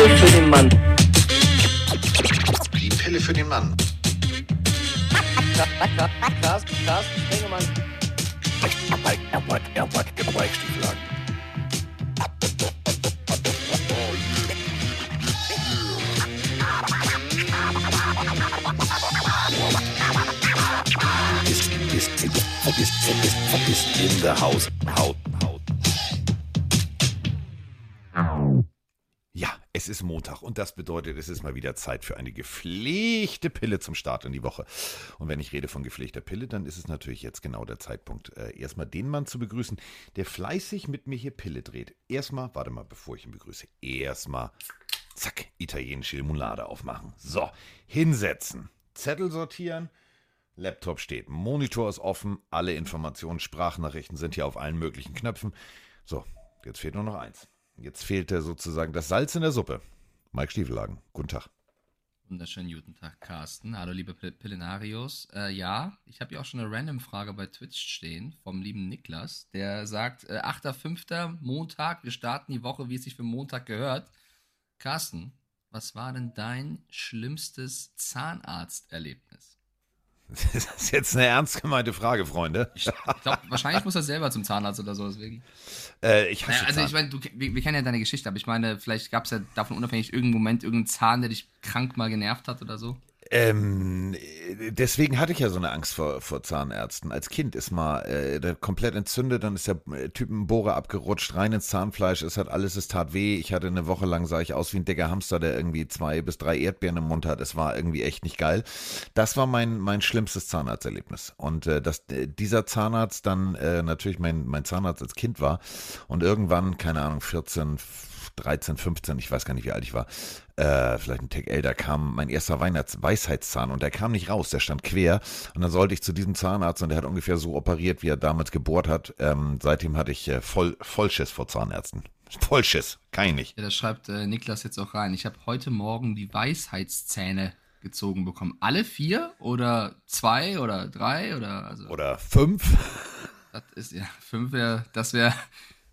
Pille für den Mann. Die Pille für den Mann. Carsten, Carsten, Sprengemann. Ist, ist, ist, ist, ist, ist in der Haus. Haut, Haut. Montag und das bedeutet, es ist mal wieder Zeit für eine gepflegte Pille zum Start in die Woche. Und wenn ich rede von gepflegter Pille, dann ist es natürlich jetzt genau der Zeitpunkt, äh, erstmal den Mann zu begrüßen, der fleißig mit mir hier Pille dreht. Erstmal, warte mal, bevor ich ihn begrüße, erstmal, zack, italienische Limonade aufmachen. So, hinsetzen, Zettel sortieren. Laptop steht, Monitor ist offen, alle Informationen, Sprachnachrichten sind hier auf allen möglichen Knöpfen. So, jetzt fehlt nur noch eins. Jetzt fehlte sozusagen das Salz in der Suppe. Mike Stiefelhagen, guten Tag. Wunderschönen guten Tag, Carsten. Hallo, liebe Pil- Pillenarios. Äh, ja, ich habe ja auch schon eine Random-Frage bei Twitch stehen vom lieben Niklas. Der sagt, äh, 8.5. Montag, wir starten die Woche, wie es sich für Montag gehört. Carsten, was war denn dein schlimmstes Zahnarzterlebnis? Das ist jetzt eine ernst gemeinte Frage, Freunde. Ich glaube, wahrscheinlich muss er selber zum Zahnarzt oder so, deswegen. Äh, ich hasse Naja, also ich meine, du, wir, wir kennen ja deine Geschichte, aber ich meine, vielleicht gab es ja davon unabhängig irgendeinen Moment, irgendeinen Zahn, der dich krank mal genervt hat oder so. Ähm, äh, deswegen hatte ich ja so eine Angst vor, vor Zahnärzten. Als Kind ist mal äh, komplett entzündet, dann ist der äh, Typ ein Bohrer abgerutscht, rein ins Zahnfleisch, es hat alles, es tat weh. Ich hatte eine Woche lang, sah ich aus wie ein dicker Hamster, der irgendwie zwei bis drei Erdbeeren im Mund hat. Es war irgendwie echt nicht geil. Das war mein, mein schlimmstes Zahnarzterlebnis. Und äh, dass äh, dieser Zahnarzt dann äh, natürlich mein, mein Zahnarzt als Kind war und irgendwann, keine Ahnung, 14, 13, 15, ich weiß gar nicht, wie alt ich war, äh, vielleicht ein Tick älter, kam mein erster Weihnachts Weisheitszahn und der kam nicht raus, der stand quer und dann sollte ich zu diesem Zahnarzt und der hat ungefähr so operiert, wie er damals gebohrt hat. Ähm, seitdem hatte ich äh, voll, Vollschiss vor Zahnärzten. Vollschiss, kann ich nicht. Ja, das schreibt äh, Niklas jetzt auch rein. Ich habe heute Morgen die Weisheitszähne gezogen bekommen. Alle vier oder zwei oder drei oder also Oder fünf. das ist ja fünf wäre das wäre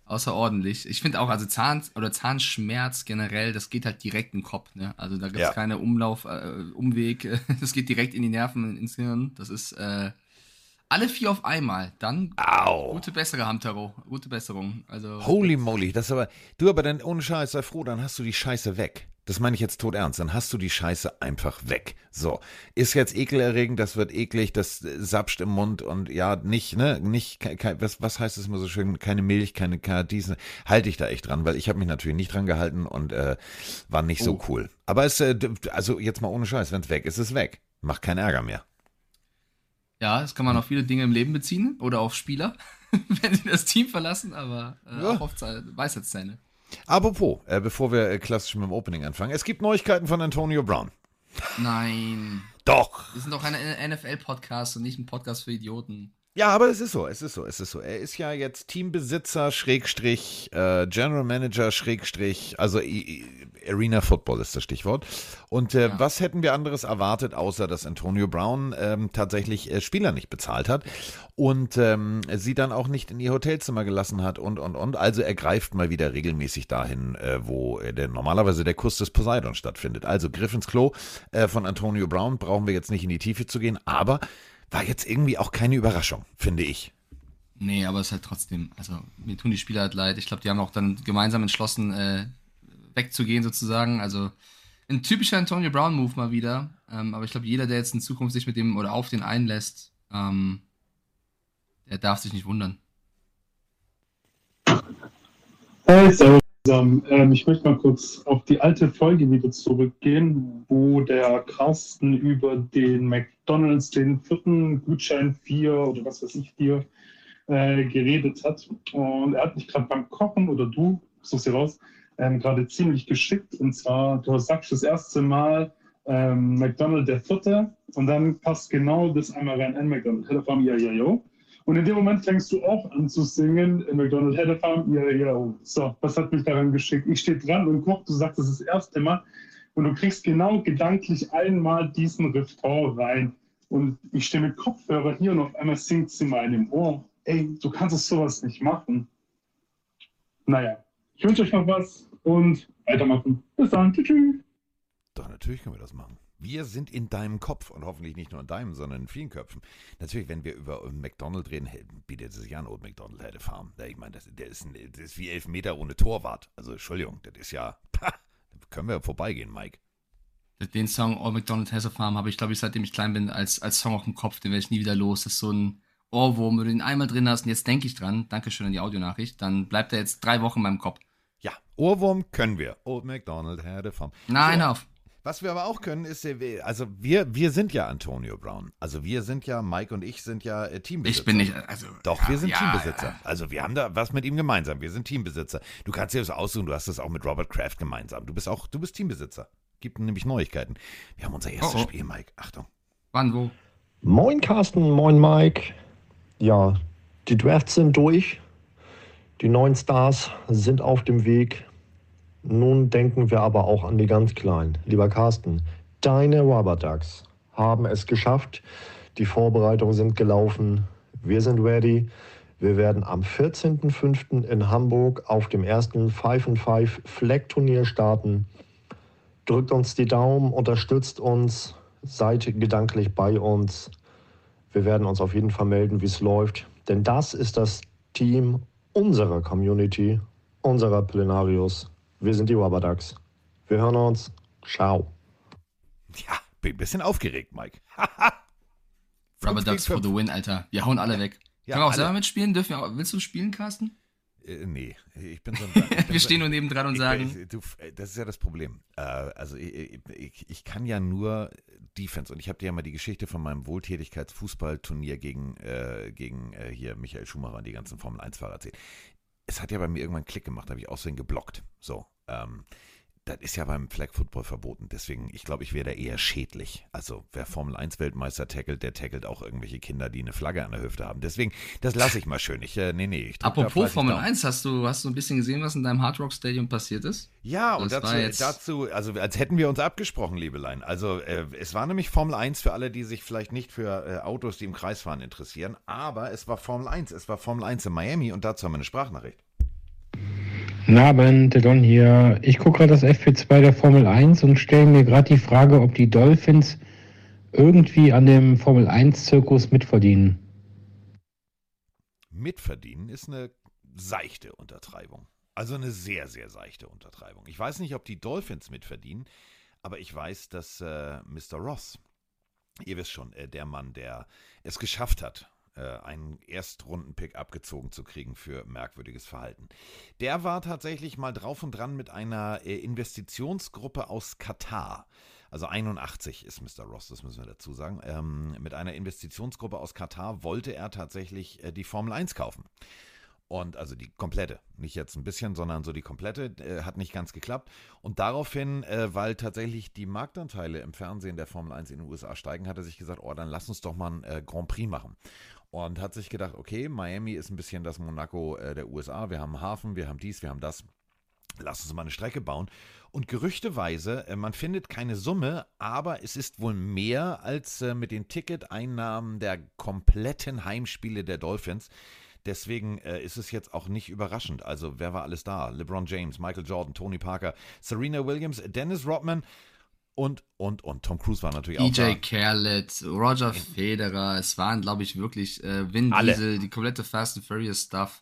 außerordentlich. Ich finde auch also Zahn oder Zahnschmerz generell, das geht halt direkt in den Kopf, ne? Also da gibt es Ja. keine Umlauf äh, Umweg, das geht direkt in die Nerven ins Hirn. Das ist äh, alle vier auf einmal. Dann Au. gute bessere Hamtaro, gute Besserung. Also Holy moly, das aber, du aber dann ohne Scheiß, sei froh, dann hast du die Scheiße weg. Das meine ich jetzt tot ernst, dann hast du die Scheiße einfach weg. So, ist jetzt ekelerregend, das wird eklig, das äh, sapscht im Mund und ja, nicht, ne, nicht, ke- ke- was, was heißt es immer so schön, keine Milch, keine Kartisen, halte ich da echt dran, weil ich habe mich natürlich nicht dran gehalten und äh, war nicht so Oh. cool. Aber es, äh, also jetzt mal ohne Scheiß, wenn es weg ist, ist es weg. Macht keinen Ärger mehr. Ja, das kann man auf viele Dinge im Leben beziehen oder auf Spieler, wenn sie das Team verlassen, aber äh, Ja. auch auf Weisheitszähne. Apropos, äh, bevor wir äh, klassisch mit dem Opening anfangen, es gibt Neuigkeiten von Antonio Brown. Nein, Doch. wir sind doch ein NFL-Podcast und nicht ein Podcast für Idioten. Ja, aber es ist so, es ist so, es ist so. Er ist ja jetzt Teambesitzer, Schrägstrich, äh, General Manager, Schrägstrich, also I, I, Arena Football ist das Stichwort. Und äh, Ja. was hätten wir anderes erwartet, außer dass Antonio Brown ähm, tatsächlich äh, Spieler nicht bezahlt hat und ähm, sie dann auch nicht in ihr Hotelzimmer gelassen hat und, und, und. Also er greift mal wieder regelmäßig dahin, äh, wo äh, der, normalerweise der Kuss des Poseidon stattfindet. Also Griff ins Klo äh, von Antonio Brown brauchen wir jetzt nicht in die Tiefe zu gehen, aber war jetzt irgendwie auch keine Überraschung, finde ich. Nee, aber es ist halt trotzdem, also mir tun die Spieler halt leid. Ich glaube, die haben auch dann gemeinsam entschlossen, äh, wegzugehen sozusagen. Also ein typischer Antonio Brown Move mal wieder. Ähm, aber ich glaube, jeder, der jetzt in Zukunft sich mit dem oder auf den einlässt, ähm, der darf sich nicht wundern. Hey, zusammen. Ähm, ich möchte mal kurz auf die alte Folge wieder zurückgehen, wo der Carsten über den McDonalds, den vierten Gutschein 4 oder was weiß ich 4, äh, geredet hat. Und er hat mich gerade beim Kochen oder du, suchst sie raus, ähm, gerade ziemlich geschickt. Und zwar, du sagst das erste Mal ähm, McDonald der vierte und dann passt genau das einmal rein in McDonald. Head of Farm, ja, ja, jo. Und in dem Moment fängst du auch an zu singen in McDonald Head of Farm, ja, ja, jo. So, was hat mich daran geschickt? Ich stehe dran und guck, du sagst das ist das erste Mal und du kriegst genau gedanklich einmal diesen Refrain rein. Und ich stehe mit Kopfhörer hier und auf einmal singt sie mal in dem Ohr. Ey, du kannst es sowas nicht machen. Naja, ich wünsche euch noch was. und weitermachen. Bis dann. Tschüss. Doch, natürlich können wir das machen. Wir sind in deinem Kopf und hoffentlich nicht nur in deinem, sondern in vielen Köpfen. Natürlich, wenn wir über McDonald reden, bietet es sich an, Old McDonald hätte Farm. Ich meine, das, der ist, ein, das ist wie elf Meter ohne Torwart. Also, Entschuldigung, das ist ja. Pah, können wir vorbeigehen, Mike. Den Song Old McDonald Has a Farm habe ich, glaube ich, seitdem ich klein bin, als, als Song auf dem Kopf. Den werde ich nie wieder los. Das ist so ein Ohrwurm, wenn du den einmal drin hast und jetzt denke ich dran. Dankeschön an die Audionachricht. Dann bleibt er jetzt drei Wochen in meinem Kopf. Ja, Ohrwurm können wir. Old McDonald had a farm. Nein, So, auf. Was wir aber auch können, ist, also wir, wir sind ja Antonio Brown. Also wir sind ja, Mike und ich sind ja äh, Teambesitzer. Ich bin nicht, also. Doch, ja, wir sind ja, Teambesitzer. ja. Also wir haben da was mit ihm gemeinsam. Wir sind Teambesitzer. Du kannst dir das aussuchen, du hast das auch mit Robert Kraft gemeinsam. Du bist auch, du bist Teambesitzer. Gibt nämlich Neuigkeiten. Wir haben unser erstes Oh, oh. Spiel, Mike. Achtung. Wann, wo? Moin Carsten, moin Mike. Ja, die Drafts sind durch. Die neuen Stars sind auf dem Weg. Nun denken wir aber auch an die ganz Kleinen. Lieber Carsten, deine Rubber Ducks haben es geschafft. Die Vorbereitungen sind gelaufen. Wir sind ready. Wir werden am 14.05. in Hamburg auf dem ersten 5-5 Flag Turnier starten. Drückt uns die Daumen, unterstützt uns, seid gedanklich bei uns. Wir werden uns auf jeden Fall melden, wie es läuft. Denn das ist das Team unserer Community, unserer Plenarius. Wir sind die Rubber Ducks. Wir hören uns. Ciao. Ja, bin ein bisschen aufgeregt, Mike. Rubber Fünf Ducks gegen for the win, Alter. Wir hauen alle weg. Ja, Können wir auch alle. selber mitspielen? Dürfen wir auch, willst du spielen, Carsten? Äh, nee, ich bin so ein. ich bin Wir so- stehen nur nebendran und Ich- sagen, ich- Du, äh, das ist ja das Problem. Äh, also ich, ich, ich kann ja nur Defense und ich habe dir ja mal die Geschichte von meinem Wohltätigkeitsfußballturnier gegen, äh, gegen äh, hier Michael Schumacher und die ganzen Formel 1-Fahrer erzählt. Es hat ja bei mir irgendwann Klick gemacht, habe ich aussehen geblockt. So. Ähm, das ist ja beim Flag Football verboten. Deswegen, ich glaube, ich wäre da eher schädlich. Also, wer Formel 1 Weltmeister tackelt, der tackelt auch irgendwelche Kinder, die eine Flagge an der Hüfte haben. Deswegen, das lasse ich mal schön. Ich, äh, nee, nee, ich apropos Formel Daumen. 1, hast du, hast du ein bisschen gesehen, was in deinem Hard Rock Stadium passiert ist? Ja, und Das dazu, war jetzt- dazu, also als hätten wir uns abgesprochen, Liebelein. Also äh, es war nämlich Formel 1 für alle, die sich vielleicht nicht für äh, Autos, die im Kreis fahren, interessieren, aber es war Formel 1. Es war Formel 1 in Miami und dazu haben wir eine Sprachnachricht. Guten Abend, der Don hier. Ich gucke gerade das FP2 der Formel 1 und stelle mir gerade die Frage, ob die Dolphins irgendwie an dem Formel 1-Zirkus mitverdienen. Mitverdienen ist eine seichte Untertreibung. Also eine sehr, sehr seichte Untertreibung. Ich weiß nicht, ob die Dolphins mitverdienen, aber ich weiß, dass äh, Mr. Ross, ihr wisst schon, äh, der Mann, der es geschafft hat, einen Erstrunden-Pick abgezogen zu kriegen für merkwürdiges Verhalten. Der war tatsächlich mal drauf und dran mit einer äh, Investitionsgruppe aus Katar. Also 81 ist Mr. Ross, das müssen wir dazu sagen. Ähm, mit einer Investitionsgruppe aus Katar wollte er tatsächlich äh, die Formel 1 kaufen. Und also die komplette, nicht jetzt ein bisschen, sondern so die komplette, äh, hat nicht ganz geklappt. Und daraufhin, äh, weil tatsächlich die Marktanteile im Fernsehen der Formel 1 in den USA steigen, hat er sich gesagt, oh, dann lass uns doch mal ein äh, Grand Prix machen. Und hat sich gedacht, okay, Miami ist ein bisschen das Monaco äh, der USA, wir haben einen Hafen, wir haben dies, wir haben das. Lass uns mal eine Strecke bauen. Und gerüchteweise, äh, man findet keine Summe, aber es ist wohl mehr als äh, mit den Ticketeinnahmen der kompletten Heimspiele der Dolphins. Deswegen äh, ist es jetzt auch nicht überraschend. Also, wer war alles da? LeBron James, Michael Jordan, Tony Parker, Serena Williams, Dennis Rodman und, und, und. Tom Cruise war natürlich auch da. EJ Khaled, Roger Federer, es waren, glaube ich, wirklich äh, Vin Alle. Diesel, die komplette Fast and Furious Stuff.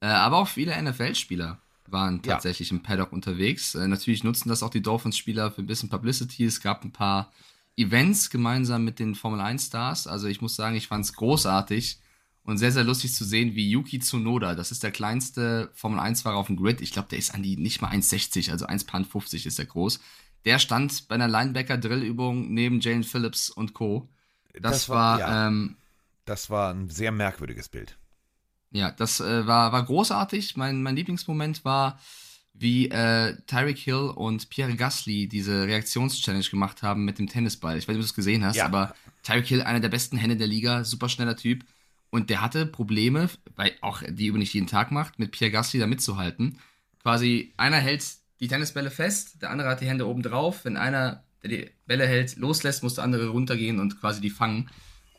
Äh, aber auch viele NFL-Spieler waren Ja. tatsächlich im Paddock unterwegs. Äh, natürlich nutzen das auch die Dolphins-Spieler für ein bisschen Publicity. Es gab ein paar Events gemeinsam mit den Formel 1-Stars. Also ich muss sagen, ich fand es großartig und sehr, sehr lustig zu sehen, wie Yuki Tsunoda, das ist der kleinste Formel 1-Fahrer auf dem Grid. Ich glaube, der ist an die nicht mal 1,60, also 1,50 ist er groß. Der stand bei einer Linebacker-Drillübung neben Jalen Phillips und Co. Das, Das war- war, ja. ähm, Das war ein sehr merkwürdiges Bild. ja, das äh, war, war großartig. Mein, mein Lieblingsmoment war, wie äh, Tyreek Hill und Pierre Gasly diese Reaktionschallenge gemacht haben mit dem Tennisball. Ich weiß nicht, ob du es gesehen hast, Ja. aber Tyreek Hill, einer der besten Hände der Liga, super schneller Typ. Und der hatte Probleme, weil auch die nicht jeden Tag macht, mit Pierre Gasly da mitzuhalten. Quasi einer hält die Tennisbälle fest, der andere hat die Hände oben drauf. Wenn einer, der die Bälle hält, loslässt, muss der andere runtergehen und quasi die fangen.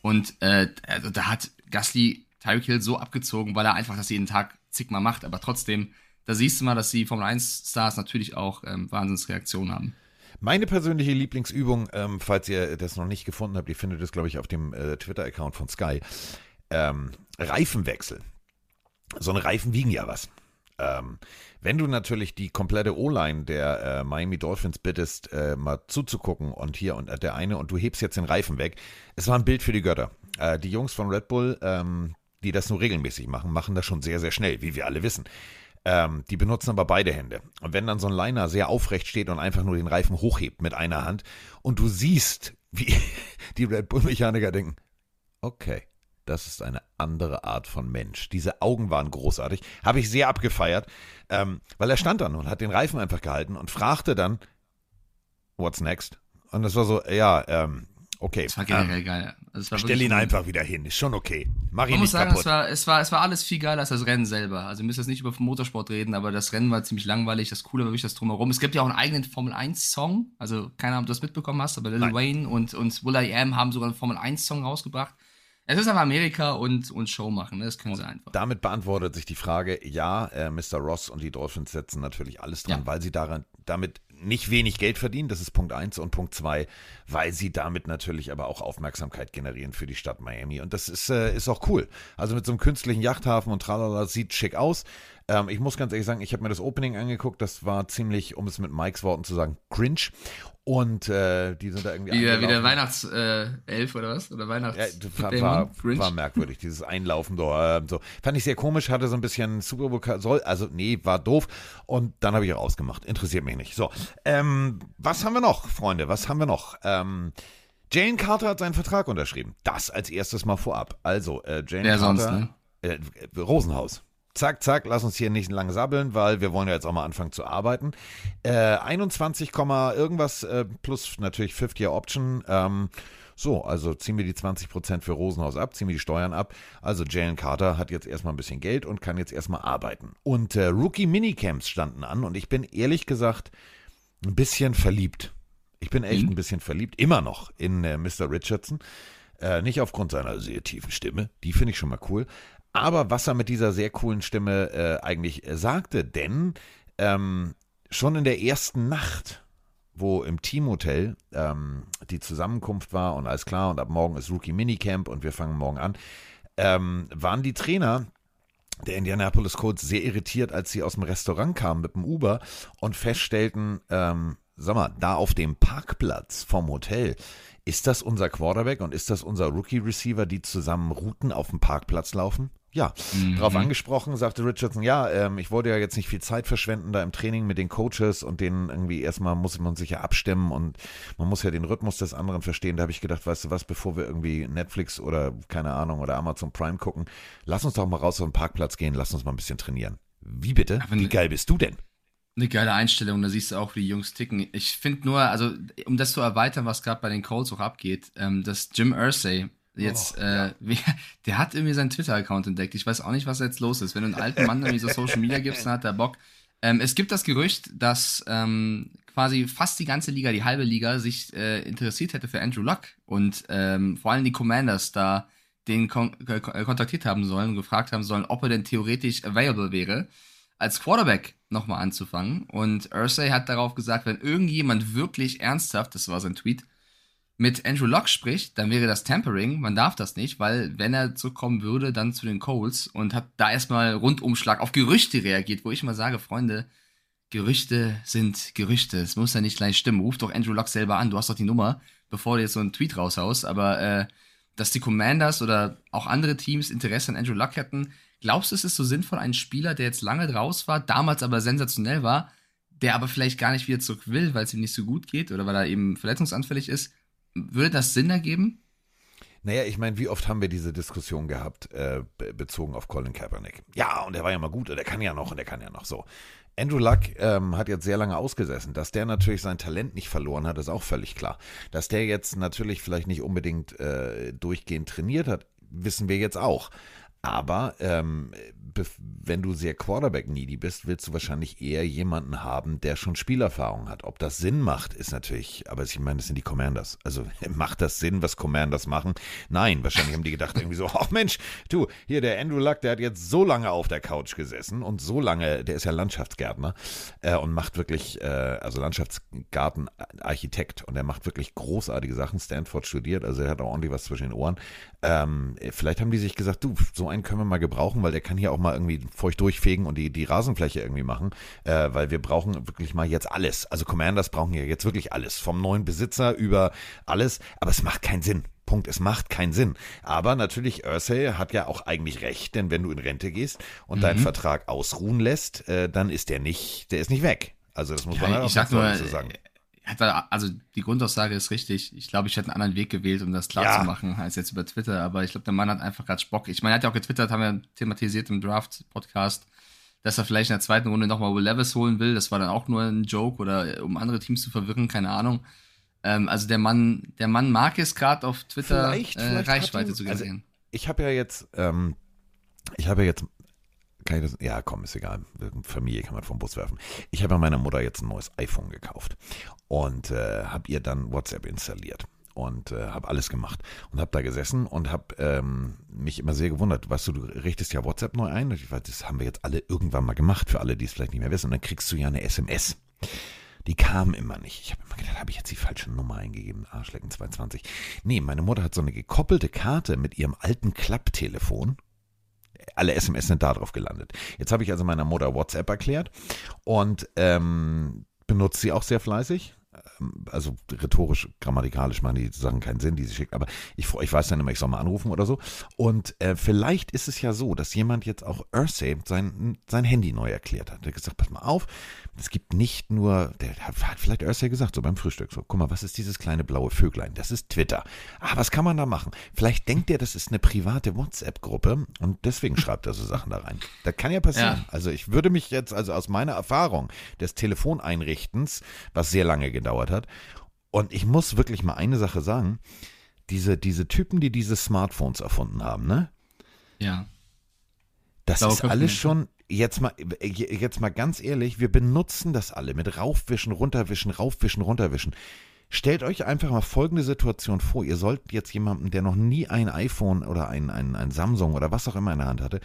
Und äh, also da hat Gasly Tyreek Hill so abgezogen, weil er einfach das jeden Tag zigmal macht, aber trotzdem, da siehst du mal, dass die Formel 1 Stars natürlich auch ähm, Wahnsinnsreaktionen haben. Meine persönliche Lieblingsübung, ähm, falls ihr das noch nicht gefunden habt, ihr findet es, glaube ich, auf dem äh, Twitter-Account von Sky. Ähm, Reifenwechsel. So eine Reifen wiegen ja was. Ähm, wenn du natürlich die komplette O-Line der äh, Miami Dolphins bittest, äh, mal zuzugucken und hier und äh, der eine und du hebst jetzt den Reifen weg, es war ein Bild für die Götter. Äh, die Jungs von Red Bull, ähm, die das nur regelmäßig machen, machen das schon sehr, sehr schnell, wie wir alle wissen. Ähm, die benutzen aber beide Hände. Und wenn dann so ein Liner sehr aufrecht steht und einfach nur den Reifen hochhebt mit einer Hand und du siehst, wie die Red Bull-Mechaniker denken, okay, das ist eine andere Art von Mensch. Diese Augen waren großartig. Habe ich sehr abgefeiert, ähm, weil er stand dann und hat den Reifen einfach gehalten und fragte dann, what's next? Und das war so, ja, ähm, okay. Das war generell ähm, geil. Also stell ihn einfach wieder hin, ist schon okay. Mach ihn Man nicht muss sagen, kaputt. es war, es, war, es war alles viel geiler als das Rennen selber. Also, wir müssen jetzt nicht über Motorsport reden, aber das Rennen war ziemlich langweilig. Das Coole war wirklich das Drumherum. Es gibt ja auch einen eigenen Formel 1-Song. Also, keine Ahnung, ob du das mitbekommen hast, aber Lil Nein. Wayne und, und Will I Am haben sogar einen Formel 1-Song rausgebracht. Es ist aber Amerika und, und Show machen, ne? das können sie einfach. Damit beantwortet sich die Frage, ja, äh, Mr. Ross und die Dolphins setzen natürlich alles dran, Ja. weil sie daran damit nicht wenig Geld verdienen, das ist Punkt eins und Punkt zwei, weil sie damit natürlich aber auch Aufmerksamkeit generieren für die Stadt Miami und das ist, äh, ist auch cool. Also mit so einem künstlichen Yachthafen und tralala, sieht schick aus. Ähm, ich muss ganz ehrlich sagen, ich habe mir das Opening angeguckt, das war ziemlich, um es mit Mikes Worten zu sagen, cringe und äh, die sind da irgendwie Wie der, wie der. Weihnachtself oder was? Oder Weihnachts Ja, war, war, war merkwürdig, dieses Einlaufen da. ähm, so. Fand ich sehr komisch, hatte so ein bisschen Super Bowl, soll, also nee, war doof. Und dann habe ich auch ausgemacht. Interessiert mich nicht. So, ähm, was haben wir noch, Freunde? Was haben wir noch? Ähm, Jane Carter hat seinen Vertrag unterschrieben. Das als erstes mal vorab. Also, äh, Jane Wer Carter. sonst, ne? Äh, Rosenhaus. Zack, zack, lass uns hier nicht lang sabbeln, weil wir wollen ja jetzt auch mal anfangen zu arbeiten. Äh, 21, Komma irgendwas äh, plus natürlich 50er Option. Ähm, so, also ziehen wir die 20% für Rosenhaus ab, ziehen wir die Steuern ab. Also Jalen Carter hat jetzt erstmal ein bisschen Geld und kann jetzt erstmal arbeiten. Und äh, Rookie Minicamps standen an und ich bin ehrlich gesagt ein bisschen verliebt. Ich bin echt Mhm. ein bisschen verliebt, immer noch in äh, Mr. Richardson. Äh, nicht aufgrund seiner sehr tiefen Stimme, die finde ich schon mal cool. Aber was er mit dieser sehr coolen Stimme äh, eigentlich äh, sagte, denn ähm, schon in der ersten Nacht, wo im Teamhotel ähm, die Zusammenkunft war und alles klar und ab morgen ist Rookie Minicamp und wir fangen morgen an, ähm, waren die Trainer der Indianapolis Colts sehr irritiert, als sie aus dem Restaurant kamen mit dem Uber und feststellten, ähm, sag mal, da auf dem Parkplatz vom Hotel, ist das unser Quarterback und ist das unser Rookie-Receiver, die zusammen Routen auf dem Parkplatz laufen? Ja, Mhm. darauf angesprochen, sagte Richardson, ja, ähm, ich wollte ja jetzt nicht viel Zeit verschwenden da im Training mit den Coaches und denen irgendwie erstmal muss man sich ja abstimmen und man muss ja den Rhythmus des anderen verstehen. Da habe ich gedacht, weißt du was, bevor wir irgendwie Netflix oder keine Ahnung oder Amazon Prime gucken, lass uns doch mal raus auf den Parkplatz gehen, lass uns mal ein bisschen trainieren. Wie bitte? Wie ne- geil bist du denn? Eine geile Einstellung, da siehst du auch, wie die Jungs ticken. Ich finde nur, also um das zu erweitern, was gerade bei den Colts auch abgeht, ähm, dass Jim Irsay jetzt, Oh, äh, wie, der hat irgendwie seinen Twitter-Account entdeckt. Ich weiß auch nicht, was jetzt los ist. Wenn du einen alten Mann irgendwie so Social Media gibst, dann hat er Bock. Ähm, es gibt das Gerücht, dass ähm, quasi fast die ganze Liga, die halbe Liga, sich äh, interessiert hätte für Andrew Luck und ähm, vor allem die Commanders da den kon kontaktiert haben sollen und gefragt haben sollen, ob er denn theoretisch available wäre als Quarterback nochmal anzufangen. Und Ursay hat darauf gesagt, wenn irgendjemand wirklich ernsthaft, das war sein Tweet, mit Andrew Locke spricht, dann wäre das Tampering. Man darf das nicht, weil wenn er zurückkommen würde, dann zu den Colts und hat da erstmal Rundumschlag auf Gerüchte reagiert, wo ich mal sage, Freunde, Gerüchte sind Gerüchte. Es muss ja nicht gleich stimmen. Ruf doch Andrew Locke selber an. Du hast doch die Nummer, bevor du jetzt so einen Tweet raushaust. Aber äh, dass die Commanders oder auch andere Teams Interesse an Andrew Luck hätten, glaubst du, es ist so sinnvoll, einen Spieler, der jetzt lange draus war, damals aber sensationell war, der aber vielleicht gar nicht wieder zurück will, weil es ihm nicht so gut geht oder weil er eben verletzungsanfällig ist, würde das Sinn ergeben? Naja, ich meine, wie oft haben wir diese Diskussion gehabt, äh, be bezogen auf Colin Kaepernick? Ja, und er war ja mal gut und er kann ja noch und er kann ja noch so. Andrew Luck ähm, hat jetzt sehr lange ausgesessen. Dass der natürlich sein Talent nicht verloren hat, ist auch völlig klar. Dass der jetzt natürlich vielleicht nicht unbedingt äh, durchgehend trainiert hat, wissen wir jetzt auch. Aber ähm, wenn du sehr Quarterback-needy bist, willst du wahrscheinlich eher jemanden haben, der schon Spielerfahrung hat. Ob das Sinn macht, ist natürlich, aber ich meine, das sind die Commanders. Also macht das Sinn, was Commanders machen? Nein, wahrscheinlich haben die gedacht irgendwie so, ach Mensch, du, hier der Andrew Luck, der hat jetzt so lange auf der Couch gesessen und so lange, der ist ja Landschaftsgärtner äh, und macht wirklich, äh, also Landschaftsgartenarchitekt und er macht wirklich großartige Sachen. Stanford studiert, also er hat auch ordentlich was zwischen den Ohren. Ähm, vielleicht haben die sich gesagt, du, so einen können wir mal gebrauchen, weil der kann hier auch mal irgendwie feucht durchfegen und die, die Rasenfläche irgendwie machen, äh, weil wir brauchen wirklich mal jetzt alles. Also Commanders brauchen ja jetzt wirklich alles, vom neuen Besitzer über alles, aber es macht keinen Sinn. Punkt, es macht keinen Sinn. Aber natürlich, Ursay hat ja auch eigentlich recht, denn wenn du in Rente gehst und mhm. deinen Vertrag ausruhen lässt, äh, dann ist der nicht, der ist nicht weg. Also das muss ja, man halt auch so sagen. Also die Grundaussage ist richtig. Ich glaube, ich hätte einen anderen Weg gewählt, um das klar ja. zu machen, als jetzt über Twitter. Aber ich glaube, der Mann hat einfach gerade Spock. Ich meine, er hat ja auch getwittert, haben wir thematisiert im Draft-Podcast, dass er vielleicht in der zweiten Runde nochmal Will Levis holen will. Das war dann auch nur ein Joke oder äh, um andere Teams zu verwirren, keine Ahnung. Ähm, also der Mann, der Mann mag es gerade auf Twitter vielleicht, äh, vielleicht Reichweite zu gesehen. Also ich habe ja jetzt, ähm, ich habe ja jetzt kann ich das? Ja, komm, ist egal. Familie kann man vom Bus werfen. Ich habe meiner Mutter jetzt ein neues iPhone gekauft und äh, habe ihr dann WhatsApp installiert und äh, habe alles gemacht und habe da gesessen und habe ähm, mich immer sehr gewundert. Weißt du, du richtest ja WhatsApp neu ein. Das haben wir jetzt alle irgendwann mal gemacht, für alle, die es vielleicht nicht mehr wissen. Und dann kriegst du ja eine SMS. Die kam immer nicht. Ich habe immer gedacht, habe ich jetzt die falsche Nummer eingegeben? Arschlecken 22. Nee, meine Mutter hat so eine gekoppelte Karte mit ihrem alten Klapptelefon alle SMS sind da drauf gelandet. Jetzt habe ich also meiner Mutter WhatsApp erklärt und ähm, benutze sie auch sehr fleißig. Ähm, also rhetorisch, grammatikalisch machen die Sachen keinen Sinn, die sie schickt, aber ich, ich weiß dann immer, ich soll mal anrufen oder so. Und äh, vielleicht ist es ja so, dass jemand jetzt auch Ursay sein, sein Handy neu erklärt hat. Der hat gesagt, pass mal auf, es gibt nicht nur, der hat vielleicht Ursay gesagt, so beim Frühstück, so, guck mal, was ist dieses kleine blaue Vöglein? Das ist Twitter. Ah, was kann man da machen? Vielleicht denkt er, das ist eine private WhatsApp-Gruppe und deswegen schreibt er so Sachen da rein. Das kann ja passieren. Ja. Also ich würde mich jetzt, also aus meiner Erfahrung des Telefoneinrichtens, was sehr lange gedauert hat, und ich muss wirklich mal eine Sache sagen, diese, diese Typen, die diese Smartphones erfunden haben, ne? Ja. Das Blaue ist alles schon, jetzt mal, jetzt mal ganz ehrlich, wir benutzen das alle mit raufwischen, runterwischen, raufwischen, runterwischen. Stellt euch einfach mal folgende Situation vor. Ihr sollt jetzt jemanden, der noch nie ein iPhone oder ein, ein, ein Samsung oder was auch immer in der Hand hatte,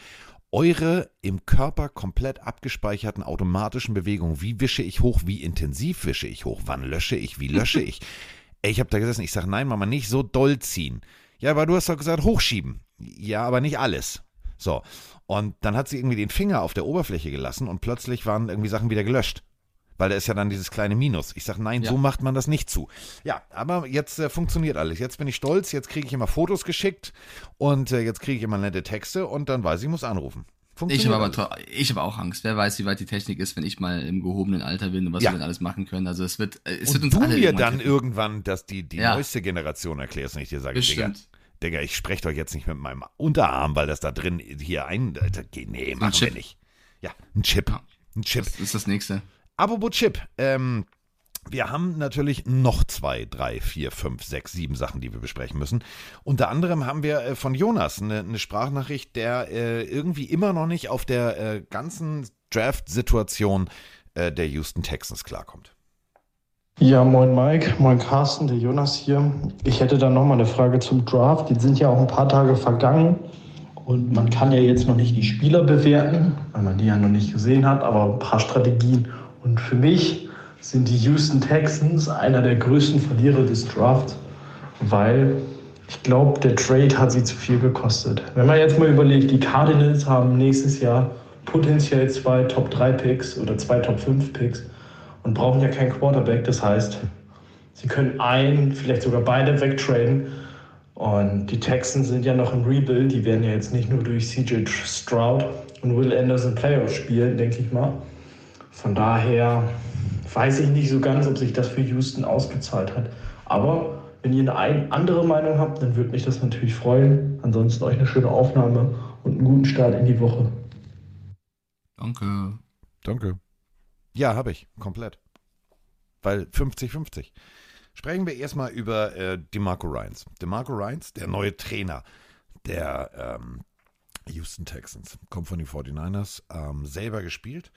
eure im Körper komplett abgespeicherten automatischen Bewegungen, wie wische ich hoch, wie intensiv wische ich hoch, wann lösche ich, wie lösche ich. Ey, ich habe da gesessen, ich sage, nein, Mama, nicht so doll ziehen. Ja, aber du hast doch gesagt, hochschieben. Ja, aber nicht alles. So. Und dann hat sie irgendwie den Finger auf der Oberfläche gelassen und plötzlich waren irgendwie Sachen wieder gelöscht. Weil da ist ja dann dieses kleine Minus. Ich sage, nein, ja. so macht man das nicht zu. Ja, aber jetzt äh, funktioniert alles. Jetzt bin ich stolz, jetzt kriege ich immer Fotos geschickt und äh, jetzt kriege ich immer nette Texte und dann weiß ich, ich muss anrufen. Ich habe aber, ich habe auch Angst. Wer weiß, wie weit die Technik ist, wenn ich mal im gehobenen Alter bin und was ja. wir dann alles machen können. Also es wird, es und wird uns du alle mir dann irgendwann, dass die, die ja. neueste Generation erklärst und ich dir sage, Digga, Digga, ich spreche doch jetzt nicht mit meinem Unterarm, weil das da drin hier ein. Nee, machen wir nicht. Ja, ein Chip. Ein Chip. Das ist das nächste. Apropos Chip, ähm, wir haben natürlich noch zwei, drei, vier, fünf, sechs, sieben Sachen, die wir besprechen müssen. Unter anderem haben wir äh, von Jonas eine, eine Sprachnachricht, der äh, irgendwie immer noch nicht auf der äh, ganzen Draft-Situation äh, der Houston Texans klarkommt. Ja, moin Mike, moin Carsten, der Jonas hier. Ich hätte dann nochmal eine Frage zum Draft. Die sind ja auch ein paar Tage vergangen und man kann ja jetzt noch nicht die Spieler bewerten, weil man die ja noch nicht gesehen hat, aber ein paar Strategien. Und für mich sind die Houston Texans einer der größten Verlierer des Drafts, weil ich glaube, der Trade hat sie zu viel gekostet. Wenn man jetzt mal überlegt, die Cardinals haben nächstes Jahr potenziell zwei Top 3 Picks oder zwei Top 5 Picks und brauchen ja keinen Quarterback. Das heißt, sie können einen, vielleicht sogar beide wegtraden. Und die Texans sind ja noch im Rebuild. Die werden ja jetzt nicht nur durch CJ Stroud und Will Anderson Playoffs spielen, denke ich mal. Von daher weiß ich nicht so ganz, ob sich das für Houston ausgezahlt hat. Aber wenn ihr eine andere Meinung habt, dann würde mich das natürlich freuen. Ansonsten euch eine schöne Aufnahme und einen guten Start in die Woche. Danke. Danke. Ja, habe ich, komplett. Weil 50-50. Sprechen wir erstmal über äh, DeMarco Ryans. DeMarco Ryans, der neue Trainer der ähm, Houston Texans. Kommt von den 49ers. Ähm, selber gespielt.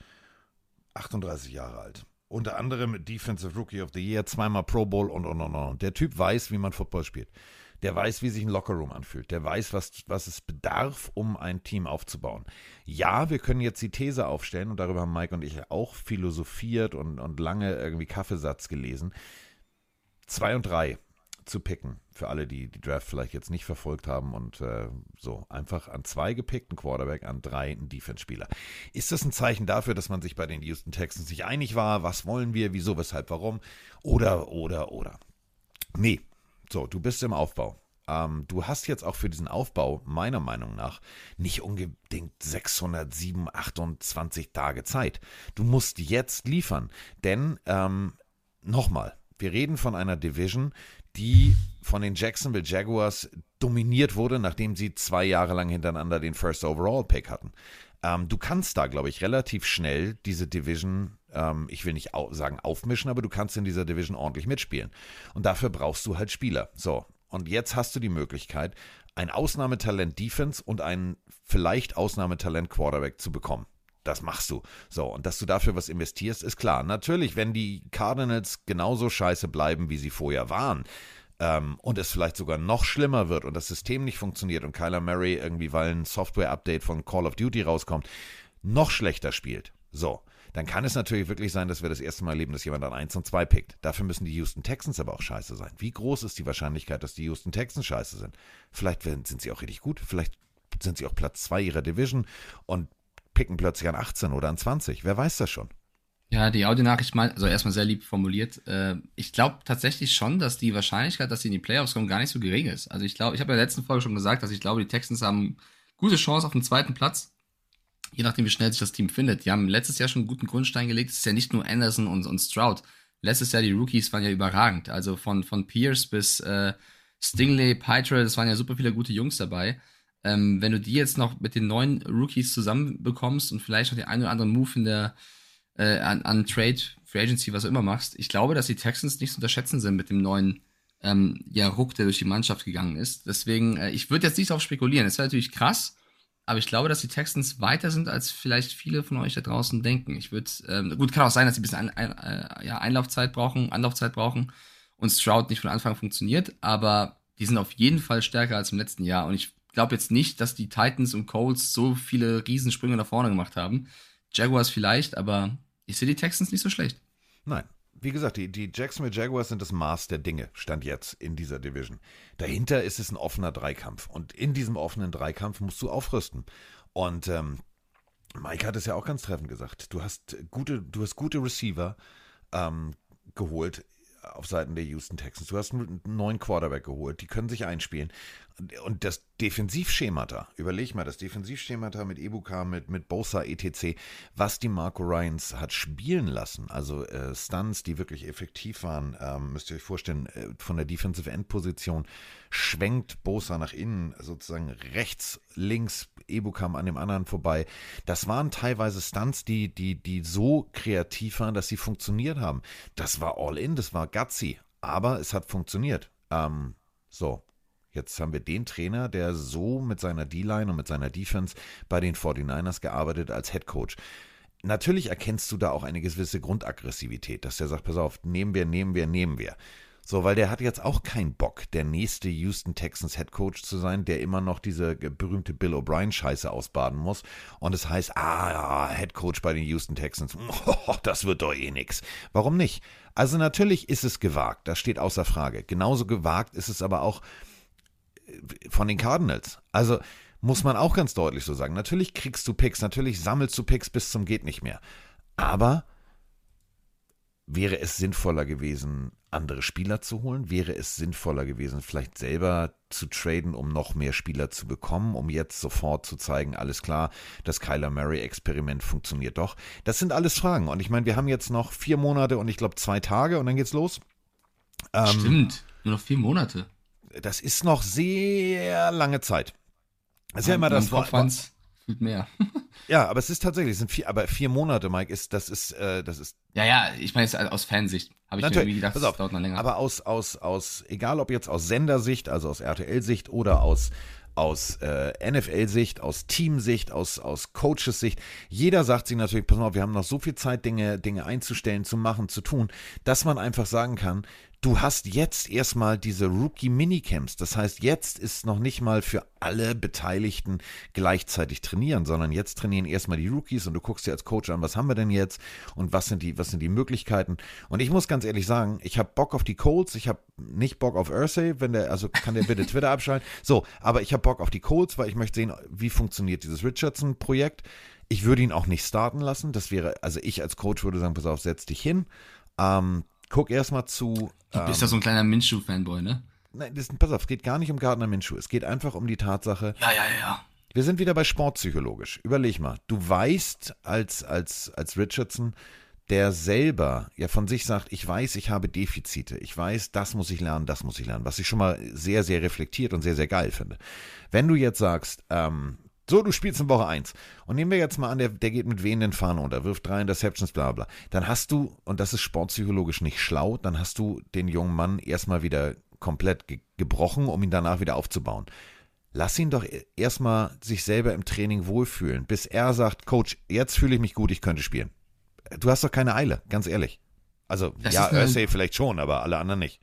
38 Jahre alt. Unter anderem Defensive Rookie of the Year, zweimal Pro Bowl und und und und. Der Typ weiß, wie man Football spielt. Der weiß, wie sich ein Lockerroom anfühlt. Der weiß, was, was es bedarf, um ein Team aufzubauen. Ja, wir können jetzt die These aufstellen, und darüber haben Mike und ich auch philosophiert und, und lange irgendwie Kaffeesatz gelesen. Zwei und drei zu picken, für alle, die die Draft vielleicht jetzt nicht verfolgt haben und äh, so einfach an zwei gepickt, ein Quarterback, an drei ein Defense-Spieler. Ist das ein Zeichen dafür, dass man sich bei den Houston Texans nicht einig war? Was wollen wir? Wieso, weshalb, warum? Oder, oder, oder? Nee, so, du bist im Aufbau. Ähm, du hast jetzt auch für diesen Aufbau, meiner Meinung nach, nicht unbedingt 607, 28 Tage Zeit. Du musst jetzt liefern. Denn, ähm, nochmal, wir reden von einer Division, die von den Jacksonville Jaguars dominiert wurde, nachdem sie zwei Jahre lang hintereinander den First Overall Pick hatten. Ähm, du kannst da, glaube ich, relativ schnell diese Division, ähm, ich will nicht au sagen aufmischen, aber du kannst in dieser Division ordentlich mitspielen. Und dafür brauchst du halt Spieler. So, und jetzt hast du die Möglichkeit, ein Ausnahmetalent Defense und ein vielleicht Ausnahmetalent Quarterback zu bekommen. Das machst du. So, und dass du dafür was investierst, ist klar. Natürlich, wenn die Cardinals genauso scheiße bleiben, wie sie vorher waren, ähm, und es vielleicht sogar noch schlimmer wird und das System nicht funktioniert und Kyler Murray irgendwie, weil ein Software-Update von Call of Duty rauskommt, noch schlechter spielt. So, dann kann es natürlich wirklich sein, dass wir das erste Mal erleben, dass jemand an 1 und 2 pickt. Dafür müssen die Houston Texans aber auch scheiße sein. Wie groß ist die Wahrscheinlichkeit, dass die Houston Texans scheiße sind? Vielleicht sind sie auch richtig gut, vielleicht sind sie auch Platz 2 ihrer Division und picken plötzlich an 18 oder an 20. Wer weiß das schon? Ja, die Audionachricht mal, also erstmal sehr lieb formuliert. Äh, ich glaube tatsächlich schon, dass die Wahrscheinlichkeit, dass sie in die Playoffs kommen, gar nicht so gering ist. Also ich glaube, ich habe in der letzten Folge schon gesagt, dass ich glaube, die Texans haben gute Chance auf den zweiten Platz. Je nachdem, wie schnell sich das Team findet. Die haben letztes Jahr schon einen guten Grundstein gelegt. Es ist ja nicht nur Anderson und, und Stroud. Letztes Jahr die Rookies waren ja überragend. Also von, von Pierce bis äh, Stingley, Pytrell, das waren ja super viele gute Jungs dabei. Ähm, wenn du die jetzt noch mit den neuen Rookies zusammenbekommst und vielleicht noch den einen oder anderen Move in der äh, an, an Trade, Free Agency, was du immer machst. Ich glaube, dass die Texans nicht zu unterschätzen sind mit dem neuen ähm, ja, Ruck, der durch die Mannschaft gegangen ist. Deswegen, äh, ich würde jetzt nicht darauf spekulieren. Es wäre natürlich krass, aber ich glaube, dass die Texans weiter sind, als vielleicht viele von euch da draußen denken. Ich würde, ähm, gut, kann auch sein, dass sie ein bisschen ein, ein, äh, ja, Einlaufzeit brauchen, Anlaufzeit brauchen und Stroud nicht von Anfang funktioniert, aber die sind auf jeden Fall stärker als im letzten Jahr und ich glaube jetzt nicht, dass die Titans und Colts so viele Riesensprünge nach vorne gemacht haben. Jaguars vielleicht, aber ich sehe die Texans nicht so schlecht. Nein. Wie gesagt, die, die Jacksonville Jaguars sind das Maß der Dinge, stand jetzt in dieser Division. Dahinter ist es ein offener Dreikampf. Und in diesem offenen Dreikampf musst du aufrüsten. Und ähm, Mike hat es ja auch ganz treffend gesagt. Du hast gute, du hast gute Receiver ähm, geholt auf Seiten der Houston Texans. Du hast einen neuen Quarterback geholt, die können sich einspielen. Und das Defensivschemata, überleg mal, das Defensivschemata mit Ebuka, mit, mit Bosa, etc., was die Marco Ryans hat spielen lassen, also äh, Stunts, die wirklich effektiv waren, ähm, müsst ihr euch vorstellen, äh, von der Defensive End Position schwenkt Bosa nach innen, sozusagen rechts, links, Ebukam an dem anderen vorbei. Das waren teilweise Stunts, die, die, die so kreativ waren, dass sie funktioniert haben. Das war all in, das war gutsy, aber es hat funktioniert. Ähm, so, Jetzt haben wir den Trainer, der so mit seiner D-Line und mit seiner Defense bei den 49ers gearbeitet als Head Coach. Natürlich erkennst du da auch eine gewisse Grundaggressivität, dass der sagt, pass auf, nehmen wir, nehmen wir, nehmen wir. So, weil der hat jetzt auch keinen Bock, der nächste Houston Texans Head Coach zu sein, der immer noch diese berühmte Bill O'Brien Scheiße ausbaden muss. Und es heißt, ah, ja, Head Coach bei den Houston Texans, das wird doch eh nix. Warum nicht? Also natürlich ist es gewagt, das steht außer Frage. Genauso gewagt ist es aber auch, von den Cardinals. Also muss man auch ganz deutlich so sagen. Natürlich kriegst du Picks, natürlich sammelst du Picks bis zum geht nicht mehr. Aber wäre es sinnvoller gewesen, andere Spieler zu holen? Wäre es sinnvoller gewesen, vielleicht selber zu traden, um noch mehr Spieler zu bekommen, um jetzt sofort zu zeigen, alles klar, das Kyler Murray-Experiment funktioniert doch? Das sind alles Fragen. Und ich meine, wir haben jetzt noch vier Monate und ich glaube zwei Tage und dann geht's los. Ähm, Stimmt, nur noch vier Monate das ist noch sehr lange Zeit. Das ist ja, ja immer das Wort. Fühlt mehr. ja, aber es ist tatsächlich, es sind vier, aber vier Monate, Mike, ist, das ist, äh, das ist. Ja, ja, ich meine, aus Fansicht habe ich mir irgendwie gedacht, das dauert noch länger. Aber aus, aus, aus, egal ob jetzt aus Sendersicht, also aus RTL-Sicht oder aus aus äh, NFL-Sicht, aus Teamsicht, aus, aus Coaches-Sicht. Jeder sagt sich natürlich, pass mal, wir haben noch so viel Zeit, Dinge, Dinge einzustellen, zu machen, zu tun, dass man einfach sagen kann, du hast jetzt erstmal diese Rookie-Minicamps. Das heißt, jetzt ist noch nicht mal für alle Beteiligten gleichzeitig trainieren, sondern jetzt trainieren erstmal die Rookies und du guckst dir als Coach an, was haben wir denn jetzt und was sind die, was sind die Möglichkeiten. Und ich muss ganz ehrlich sagen, ich habe Bock auf die Colts, ich habe nicht Bock auf Ursay, wenn der, also kann der bitte Twitter abschalten. So, aber ich habe Bock auf die Colts, weil ich möchte sehen, wie funktioniert dieses Richardson-Projekt. Ich würde ihn auch nicht starten lassen. Das wäre, also ich als Coach würde sagen, pass auf, setz dich hin. Ähm, guck erstmal zu. Du bist ja so ein kleiner Minshew-Fanboy, ne? Nein, das, pass auf, es geht gar nicht um Gardner Minshew. Es geht einfach um die Tatsache. Ja, ja, ja. Wir sind wieder bei sportpsychologisch. Überleg mal, du weißt als, als, als Richardson, der selber ja von sich sagt, ich weiß, ich habe Defizite, ich weiß, das muss ich lernen, das muss ich lernen, was ich schon mal sehr, sehr reflektiert und sehr, sehr geil finde. Wenn du jetzt sagst, ähm, so, du spielst in Woche 1 und nehmen wir jetzt mal an, der, der geht mit wehenden Fahnen unter, wirft drei Interceptions, bla bla. Dann hast du, und das ist sportpsychologisch nicht schlau, dann hast du den jungen Mann erstmal wieder komplett ge gebrochen, um ihn danach wieder aufzubauen. Lass ihn doch e-, erstmal sich selber im Training wohlfühlen, bis er sagt, Coach, jetzt fühle ich mich gut, ich könnte spielen. Du hast doch keine Eile, ganz ehrlich. Also, Das ja, Ursay vielleicht schon, aber alle anderen nicht.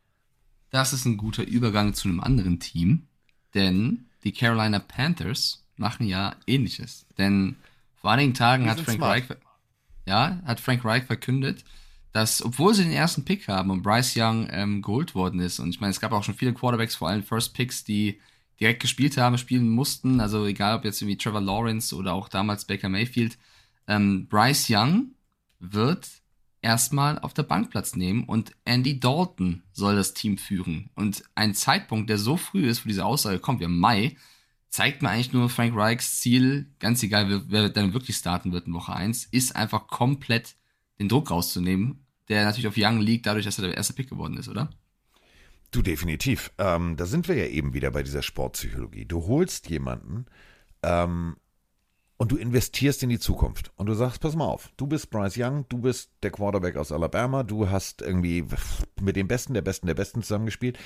Das ist ein guter Übergang zu einem anderen Team, denn die Carolina Panthers machen ja ähnliches. Denn vor einigen Tagen hat Frank. Reich, ja, hat Frank Reich verkündet, dass, obwohl sie den ersten Pick haben und Bryce Young ähm, geholt worden ist, und ich meine, es gab auch schon viele Quarterbacks, vor allem First Picks, die direkt gespielt haben, spielen mussten, also egal ob jetzt irgendwie Trevor Lawrence oder auch damals Baker Mayfield, ähm, Bryce Young wird erstmal auf der Bank Platz nehmen und Andy Dalton soll das Team führen. Und ein Zeitpunkt, der so früh ist, wo diese Aussage kommt, wie im Mai, zeigt mir eigentlich nur Frank Reichs Ziel, ganz egal, wer, wer dann wirklich starten wird in Woche 1, ist einfach komplett den Druck rauszunehmen, der natürlich auf Young liegt, dadurch, dass er der erste Pick geworden ist, oder? Du, definitiv. Ähm, da sind wir ja eben wieder bei dieser Sportpsychologie. Du holst jemanden ähm, und du investierst in die Zukunft. Und du sagst, pass mal auf, du bist Bryce Young, du bist der Quarterback aus Alabama, du hast irgendwie mit dem Besten, der Besten, der Besten zusammengespielt.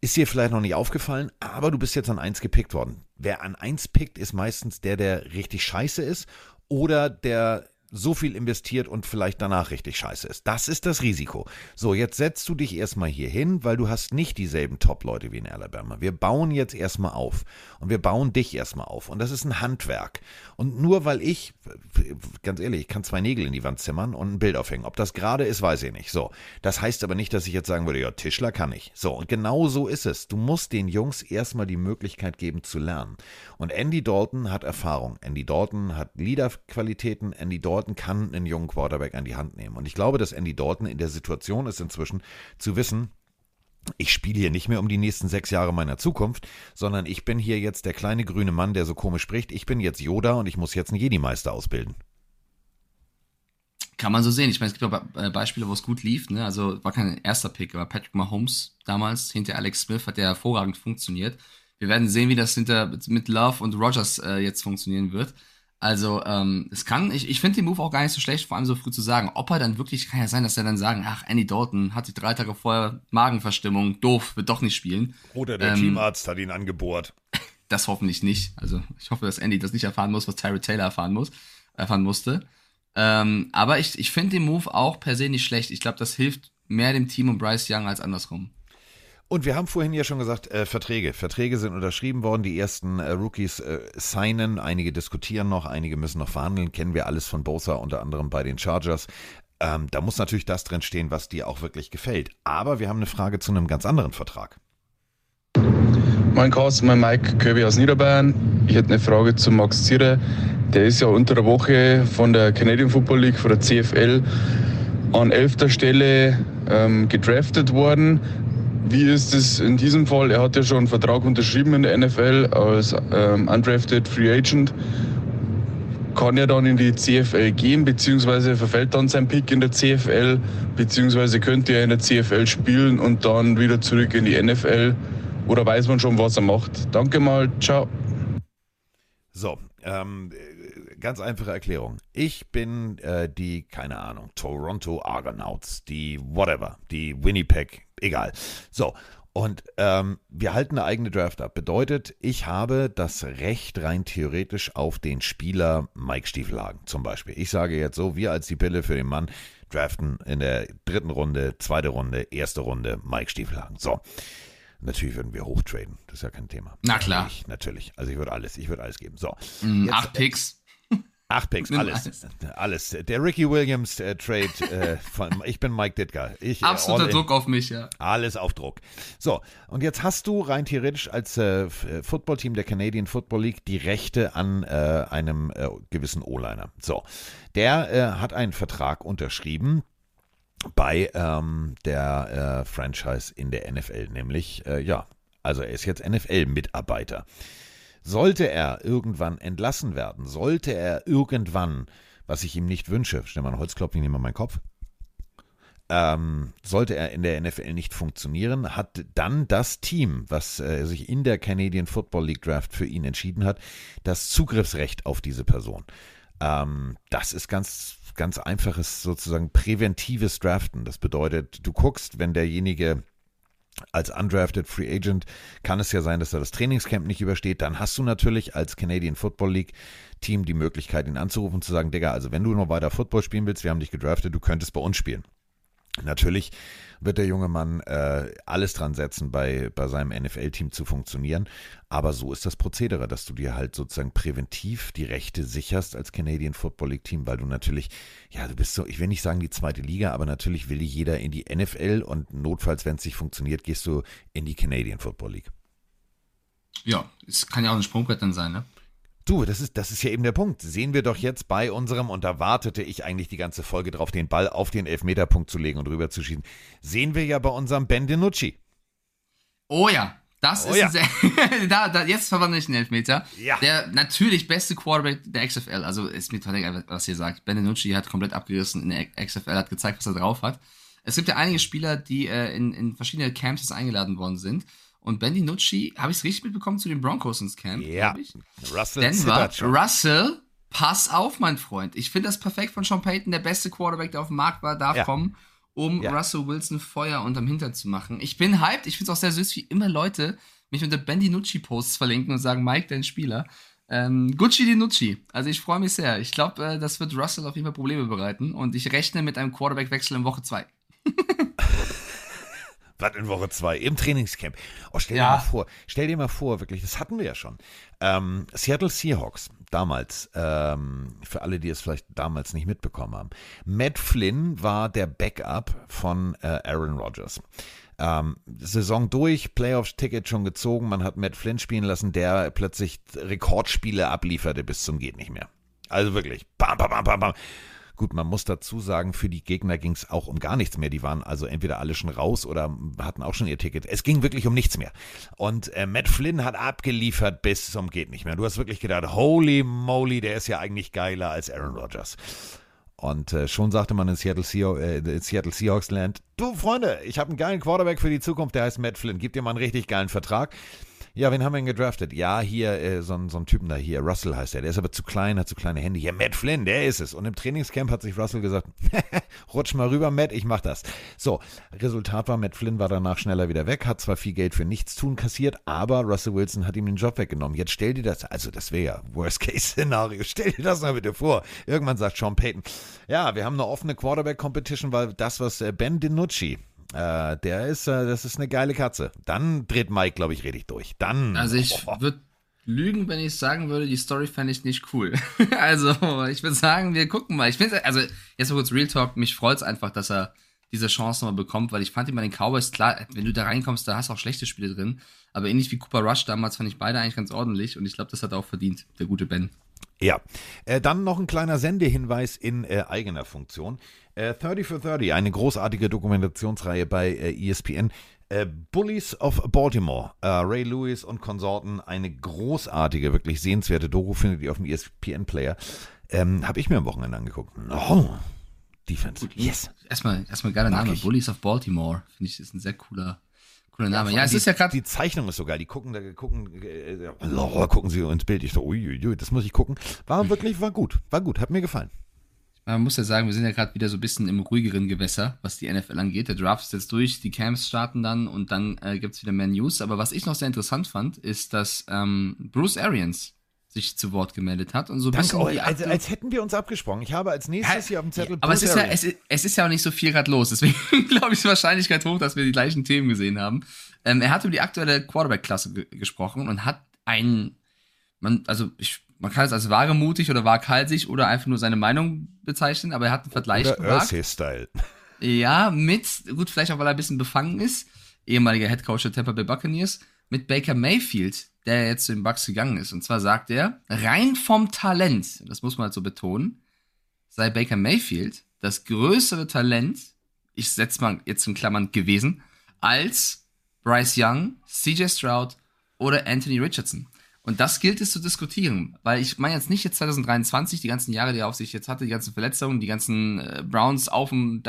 Ist dir vielleicht noch nicht aufgefallen, aber du bist jetzt an eins gepickt worden. Wer an eins pickt, ist meistens der, der richtig scheiße ist oder der so viel investiert und vielleicht danach richtig scheiße ist. Das ist das Risiko. So, jetzt setzt du dich erstmal hier hin, weil du hast nicht dieselben Top-Leute wie in Alabama. Wir bauen jetzt erstmal auf und wir bauen dich erstmal auf und das ist ein Handwerk. Und nur weil ich, ganz ehrlich, ich kann zwei Nägel in die Wand zimmern und ein Bild aufhängen. Ob das gerade ist, weiß ich nicht. So, das heißt aber nicht, dass ich jetzt sagen würde, ja, Tischler kann ich. So, und genau so ist es. Du musst den Jungs erstmal die Möglichkeit geben zu lernen. Und Andy Dalton hat Erfahrung. Andy Dalton hat Leaderqualitäten. Andy Dalton kann einen jungen Quarterback an die Hand nehmen. Und ich glaube, dass Andy Dalton in der Situation ist inzwischen zu wissen, ich spiele hier nicht mehr um die nächsten sechs Jahre meiner Zukunft, sondern ich bin hier jetzt der kleine grüne Mann, der so komisch spricht. Ich bin jetzt Yoda und ich muss jetzt einen Jedi-Meister ausbilden. Kann man so sehen. Ich meine, es gibt auch äh, Beispiele, wo es gut lief. Ne? Also war kein erster Pick, aber Patrick Mahomes damals hinter Alex Smith hat der hervorragend funktioniert. Wir werden sehen, wie das hinter mit Love und Rogers äh, jetzt funktionieren wird. Also ähm, es kann, ich, ich finde den Move auch gar nicht so schlecht, vor allem so früh zu sagen. Ob er dann wirklich, kann ja sein, dass er dann sagen, ach, Andy Dalton hatte drei Tage vorher Magenverstimmung, doof, wird doch nicht spielen. Oder der Ähm, Teamarzt hat ihn angebohrt. Das hoffentlich nicht. Also ich hoffe, dass Andy das nicht erfahren muss, was Tyrod Taylor erfahren muss, erfahren musste. Ähm, aber ich, ich finde den Move auch per se nicht schlecht. Ich glaube, das hilft mehr dem Team und Bryce Young als andersrum. Und wir haben vorhin ja schon gesagt, äh, Verträge. Verträge sind unterschrieben worden. Die ersten äh, Rookies äh, signen. Einige diskutieren noch, einige müssen noch verhandeln. Kennen wir alles von Bosa, unter anderem bei den Chargers. Ähm, da muss natürlich das drin stehen, was dir auch wirklich gefällt. Aber wir haben eine Frage zu einem ganz anderen Vertrag. Moin Carsten, mein Mike Köbi aus Niederbayern. Ich hätte eine Frage zu Max Zierer. Der ist ja unter der Woche von der Canadian Football League, von der CFL, an elfter Stelle ähm, gedraftet worden. Wie ist es in diesem Fall? Er hat ja schon einen Vertrag unterschrieben in der NFL als ähm, undrafted Free Agent. Kann er dann in die CFL gehen, beziehungsweise verfällt dann sein Pick in der CFL, beziehungsweise könnte er in der CFL spielen und dann wieder zurück in die NFL? Oder weiß man schon, was er macht? Danke mal, ciao. So, ähm, äh, ganz einfache Erklärung. Ich bin äh, die, keine Ahnung, Toronto Argonauts, die whatever, die Winnipeg, egal. So, Und ähm, wir halten eine eigene Draft ab. Bedeutet, ich habe das Recht rein theoretisch auf den Spieler Mike Stiefelhagen zum Beispiel. Ich sage jetzt so, wir als die Pille für den Mann draften in der dritten Runde, zweite Runde, erste Runde Mike Stiefelhagen. So. Natürlich würden wir hochtraden. Das ist ja kein Thema. Na klar. Ich, natürlich. Also ich würde alles, ich würde alles geben. So. Mm, Jetzt- acht Picks. Acht Picks, alles. Alles. Der Ricky Williams äh, Trade äh, von, ich bin Mike Ditka. Ich, äh, Absoluter in. Druck auf mich, ja. Alles auf Druck. So, und jetzt hast du rein theoretisch als äh, äh, Footballteam der Canadian Football League die Rechte an äh, einem äh, gewissen O-Liner. So, der äh, hat einen Vertrag unterschrieben bei ähm, der äh, Franchise in der NFL, nämlich, äh, ja, also er ist jetzt NFL-Mitarbeiter. Sollte er irgendwann entlassen werden, sollte er irgendwann, was ich ihm nicht wünsche, stell mal einen Holzklopf, ich nehme mal meinen Kopf, ähm, sollte er in der NFL nicht funktionieren, hat dann das Team, was äh, sich in der Canadian Football League Draft für ihn entschieden hat, das Zugriffsrecht auf diese Person. Ähm, das ist ganz, ganz einfaches sozusagen präventives Draften. Das bedeutet, du guckst, wenn derjenige als undrafted Free Agent kann es ja sein, dass er das Trainingscamp nicht übersteht. Dann hast du natürlich als Canadian Football League Team die Möglichkeit, ihn anzurufen und zu sagen, Digga, also wenn du noch weiter Football spielen willst, wir haben dich gedraftet, du könntest bei uns spielen. Natürlich wird der junge Mann äh, alles dran setzen, bei, bei seinem NFL-Team zu funktionieren. Aber so ist das Prozedere, dass du dir halt sozusagen präventiv die Rechte sicherst als Canadian Football League Team, weil du natürlich, ja, du bist so, ich will nicht sagen die zweite Liga, aber natürlich will jeder in die NFL und notfalls, wenn es nicht funktioniert, gehst du in die Canadian Football League. Ja, es kann ja auch ein Sprungbrett dann sein, ne? Du, das ist, das ist ja eben der Punkt. Sehen wir doch jetzt bei unserem, und da wartete ich eigentlich die ganze Folge drauf, den Ball auf den Elfmeterpunkt zu legen und rüber zu schießen. Sehen wir ja bei unserem Ben DiNucci. Oh ja, das Oh ist ja. ein sehr. da, da, jetzt verwandle ich einen Elfmeter. Ja. Der natürlich beste Quarterback der XFL. Also ist mir total was ihr sagt. Ben DiNucci hat komplett abgerissen in der XFL, hat gezeigt, was er drauf hat. Es gibt ja einige Spieler, die äh, in, in verschiedene Camps jetzt eingeladen worden sind. Und Ben DiNucci, habe ich es richtig mitbekommen, zu den Broncos ins Camp? Ja. Russell Denver. Russell, pass auf, mein Freund. Ich finde das perfekt von Sean Payton. Der beste Quarterback, der auf dem Markt war, darf Ja. kommen, um Ja. Russell Wilson Feuer unterm Hintern zu machen. Ich bin hyped. Ich finde es auch sehr süß, wie immer Leute mich unter Ben DiNucci-Posts verlinken und sagen, Mike, dein Spieler. Ähm, Gucci DiNucci. Also ich freue mich sehr. Ich glaube, äh, das wird Russell auf jeden Fall Probleme bereiten. Und ich rechne mit einem Quarterback-Wechsel in Woche 2. Was in Woche zwei im Trainingscamp. Oh, stell dir Ja. mal vor, stell dir mal vor, wirklich, das hatten wir ja schon. Ähm, Seattle Seahawks, damals, ähm, für alle, die es vielleicht damals nicht mitbekommen haben. Matt Flynn war der Backup von äh, Aaron Rodgers. Ähm, Saison durch, Playoffs-Ticket schon gezogen, man hat Matt Flynn spielen lassen, der plötzlich Rekordspiele ablieferte bis zum geht nicht mehr. Also wirklich, bam, bam, bam, bam, bam. Gut, man muss dazu sagen, für die Gegner ging es auch um gar nichts mehr. Die waren also entweder alle schon raus oder hatten auch schon ihr Ticket. Es ging wirklich um nichts mehr. Und äh, Matt Flynn hat abgeliefert bis zum geht nicht mehr. Du hast wirklich gedacht, holy moly, der ist ja eigentlich geiler als Aaron Rodgers. Und äh, schon sagte man in Seattle, Seah äh, in Seattle Seahawks Land, du Freunde, ich habe einen geilen Quarterback für die Zukunft, der heißt Matt Flynn. Gib dir mal einen richtig geilen Vertrag. Ja, wen haben wir denn gedraftet? Ja, hier, äh, so, ein- so ein Typen da hier, Russell heißt der. Der ist aber zu klein, hat zu kleine Hände. Ja, Matt Flynn, der ist es. Und im Trainingscamp hat sich Russell gesagt, rutsch mal rüber, Matt, ich mach das. So, Resultat war, Matt Flynn war danach schneller wieder weg, hat zwar viel Geld für nichts tun kassiert, aber Russell Wilson hat ihm den Job weggenommen. Jetzt stell dir das, also das wäre ja Worst-Case-Szenario, stell dir das mal bitte vor. Irgendwann sagt Sean Payton, ja, wir haben eine offene Quarterback-Competition, weil das, was äh, Ben DiNucci, äh, der ist, äh, das ist eine geile Katze. Dann dreht Mike, glaube ich, richtig durch. Dann. Also ich Oh, würde lügen, wenn ich sagen würde, die Story fände ich nicht cool. also ich würde sagen, wir gucken mal. Ich finde, also jetzt mal kurz Real Talk, mich freut es einfach, dass er diese Chance nochmal bekommt, weil ich fand ihn bei den Cowboys, klar, wenn du da reinkommst, da hast du auch schlechte Spiele drin. Aber ähnlich wie Cooper Rush damals fand ich beide eigentlich ganz ordentlich und ich glaube, das hat er auch verdient, der gute Ben. Ja, äh, dann noch ein kleiner Sendehinweis in äh, eigener Funktion. Äh, 30 for 30, eine großartige Dokumentationsreihe bei äh, ESPN. Äh, Bullies of Baltimore, äh, Ray Lewis und Konsorten, eine großartige, wirklich sehenswerte Doku findet ihr auf dem ESPN-Player. Ähm, Habe ich mir am Wochenende angeguckt. Oh, Defense. Yes. Erstmal, erstmal geiler Name. Bullies of Baltimore, finde ich, ist ein sehr cooler, cooler Name. Ja, allem es die, ist ja gerade Die Zeichnung ist so geil. Die gucken, da gucken, äh, oh, gucken sie ins Bild. Ich so, uiuiui, das muss ich gucken. War wirklich, war gut. War gut, hat mir gefallen. Man muss ja sagen, wir sind ja gerade wieder so ein bisschen im ruhigeren Gewässer, was die NFL angeht. Der Draft ist jetzt durch, die Camps starten dann und dann äh, gibt es wieder mehr News. Aber was ich noch sehr interessant fand, ist, dass ähm, Bruce Arians sich zu Wort gemeldet hat und so ein Danke bisschen. euch, die als, hätten wir uns abgesprochen. Ich habe als nächstes hier auf dem Zettel. aber es ist, ja, es, ist- es ist ja auch nicht so viel gerade los. Deswegen glaube ich, ist die Wahrscheinlichkeit hoch, dass wir die gleichen Themen gesehen haben. Ähm, er hat über die aktuelle Quarterback-Klasse ge gesprochen und hat einen, man, also ich, man kann es als wagemutig oder waghalsig oder einfach nur seine Meinung bezeichnen, aber er hat einen Vergleich Oder gewagt. Ursay-Style. Ja, mit, gut, vielleicht auch, weil er ein bisschen befangen ist, ehemaliger Headcoach der Tampa Bay Buccaneers, mit Baker Mayfield, der jetzt zu den Bucks gegangen ist. Und zwar sagt er, rein vom Talent, das muss man halt so betonen, sei Baker Mayfield das größere Talent, ich setze mal jetzt in Klammern gewesen, als Bryce Young, CJ Stroud oder Anthony Richardson. Und das gilt es zu diskutieren, weil ich meine jetzt nicht jetzt 2023, die ganzen Jahre, die er auf sich jetzt hatte, die ganzen Verletzungen, die ganzen äh, Browns auf und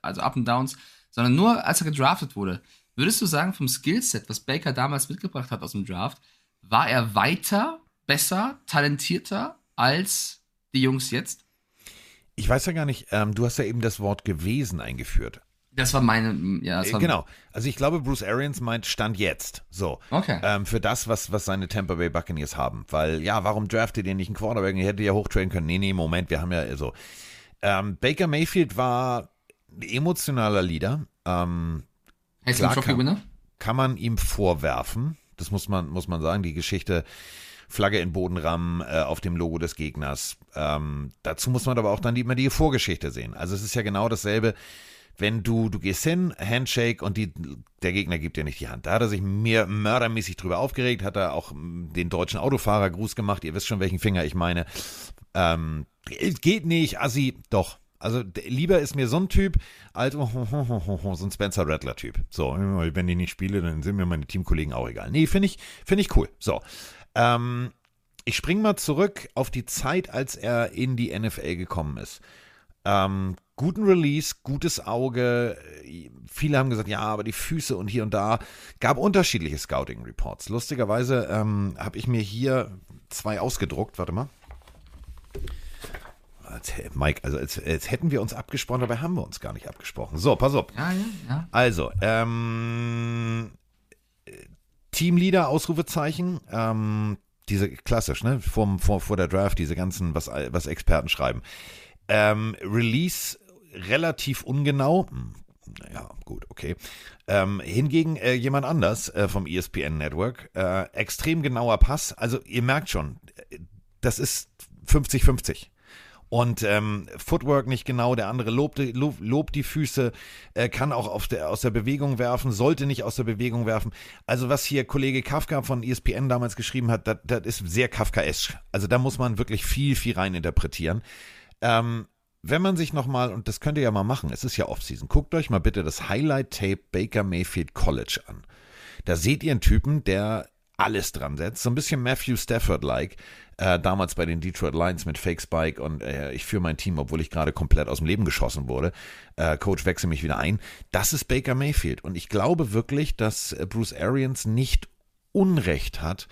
also Up and Downs, sondern nur als er gedraftet wurde. Würdest du sagen, vom Skillset, was Baker damals mitgebracht hat aus dem Draft, war er weiter, besser, talentierter als die Jungs jetzt? Ich weiß ja gar nicht, ähm, du hast ja eben das Wort gewesen eingeführt. Das war meine, ja, das Äh, war, Genau. Also ich glaube, Bruce Arians meint Stand jetzt. So. Okay. Ähm, für das, was, was seine Tampa Bay Buccaneers haben. Weil, ja, warum draftet ihr nicht einen Quarterback? Ihr hättet ja hochtrainen können. Nee, nee, Moment, wir haben ja so. Ähm, Baker Mayfield war emotionaler Leader. Ähm, Heisman klar Trophy kann- Winner? kann man ihm vorwerfen. Das muss man, muss man sagen. Die Geschichte Flagge in Boden rammen äh, auf dem Logo des Gegners. Ähm, dazu muss man aber auch dann die, immer die Vorgeschichte sehen. Also es ist ja genau dasselbe, wenn du, du gehst hin, Handshake und die, der Gegner gibt dir nicht die Hand. Da hat er sich mehr mördermäßig drüber aufgeregt, hat er auch mm, den deutschen Autofahrer Gruß gemacht. Ihr wisst schon, welchen Finger ich meine. Ähm, geht nicht, Assi, doch. Also lieber ist mir so ein Typ als so ein Spencer Rattler Typ. So, wenn ich nicht spiele, dann sind mir meine Teamkollegen auch egal. Nee, finde ich, finde ich cool. So. Ähm, ich spring mal zurück auf die Zeit, als er in die NFL gekommen ist. Ähm, guten Release, gutes Auge. Viele haben gesagt, ja, aber die Füße und hier und da. Gab unterschiedliche Scouting-Reports. Lustigerweise ähm, habe ich mir hier zwei ausgedruckt. Warte mal. Als, Mike, also als, als hätten wir uns abgesprochen, dabei haben wir uns gar nicht abgesprochen. So, pass auf. Ja, ja, ja. Also, ähm, Teamleader, Ausrufezeichen, ähm, diese klassisch, ne, vor, vor, vor der Draft, diese ganzen, was, was Experten schreiben. Ähm, Release relativ ungenau. Hm, Ja, gut, okay. Ähm, hingegen äh, jemand anders äh, vom ESPN Network, äh, extrem genauer Pass. Also ihr merkt schon, äh, das ist 50-50. Und ähm, Footwork nicht genau, der andere lobt, lob, lobt die Füße, äh, kann auch der, aus der Bewegung werfen, sollte nicht aus der Bewegung werfen. Also was hier Kollege Kafka von ESPN damals geschrieben hat, das ist sehr Kafkaesk. Also da muss man wirklich viel, viel rein interpretieren. Ähm, wenn man sich nochmal, und das könnt ihr ja mal machen, es ist ja Offseason, guckt euch mal bitte das Highlight-Tape Baker Mayfield College an. Da seht ihr einen Typen, der alles dran setzt, so ein bisschen Matthew Stafford-like, äh, damals bei den Detroit Lions mit Fake Spike und äh, ich führe mein Team, obwohl ich gerade komplett aus dem Leben geschossen wurde. Äh, Coach wechsel mich wieder ein. Das ist Baker Mayfield und ich glaube wirklich, dass äh, Bruce Arians nicht Unrecht hat,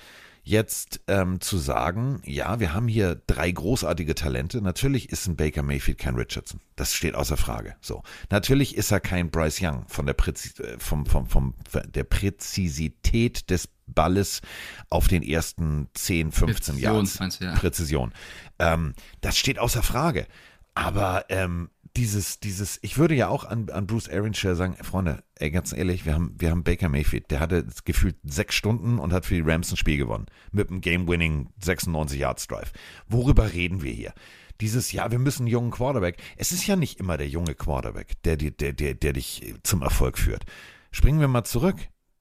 jetzt ähm, zu sagen, ja, wir haben hier drei großartige Talente. Natürlich ist ein Baker Mayfield kein Richardson. Das steht außer Frage. So. Natürlich ist er kein Bryce Young von der, Präzi äh, vom, vom, vom, der Präzisität des Balles auf den ersten 10, 15 Präzision, Jahren. meinst du, ja. Präzision. Ähm, das steht außer Frage. Aber ähm, dieses, dieses, ich würde ja auch an, an Bruce Arians sagen, Freunde, ey, ganz ehrlich, wir haben, wir haben Baker Mayfield, der hatte gefühlt sechs Stunden und hat für die Rams ein Spiel gewonnen. Mit einem Game-Winning 96 Yards Drive. Worüber reden wir hier? Dieses, ja, wir müssen einen jungen Quarterback. Es ist ja nicht immer der junge Quarterback, der, der, der, der, der dich zum Erfolg führt. Springen wir mal zurück.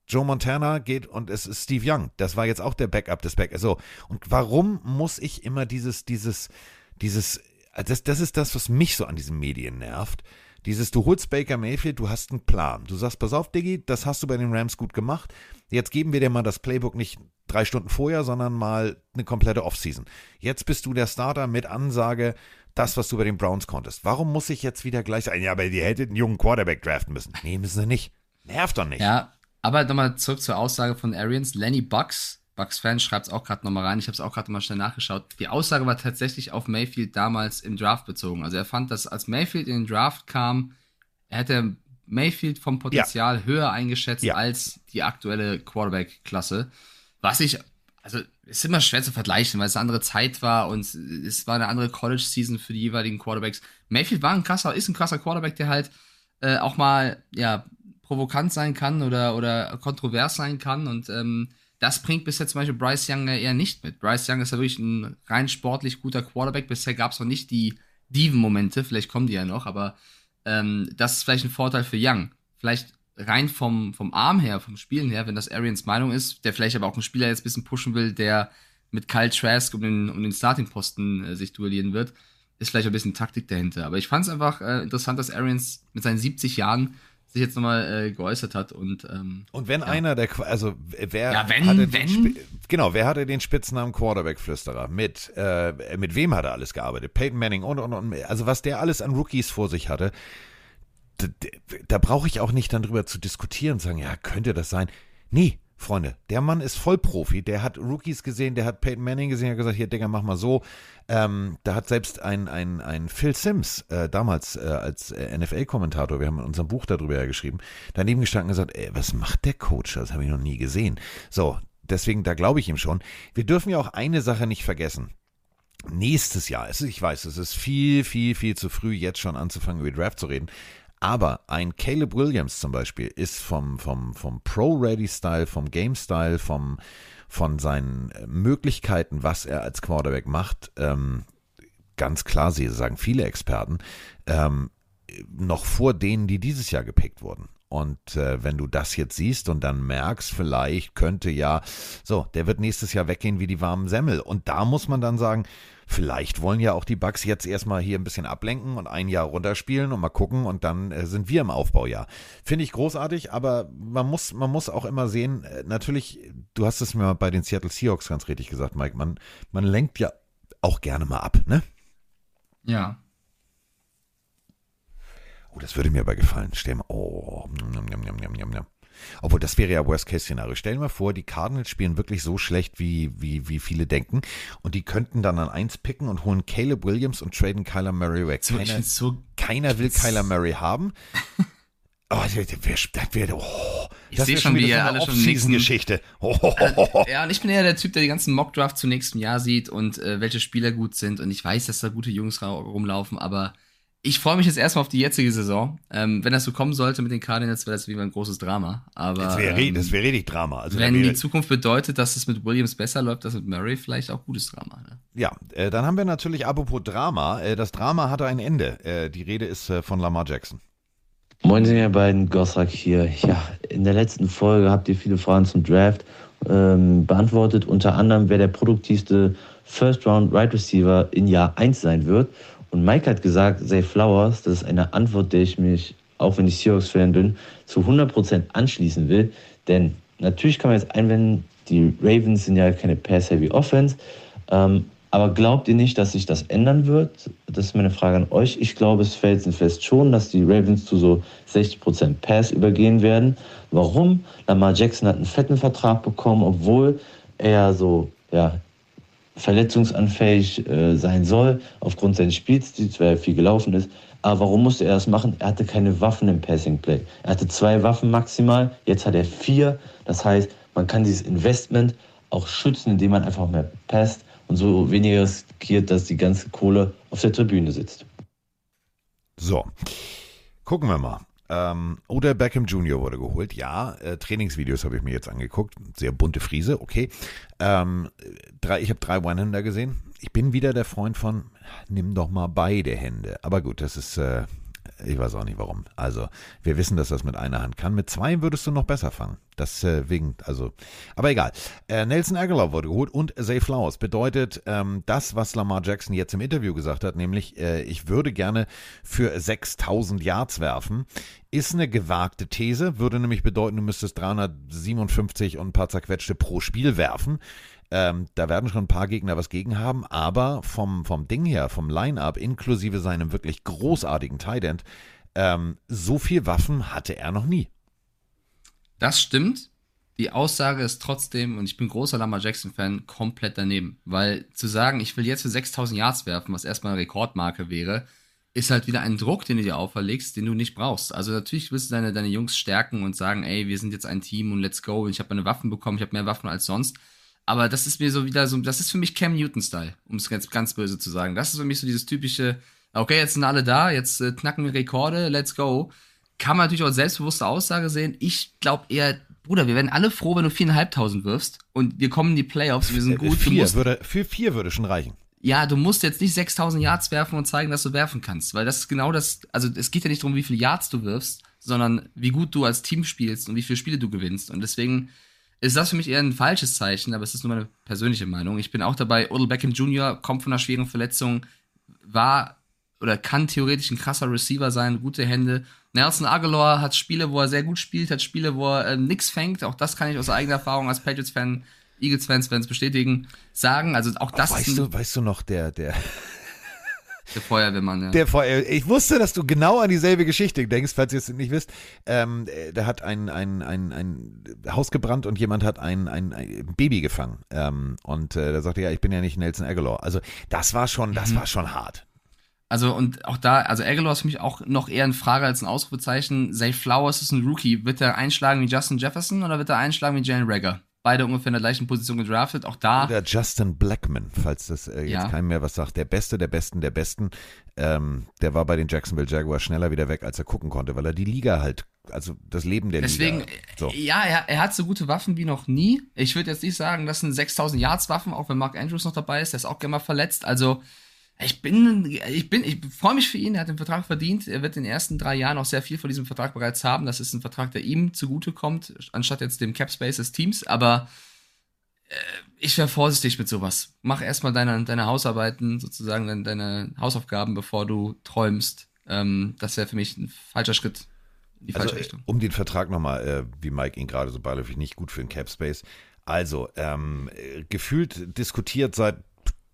Joe Montana geht und es ist Steve Young. Das war jetzt auch der Backup des Backups. So. Und warum muss ich immer dieses, dieses, dieses, das, das ist das, was mich so an diesen Medien nervt. Dieses, du holst Baker Mayfield, du hast einen Plan. Du sagst, pass auf, Diggi, das hast du bei den Rams gut gemacht. Jetzt geben wir dir mal das Playbook nicht drei Stunden vorher, sondern mal eine komplette Offseason. Jetzt bist du der Starter mit Ansage, das, was du bei den Browns konntest. Warum muss ich jetzt wieder gleich sagen, ja, aber ihr hättet einen jungen Quarterback draften müssen? Nee, müssen sie nicht. Nervt doch nicht. Ja, aber nochmal zurück zur Aussage von Arians. Lenny Bucks Bucks-Fan schreibt es auch gerade nochmal rein. Ich habe es auch gerade mal schnell nachgeschaut. Die Aussage war tatsächlich auf Mayfield damals im Draft bezogen. Also er fand, dass als Mayfield in den Draft kam, er hätte Mayfield vom Potenzial ja. höher eingeschätzt ja. als die aktuelle Quarterback-Klasse. Was ich, also ist immer schwer zu vergleichen, weil es eine andere Zeit war und es war eine andere College-Season für die jeweiligen Quarterbacks. Mayfield war ein krasser, ist ein krasser Quarterback, der halt äh, auch mal, ja, provokant sein kann oder, oder kontrovers sein kann und ähm, das bringt bisher zum Beispiel Bryce Young eher nicht mit. Bryce Young ist ja wirklich ein rein sportlich guter Quarterback. Bisher gab es noch nicht die Diven-Momente, vielleicht kommen die ja noch, aber ähm, das ist vielleicht ein Vorteil für Young. Vielleicht rein vom, vom Arm her, vom Spielen her, wenn das Arians Meinung ist, der vielleicht aber auch einen Spieler jetzt ein bisschen pushen will, der mit Kyle Trask um den, um den Starting-Posten äh, sich duellieren wird, ist vielleicht ein bisschen Taktik dahinter. Aber ich fand es einfach äh, interessant, dass Arians mit seinen 70 Jahren sich jetzt nochmal äh, geäußert hat und ähm, und wenn ja. einer der also wer ja, wenn, hatte wenn, genau wer hatte den Spitznamen Quarterback Flüsterer mit äh, mit wem hat er alles gearbeitet Peyton Manning und und und also was der alles an Rookies vor sich hatte da, da brauche ich auch nicht dann drüber zu diskutieren und sagen, ja, könnte das sein? Nee, Freunde, der Mann ist Vollprofi. Der hat Rookies gesehen, der hat Peyton Manning gesehen, hat gesagt, hier, Digga, mach mal so. Ähm, da hat selbst ein, ein, ein Phil Sims, äh, damals äh, als äh, NFL-Kommentator, wir haben in unserem Buch darüber ja geschrieben, daneben gestanden und gesagt, ey, was macht der Coach? Das habe ich noch nie gesehen. So, deswegen, da glaube ich ihm schon. Wir dürfen ja auch eine Sache nicht vergessen. Nächstes Jahr, ich weiß, es ist viel, viel, viel zu früh, jetzt schon anzufangen, über Draft zu reden. Aber ein Caleb Williams zum Beispiel ist vom, vom, vom Pro-Ready-Style, vom Game-Style, vom, von seinen Möglichkeiten, was er als Quarterback macht, ähm, ganz klar, sie sagen viele Experten, ähm, noch vor denen, die dieses Jahr gepickt wurden. Und äh, wenn du das jetzt siehst und dann merkst, vielleicht könnte ja, so, der wird nächstes Jahr weggehen wie die warmen Semmel. Und da muss man dann sagen, Vielleicht wollen ja auch die Bugs jetzt erstmal hier ein bisschen ablenken und ein Jahr runterspielen und mal gucken und dann äh, sind wir im Aufbaujahr. Finde ich großartig, aber man muss, man muss auch immer sehen, äh, natürlich, du hast es mir bei den Seattle Seahawks ganz richtig gesagt, Mike, man, man lenkt ja auch gerne mal ab, ne? Ja. Oh, das würde mir aber gefallen. Stell mal, oh, njam, njam, njam, njam, njam. Obwohl, das wäre ja Worst-Case-Szenario. Stell dir mal vor, die Cardinals spielen wirklich so schlecht, wie, wie, wie viele denken. Und die könnten dann an eins picken und holen Caleb Williams und traden Kyler Murray weg. Keiner, so, keiner will Kyler Murray haben. Oh, das wäre, oh, ich sehe schon, wie ihr alle schon nächsten Geschichte. Oh, oh, oh, ja, und ich bin eher der Typ, der die ganzen Mockdraft zum nächsten Jahr sieht und äh, welche Spieler gut sind. Und ich weiß, dass da gute Jungs rumlaufen, aber ich freue mich jetzt erstmal auf die jetzige Saison. Ähm, wenn das so kommen sollte mit den Cardinals, wäre das wie ein großes Drama. Aber das wäre ähm, wär richtig Drama. Also wenn die Zukunft bedeutet, dass es mit Williams besser läuft, das mit Murray vielleicht auch gutes Drama. Ne? Ja, äh, dann haben wir natürlich apropos Drama. Äh, das Drama hatte ein Ende. Äh, die Rede ist äh, von Lamar Jackson. Moin, ihr beiden Gossack hier. Ja, in der letzten Folge habt ihr viele Fragen zum Draft ähm, beantwortet. Unter anderem, wer der produktivste First Round Right Receiver in Jahr 1 sein wird. Und Mike hat gesagt, Zay Flowers, das ist eine Antwort, der ich mich, auch wenn ich Seahawks-Fan bin, zu 100% anschließen will. Denn natürlich kann man jetzt einwenden, die Ravens sind ja keine Pass-Heavy Offense. Ähm, aber glaubt ihr nicht, dass sich das ändern wird? Das ist meine Frage an euch. Ich glaube es felsenfest schon, dass die Ravens zu so 60% Pass übergehen werden. Warum? Lamar Jackson hat einen fetten Vertrag bekommen, obwohl er so ja, verletzungsanfähig äh, sein soll, aufgrund seines Spielstils, weil er viel gelaufen ist. Aber warum musste er das machen? Er hatte keine Waffen im Passing Play. Er hatte zwei Waffen maximal, jetzt hat er vier. Das heißt, man kann dieses Investment auch schützen, indem man einfach mehr passt und so weniger riskiert, dass die ganze Kohle auf der Tribüne sitzt. So, gucken wir mal. Ähm, oder Beckham Jr. wurde geholt. Ja, äh, Trainingsvideos habe ich mir jetzt angeguckt. Sehr bunte Friese, okay. Ähm, drei, ich habe drei One-Hander gesehen. Ich bin wieder der Freund von, nimm doch mal beide Hände. Aber gut, das ist äh, ich weiß auch nicht warum. Also, wir wissen, dass das mit einer Hand kann. Mit zwei würdest du noch besser fangen. Das äh, wegen, also, aber egal. Äh, Nelson Aguilar wurde geholt und Zay Flowers bedeutet ähm, das, was Lamar Jackson jetzt im Interview gesagt hat, nämlich, äh, ich würde gerne für 6000 Yards werfen, ist eine gewagte These, würde nämlich bedeuten, du müsstest 357 und ein paar zerquetschte pro Spiel werfen. Ähm, da werden schon ein paar Gegner was gegen haben, aber vom, vom Ding her, vom Line-Up, inklusive seinem wirklich großartigen Tight End, ähm, so viel Waffen hatte er noch nie. Das stimmt. die Aussage ist trotzdem, und ich bin großer Lamar Jackson-Fan, komplett daneben. Weil zu sagen, ich will jetzt für 6000 Yards werfen, was erstmal eine Rekordmarke wäre, ist halt wieder ein Druck, den du dir auferlegst, den du nicht brauchst. Also natürlich willst du deine, deine Jungs stärken und sagen, ey, wir sind jetzt ein Team und let's go. Ich habe meine Waffen bekommen, ich habe mehr Waffen als sonst. Aber das ist mir so wieder so, das ist für mich Cam Newton-Style, um es ganz, ganz böse zu sagen. Das ist für mich so dieses typische, okay, jetzt sind alle da, jetzt äh, knacken wir Rekorde, let's go. Kann man natürlich auch selbstbewusste Aussage sehen. Ich glaube eher, Bruder, wir werden alle froh, wenn du viereinhalbtausend wirfst und wir kommen in die Playoffs, wir sind gut. Vier musst, würde, für vier würde schon reichen. ja, du musst jetzt nicht 6000 Yards werfen und zeigen, dass du werfen kannst, weil das ist genau das, also es geht ja nicht darum, wie viele Yards du wirfst, sondern wie gut du als Team spielst und wie viele Spiele du gewinnst. Und deswegen ist das für mich eher ein falsches Zeichen, aber es ist nur meine persönliche Meinung. Ich bin auch dabei, Odell Beckham Jr. kommt von einer schweren Verletzung, war oder kann theoretisch ein krasser Receiver sein, gute Hände. Nelson Aguilar hat Spiele, wo er sehr gut spielt, hat Spiele, wo er äh, nix fängt. Auch das kann ich aus eigener Erfahrung als Patriots-Fan, Eagles-Fans es bestätigen, sagen. Also auch das weißt, du, weißt du noch, der, der, der Feuerwehrmann, ja. der vor, ich wusste, dass du genau an dieselbe Geschichte denkst, falls ihr es nicht wisst. Ähm, der hat ein, ein, ein, ein Haus gebrannt und jemand hat ein, ein, ein Baby gefangen. Ähm, und äh, da sagte er, ja, ich bin ja nicht Nelson Aguilar. Also das war schon, das Mhm. war schon hart. Also und auch da, also Aguilar ist für mich auch noch eher eine Frage als ein Ausrufezeichen. Zay Flowers ist ein Rookie. Wird er einschlagen wie Justin Jefferson oder wird er einschlagen wie Jalen Rager? Beide ungefähr in der gleichen Position gedraftet. Auch da, Oder Justin Blackman, falls das äh, jetzt Ja. keinem mehr was sagt. Der Beste, der Besten, der Besten. Ähm, der war bei den Jacksonville Jaguars schneller wieder weg, als er gucken konnte, weil er die Liga halt, also das Leben der deswegen, Liga. So. ja, er, er hat so gute Waffen wie noch nie. Ich würde jetzt nicht sagen, das sind 6000 Yards Waffen, auch wenn Mark Andrews noch dabei ist. Der ist auch gerne mal verletzt. Also ich bin, ich bin, ich freue mich für ihn. Er hat den Vertrag verdient. Er wird in den ersten drei Jahren auch sehr viel von diesem Vertrag bereits haben. Das ist ein Vertrag, der ihm zugutekommt, anstatt jetzt dem Cap Space des Teams. Aber äh, ich wäre vorsichtig mit sowas. Mach erstmal deine, deine Hausarbeiten, sozusagen deine, deine Hausaufgaben, bevor du träumst. Ähm, das wäre für mich ein falscher Schritt in die falsche Also, Richtung. um den Vertrag nochmal, äh, wie Mike ihn gerade so beiläufig nicht gut für den Cap Space. Also, ähm, äh, gefühlt diskutiert seit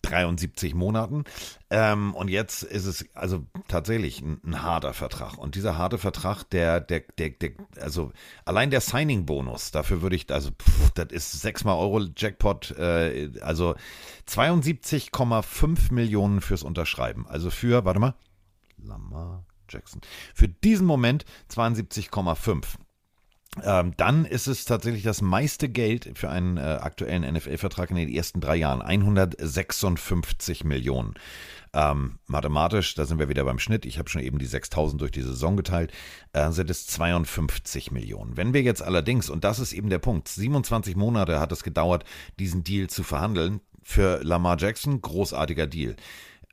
73 Monaten. Ähm, und jetzt ist es also tatsächlich ein, ein harter Vertrag. Und dieser harte Vertrag, der, der, der, der also allein der Signing-Bonus, dafür würde ich, also pff, das ist sechsmal Euro-Jackpot, äh, also 72,5 Millionen fürs Unterschreiben. Also für, warte mal, Lamar Jackson. Für diesen Moment 72,5. Ähm, dann ist es tatsächlich das meiste Geld für einen äh, aktuellen NFL-Vertrag in den ersten drei Jahren. 156 Millionen. Ähm, mathematisch, da sind wir wieder beim Schnitt. Ich habe schon eben die 6000 durch die Saison geteilt, äh, sind es 52 Millionen. Wenn wir jetzt allerdings, und das ist eben der Punkt, 27 Monate hat es gedauert, diesen Deal zu verhandeln. Für Lamar Jackson, großartiger Deal.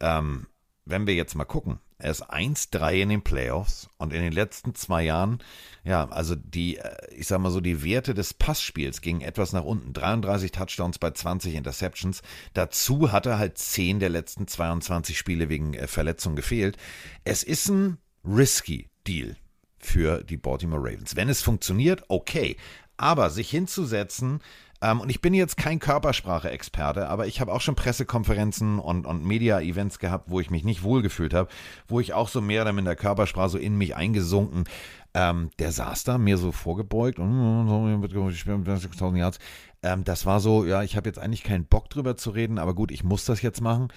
Ähm, wenn wir jetzt mal gucken, er ist 1-3 in den Playoffs und in den letzten zwei Jahren, ja, also die, äh, ich sag mal so, die Werte des Passspiels gingen etwas nach unten. 33 Touchdowns bei 20 Interceptions. Dazu hat er halt 10 der letzten 22 Spiele wegen äh, Verletzung gefehlt. Es ist ein risky Deal für die Baltimore Ravens. Wenn es funktioniert, okay. Aber sich hinzusetzen, ähm, und ich bin jetzt kein Körpersprache-Experte, aber ich habe auch schon Pressekonferenzen und, und Media-Events gehabt, wo ich mich nicht wohlgefühlt habe, wo ich auch so mehr oder minder Körpersprache so in mich eingesunken. Ähm, der saß da, mir so vorgebeugt und ich spiele mit 60.000 Yards. Ähm, das war so, ja, ich habe jetzt eigentlich keinen Bock drüber zu reden, aber gut, ich muss das jetzt machen.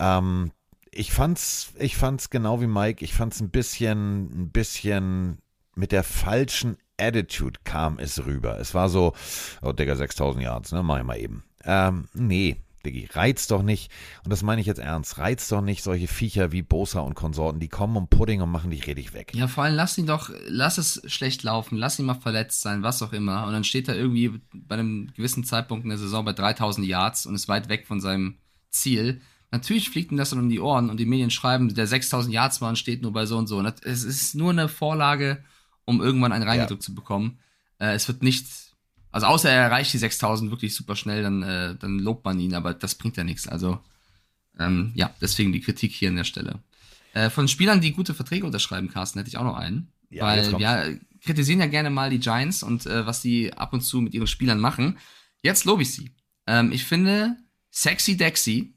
Ähm, ich fand's, ich fand's genau wie Mike, ich fand's ein bisschen, ein bisschen mit der falschen Attitude kam es rüber. Es war so, oh Digga, 6000 Yards, ne, mach ich mal eben. Ähm, nee, Diggi, reizt doch nicht, und das meine ich jetzt ernst, reizt doch nicht solche Viecher wie Bosa und Konsorten, die kommen um Pudding und machen dich richtig weg. Ja, vor allem lass ihn doch, lass es schlecht laufen, lass ihn mal verletzt sein, was auch immer. Und dann steht er irgendwie bei einem gewissen Zeitpunkt in der Saison bei 3000 Yards und ist weit weg von seinem Ziel. Natürlich fliegt ihm das dann um die Ohren und die Medien schreiben, der 6000 Yards Mann steht nur bei so und so. Und das- es ist nur eine Vorlage, um irgendwann einen reingedrückt zu bekommen. Äh, es wird nicht, also außer er erreicht die 6000 wirklich super schnell, dann, äh, dann lobt man ihn, aber das bringt ja nichts. Also, ähm, ja, deswegen die Kritik hier an der Stelle. Äh, von Spielern, die gute Verträge unterschreiben, Carsten, hätte ich auch noch einen. Ja, weil wir kritisieren ja gerne mal die Giants und äh, was sie ab und zu mit ihren Spielern machen. Jetzt lobe ich sie. Ähm, ich finde Sexy Dexy,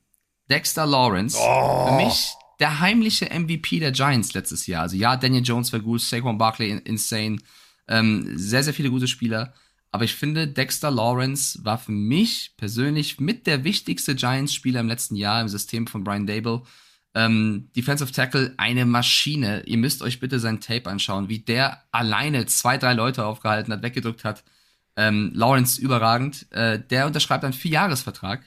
Dexter Lawrence, Oh. für mich der heimliche MVP der Giants letztes Jahr. Also ja, Daniel Jones war gut, Saquon Barkley in- insane, ähm, sehr, sehr viele gute Spieler. Aber ich finde, Dexter Lawrence war für mich persönlich mit der wichtigste Giants-Spieler im letzten Jahr im System von Brian Dable. Ähm, Defensive Tackle, eine Maschine. Ihr müsst euch bitte sein Tape anschauen, wie der alleine zwei, drei Leute aufgehalten hat, weggedrückt hat. Ähm, Lawrence überragend. Äh, der unterschreibt einen Vierjahresvertrag.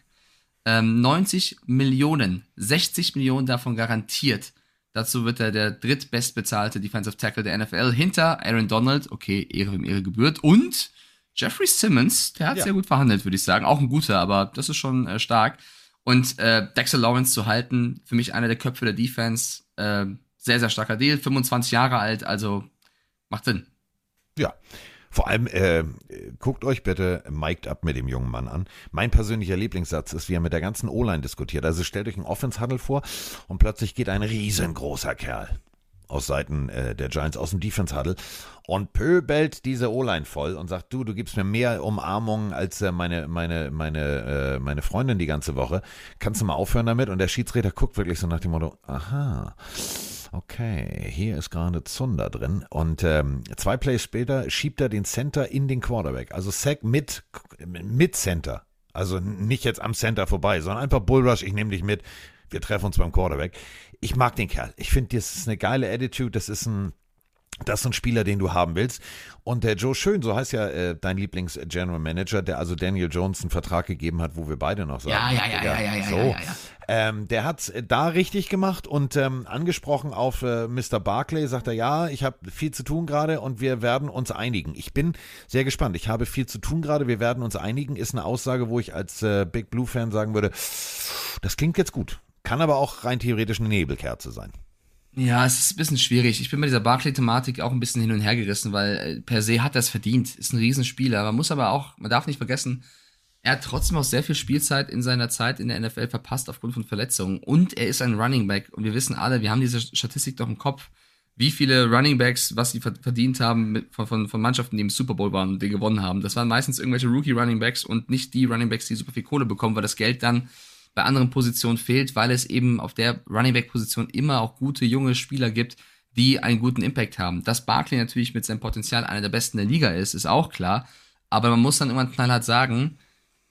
Ähm, 90 Millionen, 60 Millionen davon garantiert. Dazu wird er der drittbestbezahlte Defensive Tackle der NFL hinter Aaron Donald. Okay, Ehre wem Ehre gebührt. Und Jeffrey Simmons, der hat ja. sehr gut verhandelt, würde ich sagen. Auch ein guter, aber das ist schon äh, stark. Und äh, Dexter Lawrence zu halten, für mich einer der Köpfe der Defense, äh, sehr, sehr starker Deal. 25 Jahre alt, also macht Sinn. Ja. Vor allem, äh, guckt euch bitte Mic'd Up mit dem jungen Mann an. Mein persönlicher Lieblingssatz ist, wie er mit der ganzen O-Line diskutiert. Also stellt euch einen Offense-Huddle vor und plötzlich geht ein riesengroßer Kerl aus Seiten äh, der Giants aus dem Defense Huddle und pöbelt diese O-Line voll und sagt, du, du gibst mir mehr Umarmungen als äh, meine meine meine äh, meine Freundin die ganze Woche. Kannst du mal aufhören damit? Und der Schiedsrichter guckt wirklich so nach dem Motto, aha. Okay, hier ist gerade Zunder drin. Und ähm, zwei Plays später schiebt er den Center in den Quarterback. Also Sack mit, mit Center. Also nicht jetzt am Center vorbei, sondern einfach Bullrush, ich nehme dich mit. Wir treffen uns beim Quarterback ich mag den Kerl. Ich finde, das ist eine geile Attitude. Das ist ein, das ist ein Spieler, den du haben willst. Und der Joe Schön, so heißt ja äh, dein Lieblings-General Manager, der also Daniel Jones einen Vertrag gegeben hat, wo wir beide noch sagen. Ja, ja, ja, ja, ja, ja, so. ja, ja, ja. Ähm, der hat da richtig gemacht und ähm, angesprochen auf äh, Mr. Barclay, sagt er, ja, ich habe viel zu tun gerade und wir werden uns einigen. Ich bin sehr gespannt. Ich habe viel zu tun gerade, wir werden uns einigen, ist eine Aussage, wo ich als äh, Big Blue-Fan sagen würde, das klingt jetzt gut. Kann aber auch rein theoretisch eine Nebelkerze sein. Ja, es ist ein bisschen schwierig. Ich bin bei dieser Barclay-Thematik auch ein bisschen hin und her gerissen, weil äh, per se hat es verdient. Ist ein Riesenspieler. Man muss aber auch, man darf nicht vergessen, er hat trotzdem auch sehr viel Spielzeit in seiner Zeit in der NFL verpasst aufgrund von Verletzungen. Und er ist ein Running Back. Und wir wissen alle, wir haben diese Statistik doch im Kopf, wie viele Running Backs, was sie verdient haben mit, von, von, von Mannschaften, die im Super Bowl waren und die gewonnen haben. Das waren meistens irgendwelche Rookie Running Backs und nicht die Running Backs, die super viel Kohle bekommen, weil das Geld dann bei anderen Positionen fehlt, weil es eben auf der Running Back Position immer auch gute junge Spieler gibt, die einen guten Impact haben. Dass Barkley natürlich mit seinem Potenzial einer der besten der Liga ist, ist auch klar. Aber man muss dann irgendwann knallhart sagen,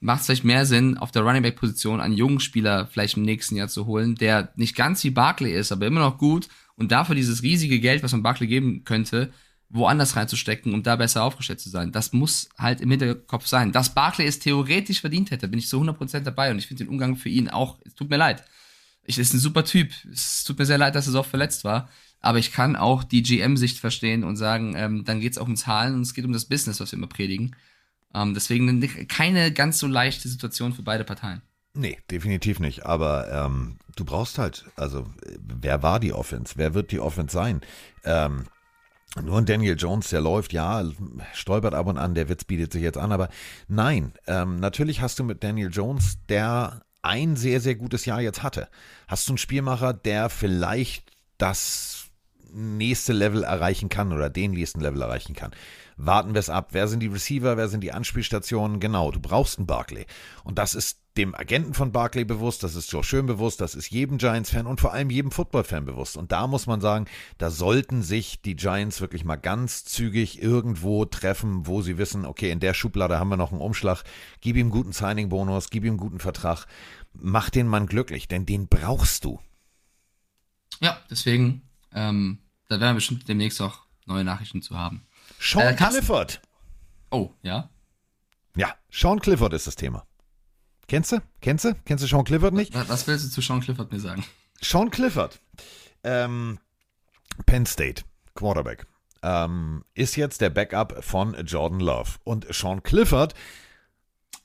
macht es vielleicht mehr Sinn, auf der Running Back Position einen jungen Spieler vielleicht im nächsten Jahr zu holen, der nicht ganz wie Barkley ist, aber immer noch gut und dafür dieses riesige Geld, was man Barkley geben könnte, woanders reinzustecken, um da besser aufgestellt zu sein. Das muss halt im Hinterkopf sein. Dass Barclay es theoretisch verdient hätte, bin ich zu 100% dabei und ich finde den Umgang für ihn auch, es tut mir leid. Ich ist ein super Typ. Es tut mir sehr leid, dass er so oft verletzt war. Aber ich kann auch die GM-Sicht verstehen und sagen, ähm, dann geht es auch um Zahlen und es geht um das Business, was wir immer predigen. Ähm, deswegen keine ganz so leichte Situation für beide Parteien. Nee, definitiv nicht. Aber ähm, du brauchst halt, also wer war die Offense? Wer wird die Offense sein? Ähm, nur ein Daniel Jones, der läuft, ja, stolpert ab und an, der Witz bietet sich jetzt an, aber nein, ähm, natürlich hast du mit Daniel Jones, der ein sehr, sehr gutes Jahr jetzt hatte, hast du einen Spielmacher, der vielleicht das nächste Level erreichen kann oder den nächsten Level erreichen kann. Warten wir es ab. Wer sind die Receiver? Wer sind die Anspielstationen? Genau, du brauchst einen Barkley. Und das ist dem Agenten von Barkley bewusst, das ist Joe Schön bewusst, das ist jedem Giants-Fan und vor allem jedem Football-Fan bewusst. Und da muss man sagen, da sollten sich die Giants wirklich mal ganz zügig irgendwo treffen, wo sie wissen, okay, in der Schublade haben wir noch einen Umschlag, gib ihm guten Signing-Bonus, gib ihm guten Vertrag, mach den Mann glücklich, denn den brauchst du. Ja, deswegen, ähm, da werden wir bestimmt demnächst auch neue Nachrichten zu haben. Sean äh, Clifford. Oh, ja? Ja, Sean Clifford ist das Thema. Kennst du? Kennst du? Kennst du Sean Clifford nicht? Was willst du zu Sean Clifford mir sagen? Sean Clifford, ähm, Penn State, Quarterback, ähm, ist jetzt der Backup von Jordan Love. Und Sean Clifford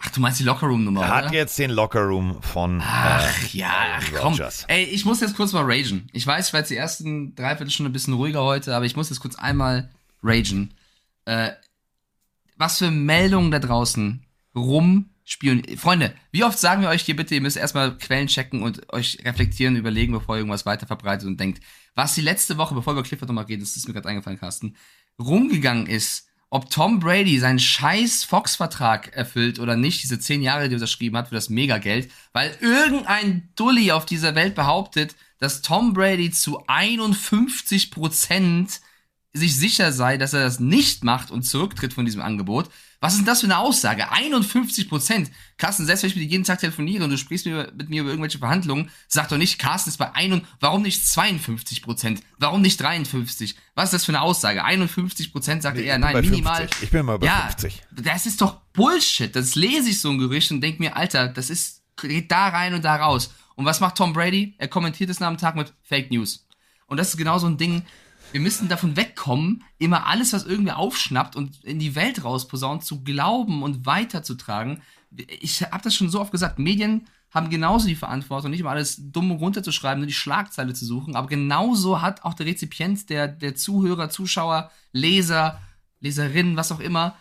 Ach, du meinst die Lockerroom-Nummer, Hat oder? jetzt den Lockerroom von Ach, äh, ja, komm. Ey, ich muss jetzt kurz mal ragen. Ich weiß, ich war jetzt die ersten Dreiviertelstunde ein bisschen ruhiger heute, aber ich muss jetzt kurz einmal ragen. Äh, was für Meldungen da draußen rum Spion Freunde, wie oft sagen wir euch hier bitte, ihr müsst erstmal Quellen checken und euch reflektieren, überlegen, bevor ihr irgendwas weiter verbreitet und denkt, was die letzte Woche, bevor wir über Clifford nochmal reden, das ist mir gerade eingefallen, Carsten, rumgegangen ist, ob Tom Brady seinen scheiß Fox-Vertrag erfüllt oder nicht, diese zehn Jahre, die er unterschrieben hat für das Megageld, weil irgendein Dulli auf dieser Welt behauptet, dass Tom Brady zu 51 Prozent sich sicher sei, dass er das nicht macht und zurücktritt von diesem Angebot. Was ist denn das für eine Aussage? 51 Prozent. Carsten, selbst wenn ich mit dir jeden Tag telefoniere und du sprichst mit mir über irgendwelche Verhandlungen, sag doch nicht, Carsten ist bei 1 warum nicht 52 Prozent? Warum nicht 53? Was ist das für eine Aussage? 51 Prozent sagt Nee, er, nein, minimal. 50. Ich bin mal bei ja, 50. Das ist doch Bullshit. Das lese ich so ein Gerücht und denk mir, Alter, das ist, geht da rein und da raus. Und was macht Tom Brady? Er kommentiert es nach dem Tag mit Fake News. Und das ist genau so ein Ding, wir müssen davon wegkommen, immer alles, was irgendwie aufschnappt und in die Welt rausposaunt, zu glauben und weiterzutragen. Ich habe das schon so oft gesagt, Medien haben genauso die Verantwortung, nicht immer alles dumm runterzuschreiben, nur die Schlagzeile zu suchen, aber genauso hat auch der Rezipient, der, der Zuhörer, Zuschauer, Leser, Leserin, was auch immer,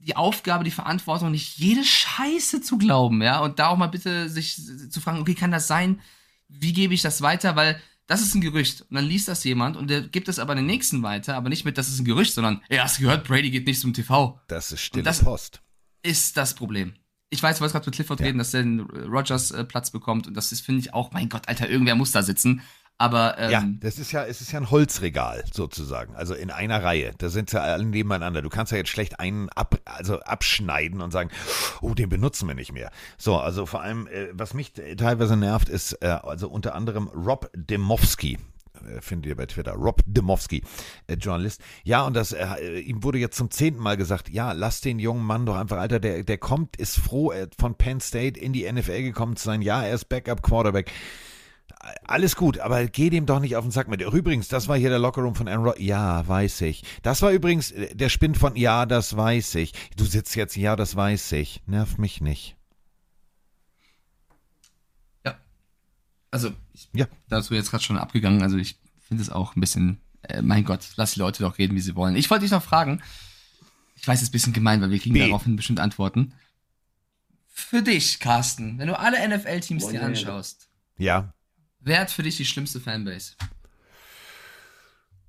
die Aufgabe, die Verantwortung, nicht jede Scheiße zu glauben, ja, und da auch mal bitte sich zu fragen, okay, kann das sein? Wie gebe ich das weiter? Weil das ist ein Gerücht. Und dann liest das jemand und der gibt es aber den nächsten weiter, aber nicht mit, das ist ein Gerücht, sondern, ey, hast du gehört, Brady geht nicht zum TV. Das ist stille das- Post. Ist das Problem. Ich weiß, du wolltest gerade mit Clifford reden, dass der den Rogers äh, Platz bekommt und das ist, finde ich auch, mein Gott, Alter, irgendwer muss da sitzen. Aber, ähm, Ja, das ist ja, es ist ja ein Holzregal sozusagen, also in einer Reihe. Da sind sie alle nebeneinander. Du kannst ja jetzt schlecht einen ab, also abschneiden und sagen, oh, den benutzen wir nicht mehr. So, also vor allem, äh, was mich äh, teilweise nervt, ist äh, also unter anderem Rob Demowski. äh, Findet ihr bei Twitter, Rob Demowski, äh, Journalist. Ja, und das, äh, ihm wurde jetzt zum zehnten Mal gesagt, ja, lass den jungen Mann doch einfach, Alter, der, der kommt, ist froh, er von Penn State in die NFL gekommen zu sein. Ja, er ist Backup-Quarterback alles gut, aber geh dem doch nicht auf den Sack mit. Übrigens, das war hier der Lockerroom von Aaron Rodgers. Ja, weiß ich. Das war übrigens äh, der Spinn von Ja, das weiß ich. Du sitzt jetzt, ja, das weiß ich. Nervt mich nicht. also, ich, Ja. da hast du jetzt gerade schon abgegangen, also ich finde es auch ein bisschen, äh, mein Gott, lass die Leute doch reden, wie sie wollen. Ich wollte dich noch fragen, ich weiß, es ist ein bisschen gemein, weil wir kriegen Nee. daraufhin bestimmt Antworten. Für dich, Carsten, wenn du alle NFL-Teams dir ja, ja. anschaust, Ja, wer hat für dich die schlimmste Fanbase?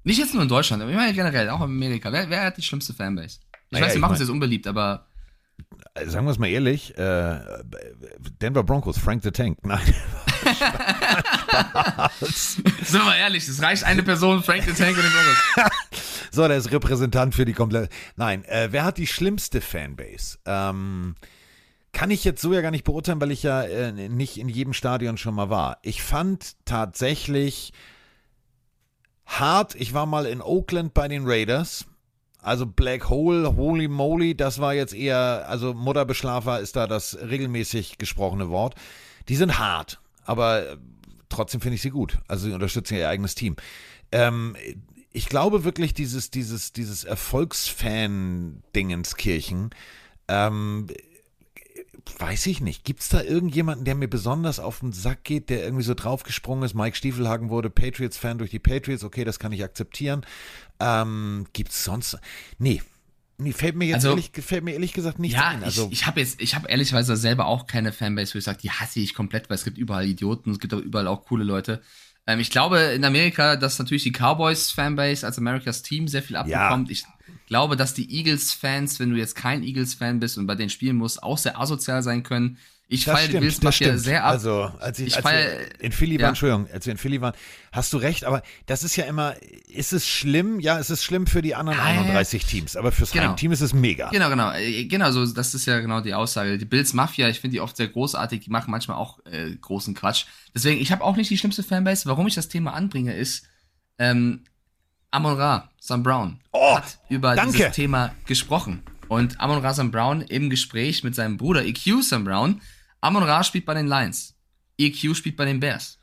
Nicht jetzt nur in Deutschland, aber ich meine generell, auch in Amerika. Wer, wer hat die schlimmste Fanbase? Ich Naja, weiß, wir ich machen es jetzt unbeliebt, aber äh, sagen wir es mal ehrlich, äh, Denver Broncos, Frank the Tank. Nein. sind wir mal ehrlich, es reicht eine Person, Frank the Tank und den Broncos. So, der ist Repräsentant für die komplette. Nein, äh, wer hat die schlimmste Fanbase? Ähm, kann ich jetzt so ja gar nicht beurteilen, weil ich ja äh, nicht in jedem Stadion schon mal war. Ich fand tatsächlich hart, ich war mal in Oakland bei den Raiders. Also Black Hole, Holy Moly, das war jetzt eher, also Mutterbeschlafer ist da das regelmäßig gesprochene Wort. Die sind hart, aber äh, trotzdem finde ich sie gut. Also sie unterstützen ihr eigenes Team. Ähm, ich glaube wirklich, dieses, dieses, dieses Erfolgsfan-Dingenskirchen, ähm, weiß ich nicht. Gibt es da irgendjemanden, der mir besonders auf den Sack geht, der irgendwie so draufgesprungen ist? Mike Stiefelhagen wurde Patriots-Fan durch die Patriots, okay, das kann ich akzeptieren. Ähm, Gibt es sonst. Nee. Nee, fällt mir jetzt Also- ehrlich, fällt mir ehrlich gesagt nicht ja, ein. Also, ich, ich habe jetzt, ich habe ehrlicherweise selber auch keine Fanbase, wo ich sage, die hasse ich komplett, weil es gibt überall Idioten, es gibt auch überall auch coole Leute. Ähm, ich glaube in Amerika, dass natürlich die Cowboys Fanbase als Americas Team sehr viel abbekommt. Ich glaube, dass die Eagles Fans, wenn du jetzt kein Eagles Fan bist und bei denen spielen musst, auch sehr asozial sein können. Ich das feiere die Bills Mafia sehr ab. Also, als, ich, Ich als feier- wir in Philly ja. waren, Entschuldigung, als wir in Philly waren, hast du recht, aber das ist ja immer, ist es schlimm? Ja, es ist schlimm für die anderen Ja, ja, ja. 31 Teams, aber fürs Genau. Heimteam ist es mega. Genau, genau. Äh, Genau, so, das ist ja genau die Aussage. Die Bills Mafia, ich finde die oft sehr großartig, die machen manchmal auch äh, großen Quatsch. Deswegen, ich habe auch nicht die schlimmste Fanbase. Warum ich das Thema anbringe, ist, ähm, Amon Ra, Sam Brown, Oh, hat über danke. dieses Thema gesprochen. Und Amon Ra Sam Brown im Gespräch mit seinem Bruder EQ Sam Brown, Amon Ra spielt bei den Lions, EQ spielt bei den Bears.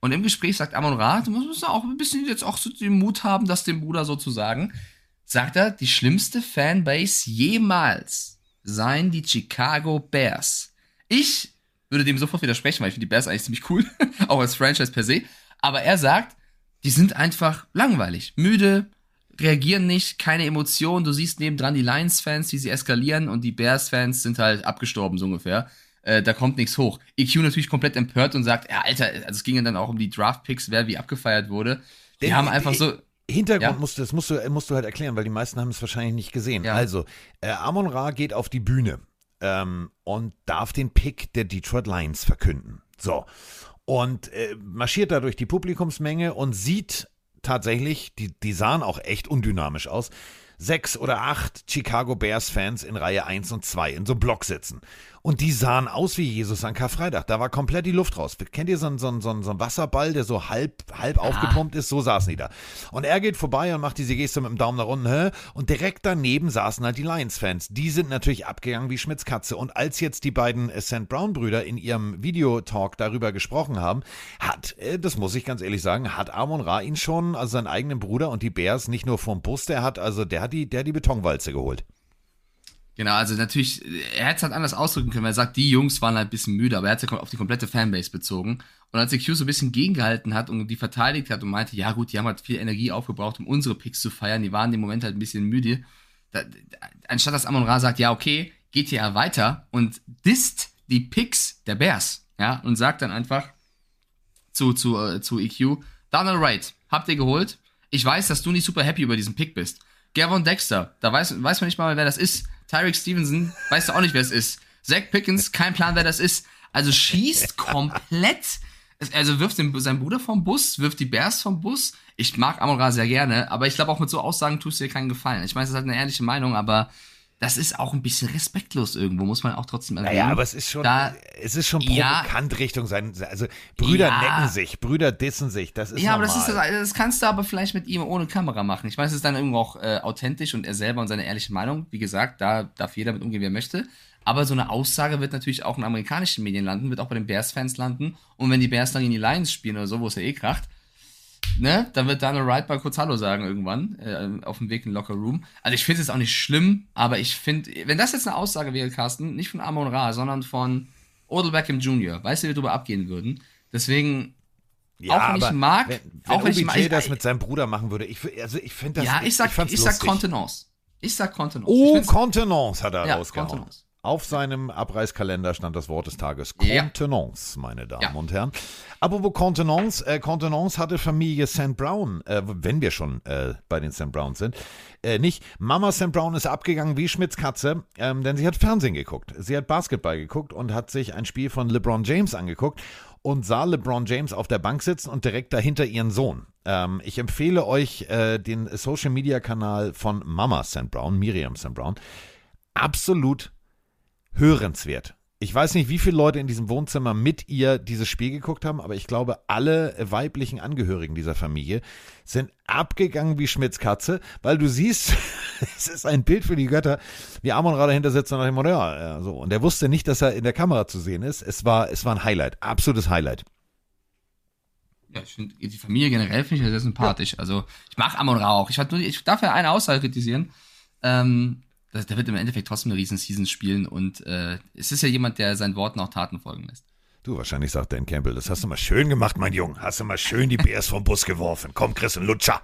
Und im Gespräch sagt Amon Ra, du musst auch ein bisschen jetzt auch so den Mut haben, das dem Bruder so zu sagen, sagt er, die schlimmste Fanbase jemals seien die Chicago Bears. Ich würde dem sofort widersprechen, weil ich finde die Bears eigentlich ziemlich cool, auch als Franchise per se. Aber er sagt, die sind einfach langweilig, müde, reagieren nicht, keine Emotionen. Du siehst nebendran die Lions-Fans, wie sie eskalieren und die Bears-Fans sind halt abgestorben, so ungefähr. Äh, da kommt nichts hoch. EQ natürlich komplett empört und sagt, ja, Alter, also es ging ja dann auch um die Draft-Picks, wer wie abgefeiert wurde. Die Den- haben einfach so, Hintergrund Ja. musst du, das musst du, musst du halt erklären, weil die meisten haben es wahrscheinlich nicht gesehen. Ja. Also, äh, Amon Ra geht auf die Bühne ähm, und darf den Pick der Detroit Lions verkünden. So. Und äh, marschiert da durch die Publikumsmenge und sieht tatsächlich, die, die sahen auch echt undynamisch aus, sechs oder acht Chicago Bears-Fans in Reihe 1 und 2 in so einem Block sitzen. Und die sahen aus wie Jesus an Karfreitag. Da war komplett die Luft raus. Kennt ihr so einen, so einen, so einen Wasserball, der so halb, halb ah. aufgepumpt ist? So saßen die da. Und er geht vorbei und macht diese Geste mit dem Daumen nach unten. Hä? Und direkt daneben saßen halt die Lions-Fans. Die sind natürlich abgegangen wie Schmitz Katze. Und als jetzt die beiden äh, St. Brown-Brüder in ihrem Videotalk darüber gesprochen haben, hat, äh, das muss ich ganz ehrlich sagen, hat Amon Ra ihn schon, also seinen eigenen Bruder und die Bears, nicht nur vom Bus, der hat, also der hat die, der hat die Betonwalze geholt. Genau, also natürlich, er hätte es halt anders ausdrücken können, weil er sagt, die Jungs waren halt ein bisschen müde, aber er hat es ja auf die komplette Fanbase bezogen. Und als EQ so ein bisschen gegengehalten hat und die verteidigt hat und meinte, ja gut, die haben halt viel Energie aufgebraucht, um unsere Picks zu feiern, die waren im Moment halt ein bisschen müde. Da, anstatt dass Amon Ra sagt, ja okay, geht hier ja weiter und disst die Picks der Bears, ja, und sagt dann einfach zu, zu, äh, zu EQ, Donald Wright, habt ihr geholt? Ich weiß, dass du nicht super happy über diesen Pick bist. Gavon Dexter, da weiß, weiß man nicht mal, wer das ist. Tyreek Stevenson, weißt du auch nicht, wer es ist. Zach Pickens, kein Plan, wer das ist. Also schießt komplett, also wirft den, seinen Bruder vom Bus, wirft die Bears vom Bus. Ich mag Amon Ra sehr gerne, aber ich glaube auch mit so Aussagen tust du dir keinen Gefallen. Ich meine, das ist halt eine ehrliche Meinung, aber das ist auch ein bisschen respektlos irgendwo, muss man auch trotzdem erwähnen. Naja, aber es ist schon, da, es ist schon provokant ja, Richtung sein, also Brüder ja, necken sich, Brüder dissen sich, das ist Ja, normal. aber das, ist, das kannst du aber vielleicht mit ihm ohne Kamera machen. Ich meine, es ist dann irgendwo auch äh, authentisch und er selber und seine ehrliche Meinung. Wie gesagt, da darf jeder mit umgehen, wie er möchte. Aber so eine Aussage wird natürlich auch in amerikanischen Medien landen, wird auch bei den Bears-Fans landen. Und wenn die Bears dann in die Lions spielen oder so, wo es ja eh kracht, ne, dann wird Daniel Wright mal kurz Hallo sagen irgendwann, äh, auf dem Weg in den Locker Room. Also ich finde es jetzt auch nicht schlimm, aber ich finde, wenn das jetzt eine Aussage wäre, Carsten, nicht von Amon Ra, sondern von Odell Beckham Jr., weißt du, wie wir darüber abgehen würden. Deswegen, ja, auch wenn ich mag, wenn, wenn auch wenn ich mag, das mit seinem Bruder machen würde, ich, also ich finde das. Ja, ich sag, ich, ich sag Contenance. Ich sag Contenance. Oh, Contenance hat er ja, rausgehauen. Contenance. Auf seinem Abreißkalender stand das Wort des Tages Contenance, ja. meine Damen ja. und Herren. Apropos Contenance, äh, Contenance hatte Familie St. Brown, äh, wenn wir schon äh, bei den St. Browns sind, äh, nicht. Mama St. Brown ist abgegangen wie Schmitz Katze, ähm, denn sie hat Fernsehen geguckt. Sie hat Basketball geguckt und hat sich ein Spiel von LeBron James angeguckt und sah LeBron James auf der Bank sitzen und direkt dahinter ihren Sohn. Ähm, ich empfehle euch äh, den Social Media Kanal von Mama St. Brown, Miriam St. Brown. Absolut hörenswert. Ich weiß nicht, wie viele Leute in diesem Wohnzimmer mit ihr dieses Spiel geguckt haben, aber ich glaube, alle weiblichen Angehörigen dieser Familie sind abgegangen wie Schmitz Katze, weil du siehst, es ist ein Bild für die Götter, wie Amon Ra dahinter sitzt und nach dem Motto, ja, so. Und er wusste nicht, dass er in der Kamera zu sehen ist. Es war, es war ein Highlight, absolutes Highlight. Ja, ich finde, die Familie generell finde ich sehr sympathisch. Ja. Also, ich mag Amon Ra auch. Ich, ich darf ja eine Aussage kritisieren. Ähm, der wird im Endeffekt trotzdem eine riesen Season spielen und äh, es ist ja jemand, der seinen Worten auch Taten folgen lässt. Du, wahrscheinlich sagt Dan Campbell, das hast du mal schön gemacht, mein Junge. Hast du mal schön die Bears vom Bus geworfen. Komm, Chris, ein Lutscher.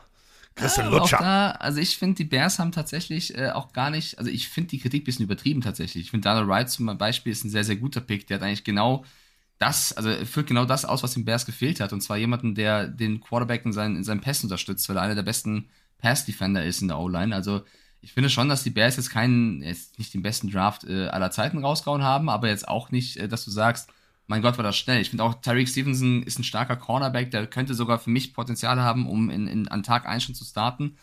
Chris, ein ja, Lutscher. Da, also ich finde, die Bears haben tatsächlich äh, auch gar nicht, also ich finde die Kritik ein bisschen übertrieben tatsächlich. Ich finde, Donald Wright zum Beispiel ist ein sehr, sehr guter Pick. Der hat eigentlich genau das, also führt genau das aus, was dem Bears gefehlt hat. Und zwar jemanden, der den Quarterback in seinen, in seinen Pässen unterstützt, weil er einer der besten Pass-Defender ist in der O-Line. Also ich finde schon, dass die Bears jetzt keinen, jetzt nicht den besten Draft äh, aller Zeiten rausgehauen haben, aber jetzt auch nicht, äh, dass du sagst, mein Gott, war das schnell. Ich finde auch, Tyreek Stevenson ist ein starker Cornerback, der könnte sogar für mich Potenzial haben, um in, in, an Tag 1 schon zu starten.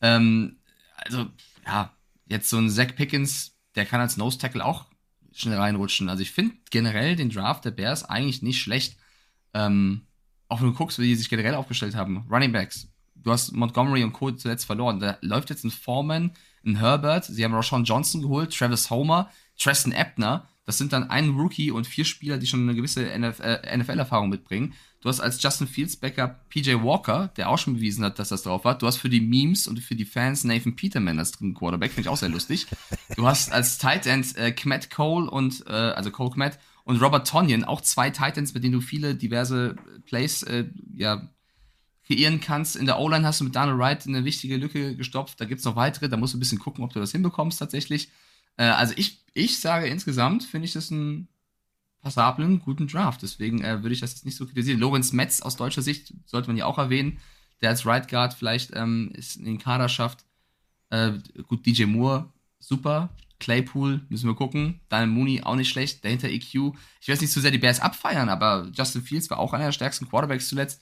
Ähm, also, ja, jetzt so ein Zach Pickens, der kann als Nose Tackle auch schnell reinrutschen. Also ich finde generell den Draft der Bears eigentlich nicht schlecht. Ähm, auch wenn du guckst, wie die sich generell aufgestellt haben. Running Backs, du hast Montgomery und Co. zuletzt verloren. Da läuft jetzt ein Foreman, ein Herbert, sie haben Rashawn Johnson geholt, Travis Homer, Tristan Ebner. Das sind dann ein Rookie und vier Spieler, die schon eine gewisse NFL-Erfahrung mitbringen. Du hast als Justin Fields Backup PJ Walker, der auch schon bewiesen hat, dass das drauf hat. Du hast für die Memes und für die Fans Nathan Peterman als dritten Quarterback, finde ich auch sehr lustig. Du hast als Tight End äh, Kmet Cole und, äh, also Cole Kmet und Robert Tonyan, auch zwei Titans, mit denen du viele diverse Plays, äh, ja, kreieren kannst. In der O-Line hast du mit Daniel Wright eine wichtige Lücke gestopft. Da gibt es noch weitere. Da musst du ein bisschen gucken, ob du das hinbekommst tatsächlich. Äh, also ich, ich sage insgesamt, finde ich das einen passablen, guten Draft. Deswegen äh, würde ich das jetzt nicht so kritisieren. Lorenz Metz aus deutscher Sicht sollte man ja auch erwähnen, der als Right Guard vielleicht ähm, ist in den Kader schafft. Äh, gut, DJ Moore, super. Claypool, müssen wir gucken. Daniel Mooney auch nicht schlecht. Dahinter EQ. Ich weiß nicht zu sehr die Bears abfeiern, aber Justin Fields war auch einer der stärksten Quarterbacks zuletzt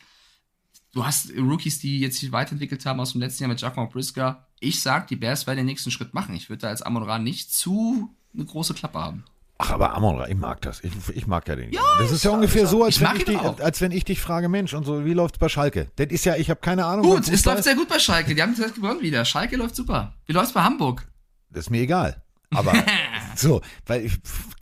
du hast Rookies, die jetzt sich weiterentwickelt haben aus dem letzten Jahr mit Giacomo Brisker. Ich sag, die Bears werden den nächsten Schritt machen. Ich würde da als Amon Ra nicht zu eine große Klappe haben. Ach, aber Amon Ra, ich mag das. Ich, ich mag ja den. Ja, das ist ja ungefähr so, als wenn dich, als wenn ich dich frage, Mensch, und so, wie läuft's bei Schalke? Das ist ja, ich habe keine Ahnung. Gut, es läuft sehr gut bei Schalke. Die haben das gewonnen wieder. Schalke läuft super. Wie läuft's bei Hamburg? Das ist mir egal. Aber so, weil ich,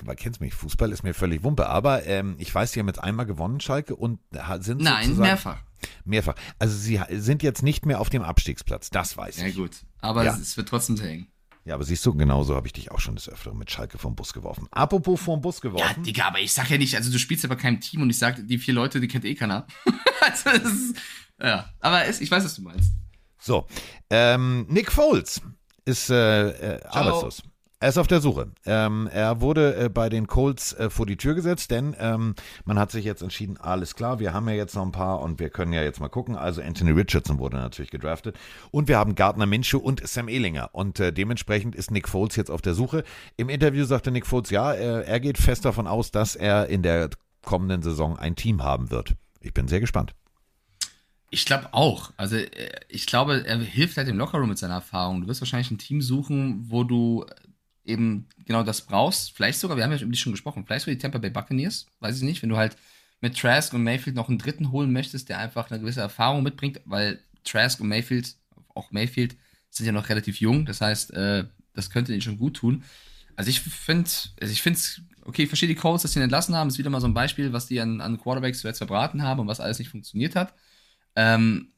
man kennt's mich, Fußball ist mir völlig Wumpe. Aber ähm, ich weiß, die haben jetzt einmal gewonnen, Schalke, und sind Nein, mehrfach. Mehrfach. Also sie sind jetzt nicht mehr auf dem Abstiegsplatz, das weiß Ja, ich. gut. Aber Ja. es, wird trotzdem sehr eng. Ja, aber siehst du, genauso habe ich dich auch schon des Öfteren mit Schalke vom Bus geworfen. Apropos vom Bus Ja, geworfen. Digga, aber ich sag ja nicht, also du spielst ja bei keinem Team und ich sag, die vier Leute, die kennt eh keiner. also, es ist, ja. Aber es, ich weiß, was du meinst. So, ähm, Nick Foles ist äh, äh, arbeitslos. Er ist auf der Suche. Ähm, er wurde äh, bei den Colts äh, vor die Tür gesetzt, denn ähm, man hat sich jetzt entschieden, alles klar, wir haben ja jetzt noch ein paar und wir können ja jetzt mal gucken. Also Anthony Richardson wurde natürlich gedraftet und wir haben Gardner Minshew und Sam Ehlinger und äh, dementsprechend ist Nick Foles jetzt auf der Suche. Im Interview sagte Nick Foles, ja, er, er geht fest davon aus, dass er in der kommenden Saison ein Team haben wird. Ich bin sehr gespannt. Ich glaube auch. Also äh, ich glaube, er hilft halt im Lockerroom mit seiner Erfahrung. Du wirst wahrscheinlich ein Team suchen, wo du eben genau das brauchst. Vielleicht sogar, wir haben ja über die schon gesprochen, vielleicht sogar die Tampa Bay Buccaneers, weiß ich nicht, wenn du halt mit Trask und Mayfield noch einen dritten holen möchtest, der einfach eine gewisse Erfahrung mitbringt, weil Trask und Mayfield, auch Mayfield, sind ja noch relativ jung. Das heißt, äh, das könnte ihnen schon gut tun. Also ich finde, also ich finde es, okay, ich verstehe die Colts, dass sie ihn entlassen haben. Ist wieder mal so ein Beispiel, was die an, an Quarterbacks zuletzt verbraten haben und was alles nicht funktioniert hat. Ähm,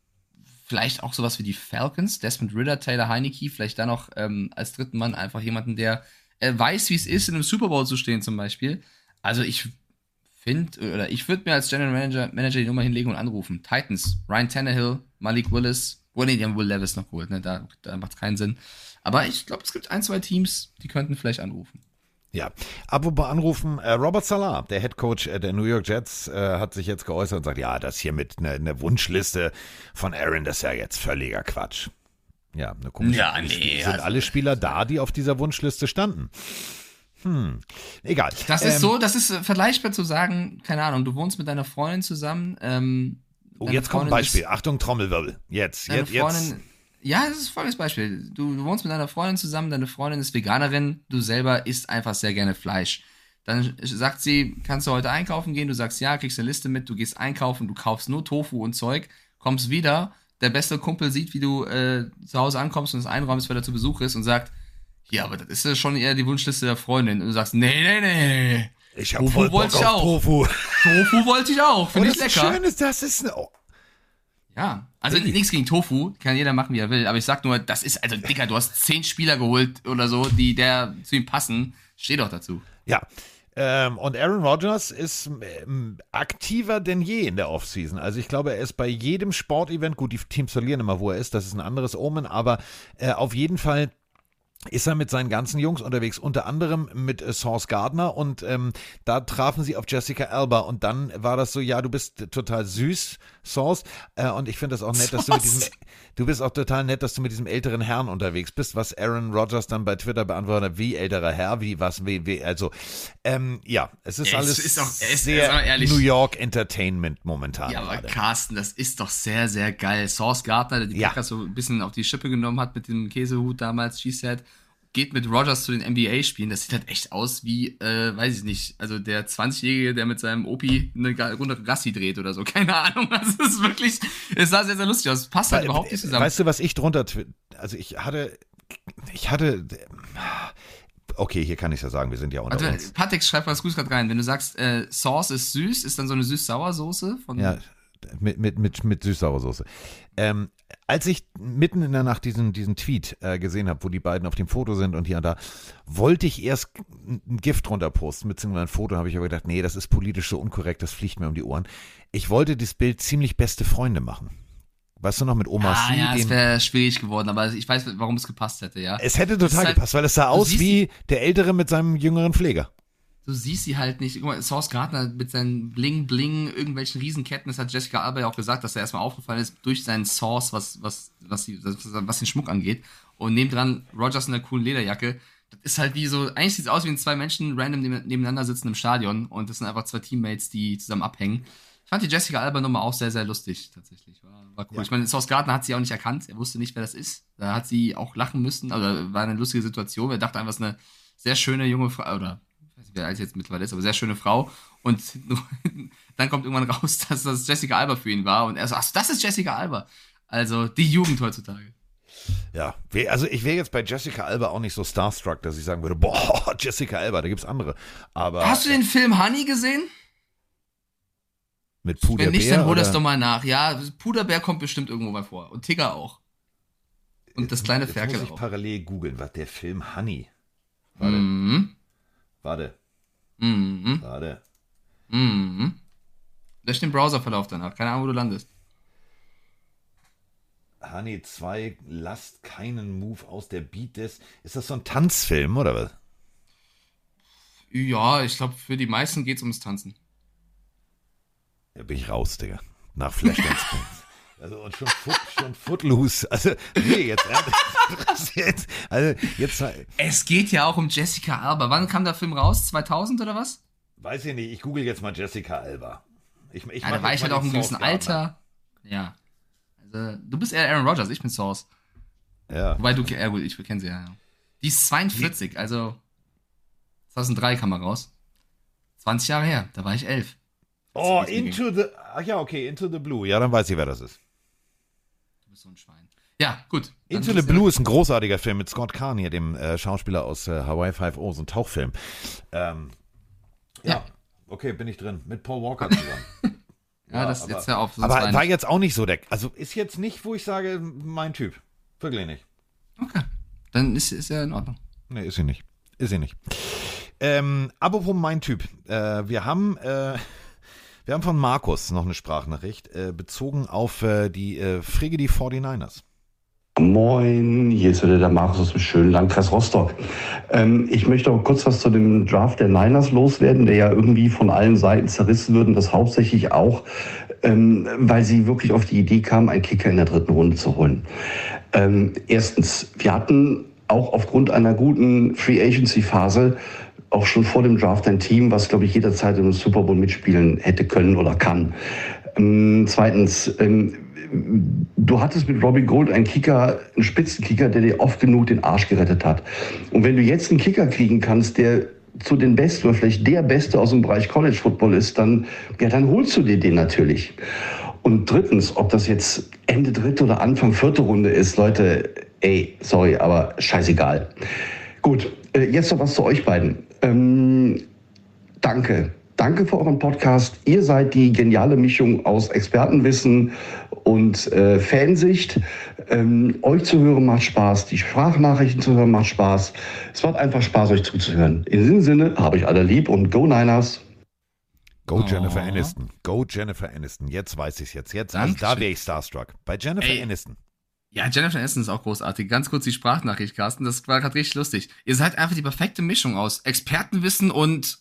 vielleicht auch sowas wie die Falcons, Desmond Ritter, Taylor Heineke, vielleicht da noch ähm, als dritten Mann einfach jemanden, der äh, weiß, wie es ist, in einem Super Bowl zu stehen zum Beispiel. Also ich finde, oder ich würde mir als General Manager, Manager die Nummer hinlegen und anrufen. Titans, Ryan Tannehill, Malik Willis, oh nee, die haben Will Levis noch geholt, ne? da, da macht es keinen Sinn. Aber ich glaube, es gibt ein, zwei Teams, die könnten vielleicht anrufen. Ja, apropos anrufen, äh, Robert Salah, der Head Coach äh, der New York Jets, äh, hat sich jetzt geäußert und sagt, ja, das hier mit einer ne Wunschliste von Aaron, das ist ja jetzt völliger Quatsch. Ja, eine komische Ja, nee, Sind also- alle Spieler da, die auf dieser Wunschliste standen? Hm, egal. Das ist Ähm, so, das ist vergleichbar zu sagen, keine Ahnung, du wohnst mit deiner Freundin zusammen. Ähm, Oh, jetzt kommt ein Beispiel. Ist, Achtung, Trommelwirbel. Jetzt, jetzt, jetzt. Freundin, ja, das ist folgendes Beispiel. Du, du wohnst mit deiner Freundin zusammen, deine Freundin ist Veganerin, du selber isst einfach sehr gerne Fleisch. Dann sagt sie, kannst du heute einkaufen gehen? Du sagst ja, kriegst eine Liste mit, du gehst einkaufen, du kaufst nur Tofu und Zeug, kommst wieder, der beste Kumpel sieht, wie du äh, zu Hause ankommst und das einräumst, weil er zu Besuch ist und sagt, ja, aber das ist ja schon eher die Wunschliste der Freundin. Und du sagst, nee, nee, nee. Ich hab Tofu voll Bock wollte ich auch. Tofu. Tofu wollte ich auch, finde ich das lecker. Schöne ist, das ist eine, oh, Ja, also nichts gegen Tofu, kann jeder machen, wie er will, aber ich sag nur, das ist, also Dicker, du hast zehn Spieler geholt oder so, die der zu ihm passen, steh doch dazu. Ja. Ähm, und Aaron Rodgers ist ähm, aktiver denn je in der Offseason. Also ich glaube, er ist bei jedem Sportevent, gut, die Teams verlieren immer, wo er ist, das ist ein anderes Omen, aber äh, auf jeden Fall ist er mit seinen ganzen Jungs unterwegs, unter anderem mit äh, Source Gardner und ähm, da trafen sie auf Jessica Alba und dann war das so, ja, du bist total süß, Source, äh, und ich finde das auch nett, dass du mit diesem, du bist auch total nett, dass du mit diesem älteren Herrn unterwegs bist, was Aaron Rodgers dann bei Twitter beantwortet hat, wie älterer Herr, wie was, wie, wie also, ähm, ja, es ist Es alles ist auch- es sehr. New York Entertainment momentan Ja, aber gerade. Carsten, das ist doch sehr, sehr geil. Source Gardner, der die Ja. Packers so ein bisschen auf die Schippe genommen hat mit dem Käsehut damals, G-Set, geht mit Rogers zu den NBA-Spielen. Das sieht halt echt aus wie, äh, weiß ich nicht, also der 20-Jährige, der mit seinem Opi eine Runde Rassi dreht oder so. Keine Ahnung. Das ist wirklich, es sah sehr, sehr lustig aus. Passt halt Weil, überhaupt nicht zusammen. Weißt du, was ich drunter, also ich hatte, ich hatte, okay, hier kann ich ja sagen, wir sind ja unter Warte, uns. Patrick schreibt was Gutes gerade rein. Wenn du sagst, äh, Sauce ist süß, ist dann so eine süß-sauer-Soße von. Ja, mit, mit, mit, mit süß-saurer Soße. Ähm, als ich mitten in der Nacht diesen, diesen Tweet äh, gesehen habe, wo die beiden auf dem Foto sind und hier und da, wollte ich erst ein Gift drunter posten, beziehungsweise ein Foto, habe ich aber gedacht, nee, das ist politisch so unkorrekt, das fliegt mir um die Ohren. Ich wollte das Bild ziemlich beste Freunde machen. Weißt du noch, mit Oma Ah, C, ja, es wäre schwierig geworden, aber ich weiß, warum es gepasst hätte, ja. Es hätte total halt- gepasst, weil es sah aus wie der Ältere mit seinem jüngeren Pfleger. Du siehst sie halt nicht. Guck mal, Source Gardner mit seinen Bling-Bling, irgendwelchen Riesenketten, das hat Jessica Alba ja auch gesagt, dass er erstmal aufgefallen ist durch seinen Source, was, was, was, die, was, den Schmuck angeht. Und nebendran Rogers in der coolen Lederjacke. Das ist halt wie so, eigentlich sieht es aus wie wenn zwei Menschen random neben- nebeneinander sitzen im Stadion und das sind einfach zwei Teammates, die zusammen abhängen. fand die Jessica Alba Nummer auch sehr, sehr lustig, tatsächlich. War, war cool. Ja. Ich meine, Sauce Gardner hat sie auch nicht erkannt. Er wusste nicht, wer das ist. Da hat sie auch lachen müssen. Also war eine lustige Situation. Er dachte einfach, es ist eine sehr schöne junge Frau, oder ich nicht, wer alt jetzt mittlerweile ist, aber sehr schöne Frau. Und dann kommt irgendwann raus, dass das Jessica Alba für ihn war. Und er so, ach, das ist Jessica Alba. Also die Jugend heutzutage. Ja, also ich wäre jetzt bei Jessica Alba auch nicht so starstruck, dass ich sagen würde, boah, Jessica Alba, da gibt's andere. Aber Hast du den Film Honey gesehen? mit Puder Wenn nicht, dann hol das doch mal nach. Ja, Puderbär kommt bestimmt irgendwo mal vor. Und Tigger auch. Und das kleine Jetzt Ferkel muss ich auch. parallel googeln, was der Film Honey. Warte, Mhm. warte, Mhm. warte. Mhm. Lösch den Browserverlauf danach. Keine Ahnung, wo du landest. Honey 2, lasst keinen Move aus der Beat des. Ist das so ein Tanzfilm oder was? Ja, ich glaube, für die meisten geht's ums Tanzen. Da bin ich raus, Digga. Nach Flashdance. Also und schon, foot, schon Footloose. Also, nee, jetzt, jetzt also jetzt Es geht ja auch um Jessica Alba. Wann kam der Film raus? 2000 oder was? weiß ich nicht, ich google jetzt mal Jessica Alba. Ich, ich Ja, da war ich halt auch im gewissen. Alter. Ja. Also, du bist eher Aaron Rodgers, ich bin Source. Ja. Wobei du, ja gut, ich kenne sie ja. ja. Die ist 42, also 2003 kam er raus. 20 Jahre her, da war ich 11. Oh, Into the. Ach ja, okay, Into the Blue. Ja, dann weiß ich, wer das ist. Du bist so ein Schwein. Ja, gut. Into the Blue ist ein großartiger Film mit Scott Carney, dem äh, Schauspieler aus äh, Hawaii 5.0, so ein Tauchfilm. Ähm, ja. Ja. okay, bin ich drin. Mit Paul Walker zusammen. Ja, das aber- jetzt ja auf. Aber war jetzt auch nicht so der. Also ist jetzt nicht, wo ich sage, mein Typ. Wirklich nicht. Okay. Dann ist, ist ja in Ordnung. Nee, ist sie nicht. Ist sie nicht. Ähm, apropos mein Typ. Äh, wir haben. Äh, wir haben von Markus noch eine Sprachnachricht äh, bezogen auf äh, die äh, Frigidi 49ers. Moin, hier ist wieder der Markus aus dem schönen Landkreis Rostock. Ähm, ich möchte auch kurz was zu dem Draft der Niners loswerden, der ja irgendwie von allen Seiten zerrissen wird und das hauptsächlich auch, ähm, weil sie wirklich auf die Idee kamen, einen Kicker in der dritten Runde zu holen. Ähm, erstens, wir hatten auch aufgrund einer guten Free Agency Phase auch schon vor dem Draft ein Team, was, glaube ich, jederzeit im Super Bowl mitspielen hätte können oder kann. Ähm, zweitens, ähm, du hattest mit Robbie Gold einen Kicker, einen Spitzenkicker, der dir oft genug den Arsch gerettet hat. Und wenn du jetzt einen Kicker kriegen kannst, der zu den Besten oder vielleicht der Beste aus dem Bereich College Football ist, dann, ja, dann holst du dir den natürlich. Und drittens, ob das jetzt Ende dritte oder Anfang vierte Runde ist, Leute, ey, sorry, aber scheißegal. Gut, äh, jetzt noch was zu euch beiden. Ähm, danke. Danke für euren Podcast. Ihr seid die geniale Mischung aus Expertenwissen und äh, Fansicht. Ähm, euch zu hören macht Spaß. Die Sprachnachrichten zu hören macht Spaß. Es macht einfach Spaß, euch zuzuhören. In diesem Sinne habe ich alle lieb und Go Niners. Go Oh. Jennifer Aniston. Go Jennifer Aniston. Jetzt weiß ich es jetzt. Jetzt, also da wäre ich starstruck. Bei Jennifer Ey. Aniston. Ja, Jennifer Aniston ist auch großartig. Ganz kurz die Sprachnachricht, Carsten. Das war gerade richtig lustig. Ihr seid einfach die perfekte Mischung aus Expertenwissen und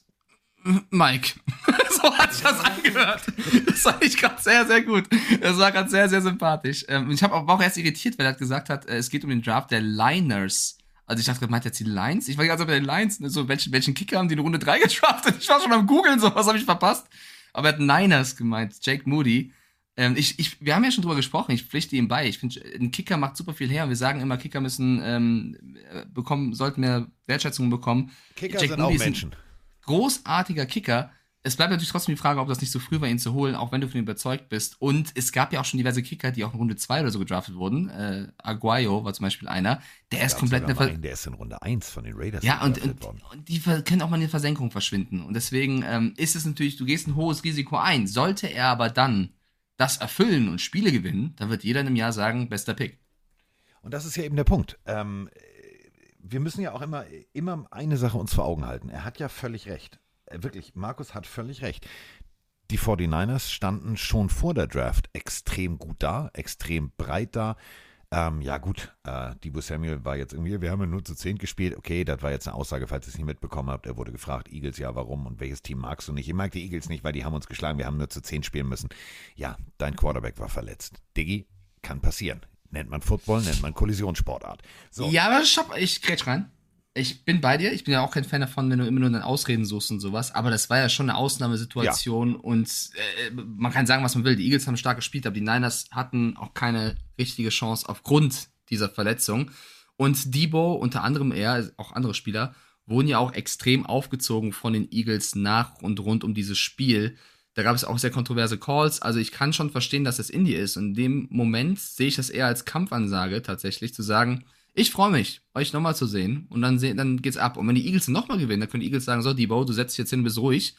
Mike. so hat sich das angehört. Das fand ich gerade sehr, sehr gut. Das war gerade sehr, sehr sympathisch. Ähm, ich hab auch, war auch erst irritiert, weil er gesagt hat, äh, es geht um den Draft der Liners. Also ich dachte, meint jetzt die Lions? Ich war Zeit bei den Lions. Ne? So, welchen, welchen Kicker haben die in Runde 3 gedraftet? Ich war schon am googeln, so was habe ich verpasst. Aber er hat Niners gemeint, Jake Moody. Ähm, ich, ich, wir haben ja schon drüber gesprochen, ich pflichte ihm bei. Ich finde, ein Kicker macht super viel her. Wir sagen immer, Kicker müssen ähm, äh, bekommen, sollten mehr Wertschätzung bekommen. Kicker Jack sind auch Moody ein Menschen. Großartiger Kicker. Es bleibt natürlich trotzdem die Frage, ob das nicht zu früh war, ihn zu holen, auch wenn du von ihm überzeugt bist. Und es gab ja auch schon diverse Kicker, die auch in Runde 2 oder so gedraftet wurden. Äh, Aguayo war zum Beispiel einer. Der ist komplett eine Ver einen, der ist in Runde 1 von den Raiders. ja, und, und, und die können auch mal in der Versenkung verschwinden. Und deswegen ähm, ist es natürlich, du gehst ein hohes Risiko ein. Sollte er aber dann das erfüllen und Spiele gewinnen, dann wird jeder in einem Jahr sagen, bester Pick. Und das ist ja eben der Punkt. Ähm, wir müssen ja auch immer, immer eine Sache uns vor Augen halten. Er hat ja völlig recht. Äh, Wirklich, Markus hat völlig recht. Die 49ers standen schon vor der Draft extrem gut da, extrem breit da. Ähm, ja gut, äh, Debo Samuel war jetzt irgendwie, wir haben ja nur zu 10 gespielt. Okay, das war jetzt eine Aussage, falls ihr es nicht mitbekommen habt. Er wurde gefragt, Eagles, ja warum und welches Team magst du nicht? Ich mag die Eagles nicht, weil die haben uns geschlagen, wir haben nur zu 10 spielen müssen. Ja, dein Quarterback war verletzt. Diggi, kann passieren. Nennt man Football, nennt man Kollisionssportart. So. Ja, aber stopp, ich grätsch rein. Ich bin bei dir. Ich bin ja auch kein Fan davon, wenn du immer nur dann Ausreden suchst und sowas. Aber das war ja schon eine Ausnahmesituation. Ja. Und äh, man kann sagen, was man will. Die Eagles haben stark gespielt, aber die Niners hatten auch keine richtige Chance aufgrund dieser Verletzung. Und Debo, unter anderem er, auch andere Spieler, wurden ja auch extrem aufgezogen von den Eagles nach und rund um dieses Spiel. Da gab es auch sehr kontroverse Calls. Also ich kann schon verstehen, dass es Indie ist. Und in dem Moment sehe ich das eher als Kampfansage tatsächlich, zu sagen, ich freue mich, euch nochmal zu sehen. Und dann, dann geht's ab. Und wenn die Eagles nochmal gewinnen, dann können die Eagles sagen, so, Debo, du setzt dich jetzt hin, bist ruhig.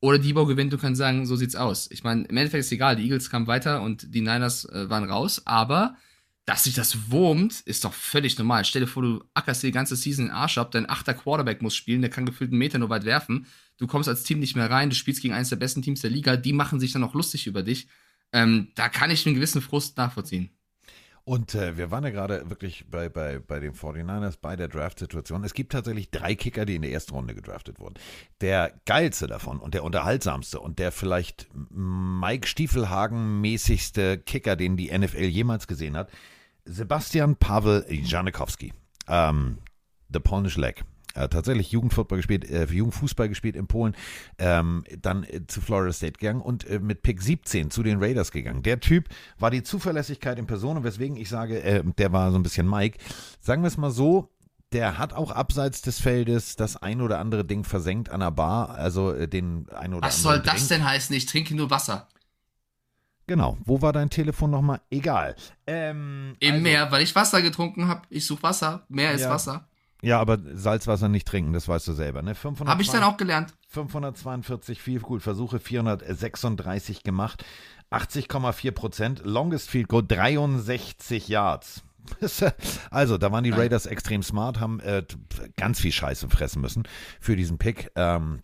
Oder Debo gewinnt, du kannst sagen, so sieht's aus. Ich meine, im Endeffekt ist egal, die Eagles kamen weiter und die Niners äh, waren raus, aber dass sich das wurmt, ist doch völlig normal. Stell dir vor, du ackerst die ganze Season in den Arsch ab, dein achter Quarterback muss spielen, der kann gefühlt einen Meter nur weit werfen. Du kommst als Team nicht mehr rein, du spielst gegen eines der besten Teams der Liga, die machen sich dann auch lustig über dich. Ähm, da kann ich einen gewissen Frust nachvollziehen. Und äh, wir waren ja gerade wirklich bei, bei, bei den 49ers bei der Draft-Situation. Es gibt tatsächlich drei Kicker, die in der ersten Runde gedraftet wurden. Der geilste davon und der unterhaltsamste und der vielleicht Mike Stiefelhagen-mäßigste Kicker, den die NFL jemals gesehen hat, Sebastian Pavel Janikowski, ähm, The Polish Leg. Äh, tatsächlich Jugendfußball gespielt, äh, Jugendfußball gespielt in Polen, ähm, dann äh, zu Florida State gegangen und äh, mit Pick 17 zu den Raiders gegangen. Der Typ war die Zuverlässigkeit in Person und weswegen ich sage, äh, der war so ein bisschen Mike. Sagen wir es mal so, der hat auch abseits des Feldes das ein oder andere Ding versenkt an der Bar, also äh, den ein oder Was soll das denn heißen? Ich trinke nur Wasser. Genau. Wo war dein Telefon nochmal? Egal. Ähm, Im also, Meer, weil ich Wasser getrunken habe. Ich suche Wasser. Meer ist ja. Wasser. Ja, aber Salzwasser nicht trinken, das weißt du selber, ne? Habe ich dann auch gelernt. 542 viel gut Versuche, 436 gemacht, 80,4 Prozent, Longest Field Goal 63 Yards. Also, da waren die Raiders extrem smart, haben äh, ganz viel Scheiße fressen müssen für diesen Pick. Ähm,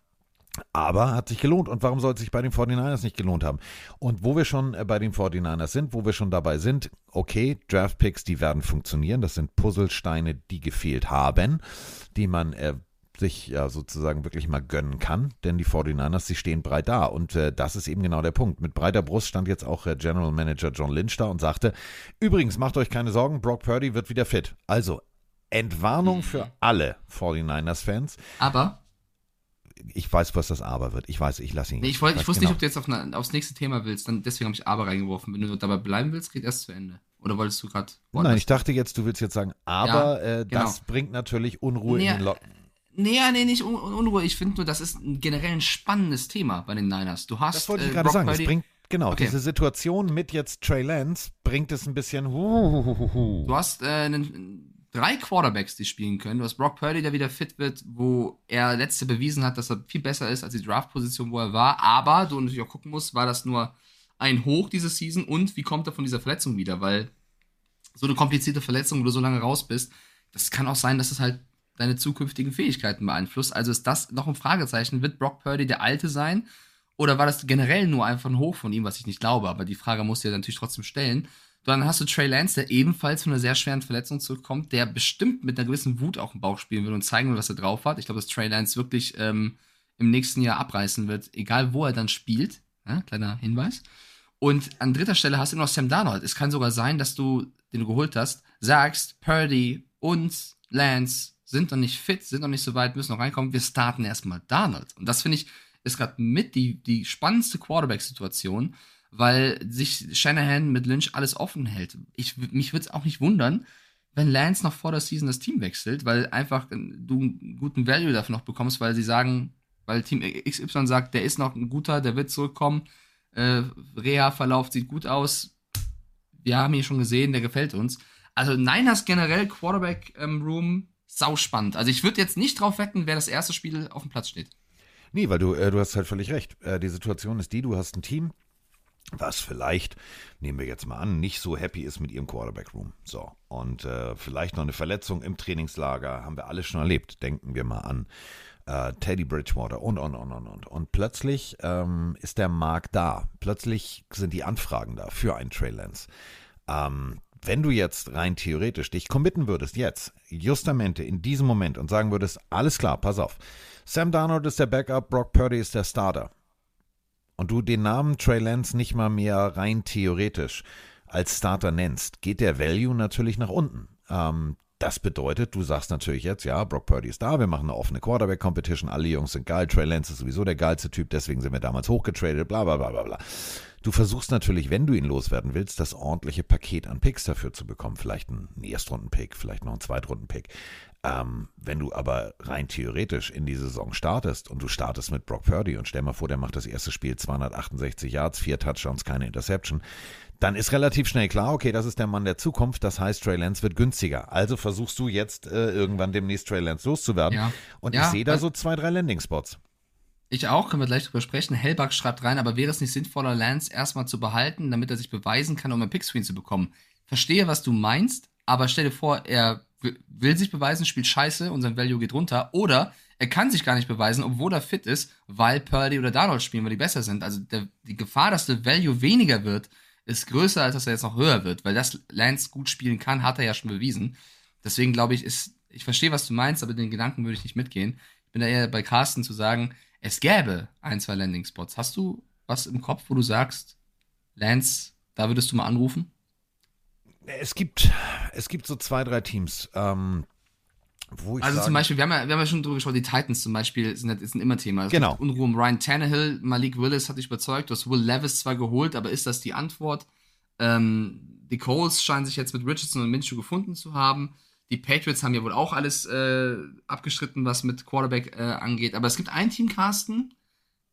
aber hat sich gelohnt. Und warum soll es sich bei den 49ers nicht gelohnt haben? Und wo wir schon äh, bei den 49ers sind, wo wir schon dabei sind, okay, Draftpicks, die werden funktionieren. Das sind Puzzlesteine, die gefehlt haben, die man äh, sich ja sozusagen wirklich mal gönnen kann. Denn die 49ers, sie stehen breit da. Und äh, das ist eben genau der Punkt. Mit breiter Brust stand jetzt auch äh, General Manager John Lynch da und sagte, übrigens, macht euch keine Sorgen, Brock Purdy wird wieder fit. Also, Entwarnung für alle 49ers-Fans. Aber ich weiß, was das Aber wird. Ich weiß, ich lasse ihn. Nee, ich, wollt, ich wusste genau. nicht, ob du jetzt auf eine, aufs nächste Thema willst. Dann, deswegen habe ich Aber reingeworfen. Wenn du dabei bleiben willst, geht erst zu Ende. Oder wolltest du gerade. Nein, ich dachte jetzt, du willst jetzt sagen, aber ja, äh, genau. das bringt natürlich Unruhe nee, in den Locken. Nee, nee, nicht Un Unruhe. Ich finde nur, das ist ein generell ein spannendes Thema bei den Niners. Du hast. Das wollte ich äh, gerade sagen. Es bringt, genau, okay. diese Situation mit jetzt Trey Lance bringt es ein bisschen. Du hast äh, einen drei Quarterbacks, die spielen können. Du hast Brock Purdy, der wieder fit wird, wo er letzte bewiesen hat, dass er viel besser ist als die Draft-Position, wo er war. Aber du natürlich auch gucken musst, war das nur ein Hoch diese Season und wie kommt er von dieser Verletzung wieder? Weil so eine komplizierte Verletzung, wo du so lange raus bist, das kann auch sein, dass es halt deine zukünftigen Fähigkeiten beeinflusst. Also ist das noch ein Fragezeichen. Wird Brock Purdy der Alte sein? Oder war das generell nur einfach ein Hoch von ihm, was ich nicht glaube? Aber die Frage musst du ja natürlich trotzdem stellen. Dann hast du Trey Lance, der ebenfalls von einer sehr schweren Verletzung zurückkommt, der bestimmt mit einer gewissen Wut auch im Bauch spielen will und zeigen will, was er drauf hat. Ich glaube, dass Trey Lance wirklich ähm, im nächsten Jahr abreißen wird, egal wo er dann spielt. Ja, kleiner Hinweis. Und an dritter Stelle hast du noch Sam Darnold. Es kann sogar sein, dass du, den du geholt hast, sagst, Purdy und Lance sind noch nicht fit, sind noch nicht so weit, müssen noch reinkommen. Wir starten erstmal Darnold. Und das finde ich, ist gerade mit die, die spannendste Quarterback-Situation weil sich Shanahan mit Lynch alles offen hält. Ich, mich würde es auch nicht wundern, wenn Lance noch vor der Season das Team wechselt, weil einfach du einen guten Value dafür noch bekommst, weil sie sagen, weil Team XY sagt, der ist noch ein guter, der wird zurückkommen, äh, Reha-Verlauf sieht gut aus, wir haben ihn schon gesehen, der gefällt uns. Also Niners generell Quarterback-Room ähm, sau spannend. Also ich würde jetzt nicht drauf wetten, wer das erste Spiel auf dem Platz steht. Nee, weil du, äh, du hast halt völlig recht. Äh, die Situation ist die, du hast ein Team, was vielleicht, nehmen wir jetzt mal an, nicht so happy ist mit ihrem Quarterback-Room. So, und äh, vielleicht noch eine Verletzung im Trainingslager, haben wir alle schon erlebt. Denken wir mal an äh, Teddy Bridgewater und, und, und, und, und. Und plötzlich ähm, ist der Markt da. Plötzlich sind die Anfragen da für einen Trey Lance. Ähm, wenn du jetzt rein theoretisch dich committen würdest, jetzt, justamente in diesem Moment und sagen würdest, alles klar, pass auf, Sam Darnold ist der Backup, Brock Purdy ist der Starter und du den Namen Trey Lance nicht mal mehr rein theoretisch als Starter nennst, geht der Value natürlich nach unten. Ähm, Das bedeutet, du sagst natürlich jetzt, ja, Brock Purdy ist da, wir machen eine offene Quarterback-Competition, alle Jungs sind geil, Trey Lance ist sowieso der geilste Typ, deswegen sind wir damals hochgetradet, bla bla bla bla bla. Du versuchst natürlich, wenn du ihn loswerden willst, das ordentliche Paket an Picks dafür zu bekommen. Vielleicht einen Erstrunden-Pick, vielleicht noch einen Zweitrunden-Pick. Ähm, wenn du aber rein theoretisch in die Saison startest und du startest mit Brock Purdy und stell mal vor, der macht das erste Spiel 268 Yards, vier Touchdowns, keine Interception, dann ist relativ schnell klar, okay, das ist der Mann der Zukunft, das heißt, Trey Lance wird günstiger. Also versuchst du jetzt äh, irgendwann demnächst Trey Lance loszuwerden. Ja. Und Ja, ich sehe da also- so zwei, drei Landing-Spots. Ich auch, können wir gleich drüber sprechen. Hellbach schreibt rein, aber wäre es nicht sinnvoller, Lance erstmal zu behalten, damit er sich beweisen kann, um einen Pickscreen zu bekommen? Verstehe, was du meinst, aber stell dir vor, er will sich beweisen, spielt scheiße und sein Value geht runter. Oder er kann sich gar nicht beweisen, obwohl er fit ist, weil Purdy oder Darnold spielen, weil die besser sind. Also der, die Gefahr, dass der Value weniger wird, ist größer, als dass er jetzt noch höher wird, weil das Lance gut spielen kann, hat er ja schon bewiesen. Deswegen glaube ich, ist, ich verstehe, was du meinst, aber den Gedanken würde ich nicht mitgehen. Ich bin da eher bei Carsten zu sagen, es gäbe ein, zwei Landing-Spots. Hast du was im Kopf, wo du sagst, Lance, da würdest du mal anrufen? Es gibt, es gibt so zwei, drei Teams, ähm, wo ich Also sage, zum Beispiel, wir haben, ja, wir haben ja schon drüber gesprochen, die Titans zum Beispiel sind, sind immer Thema. Es Genau. Unruhe um Ryan Tannehill, Malik Willis hat dich überzeugt, du hast Will Levis zwar geholt, aber ist das die Antwort? Ähm, die Coles scheinen sich jetzt mit Richardson und Minshew gefunden zu haben. Die Patriots haben ja wohl auch alles äh, abgestritten, was mit Quarterback äh, angeht. Aber es gibt ein Team, Carsten,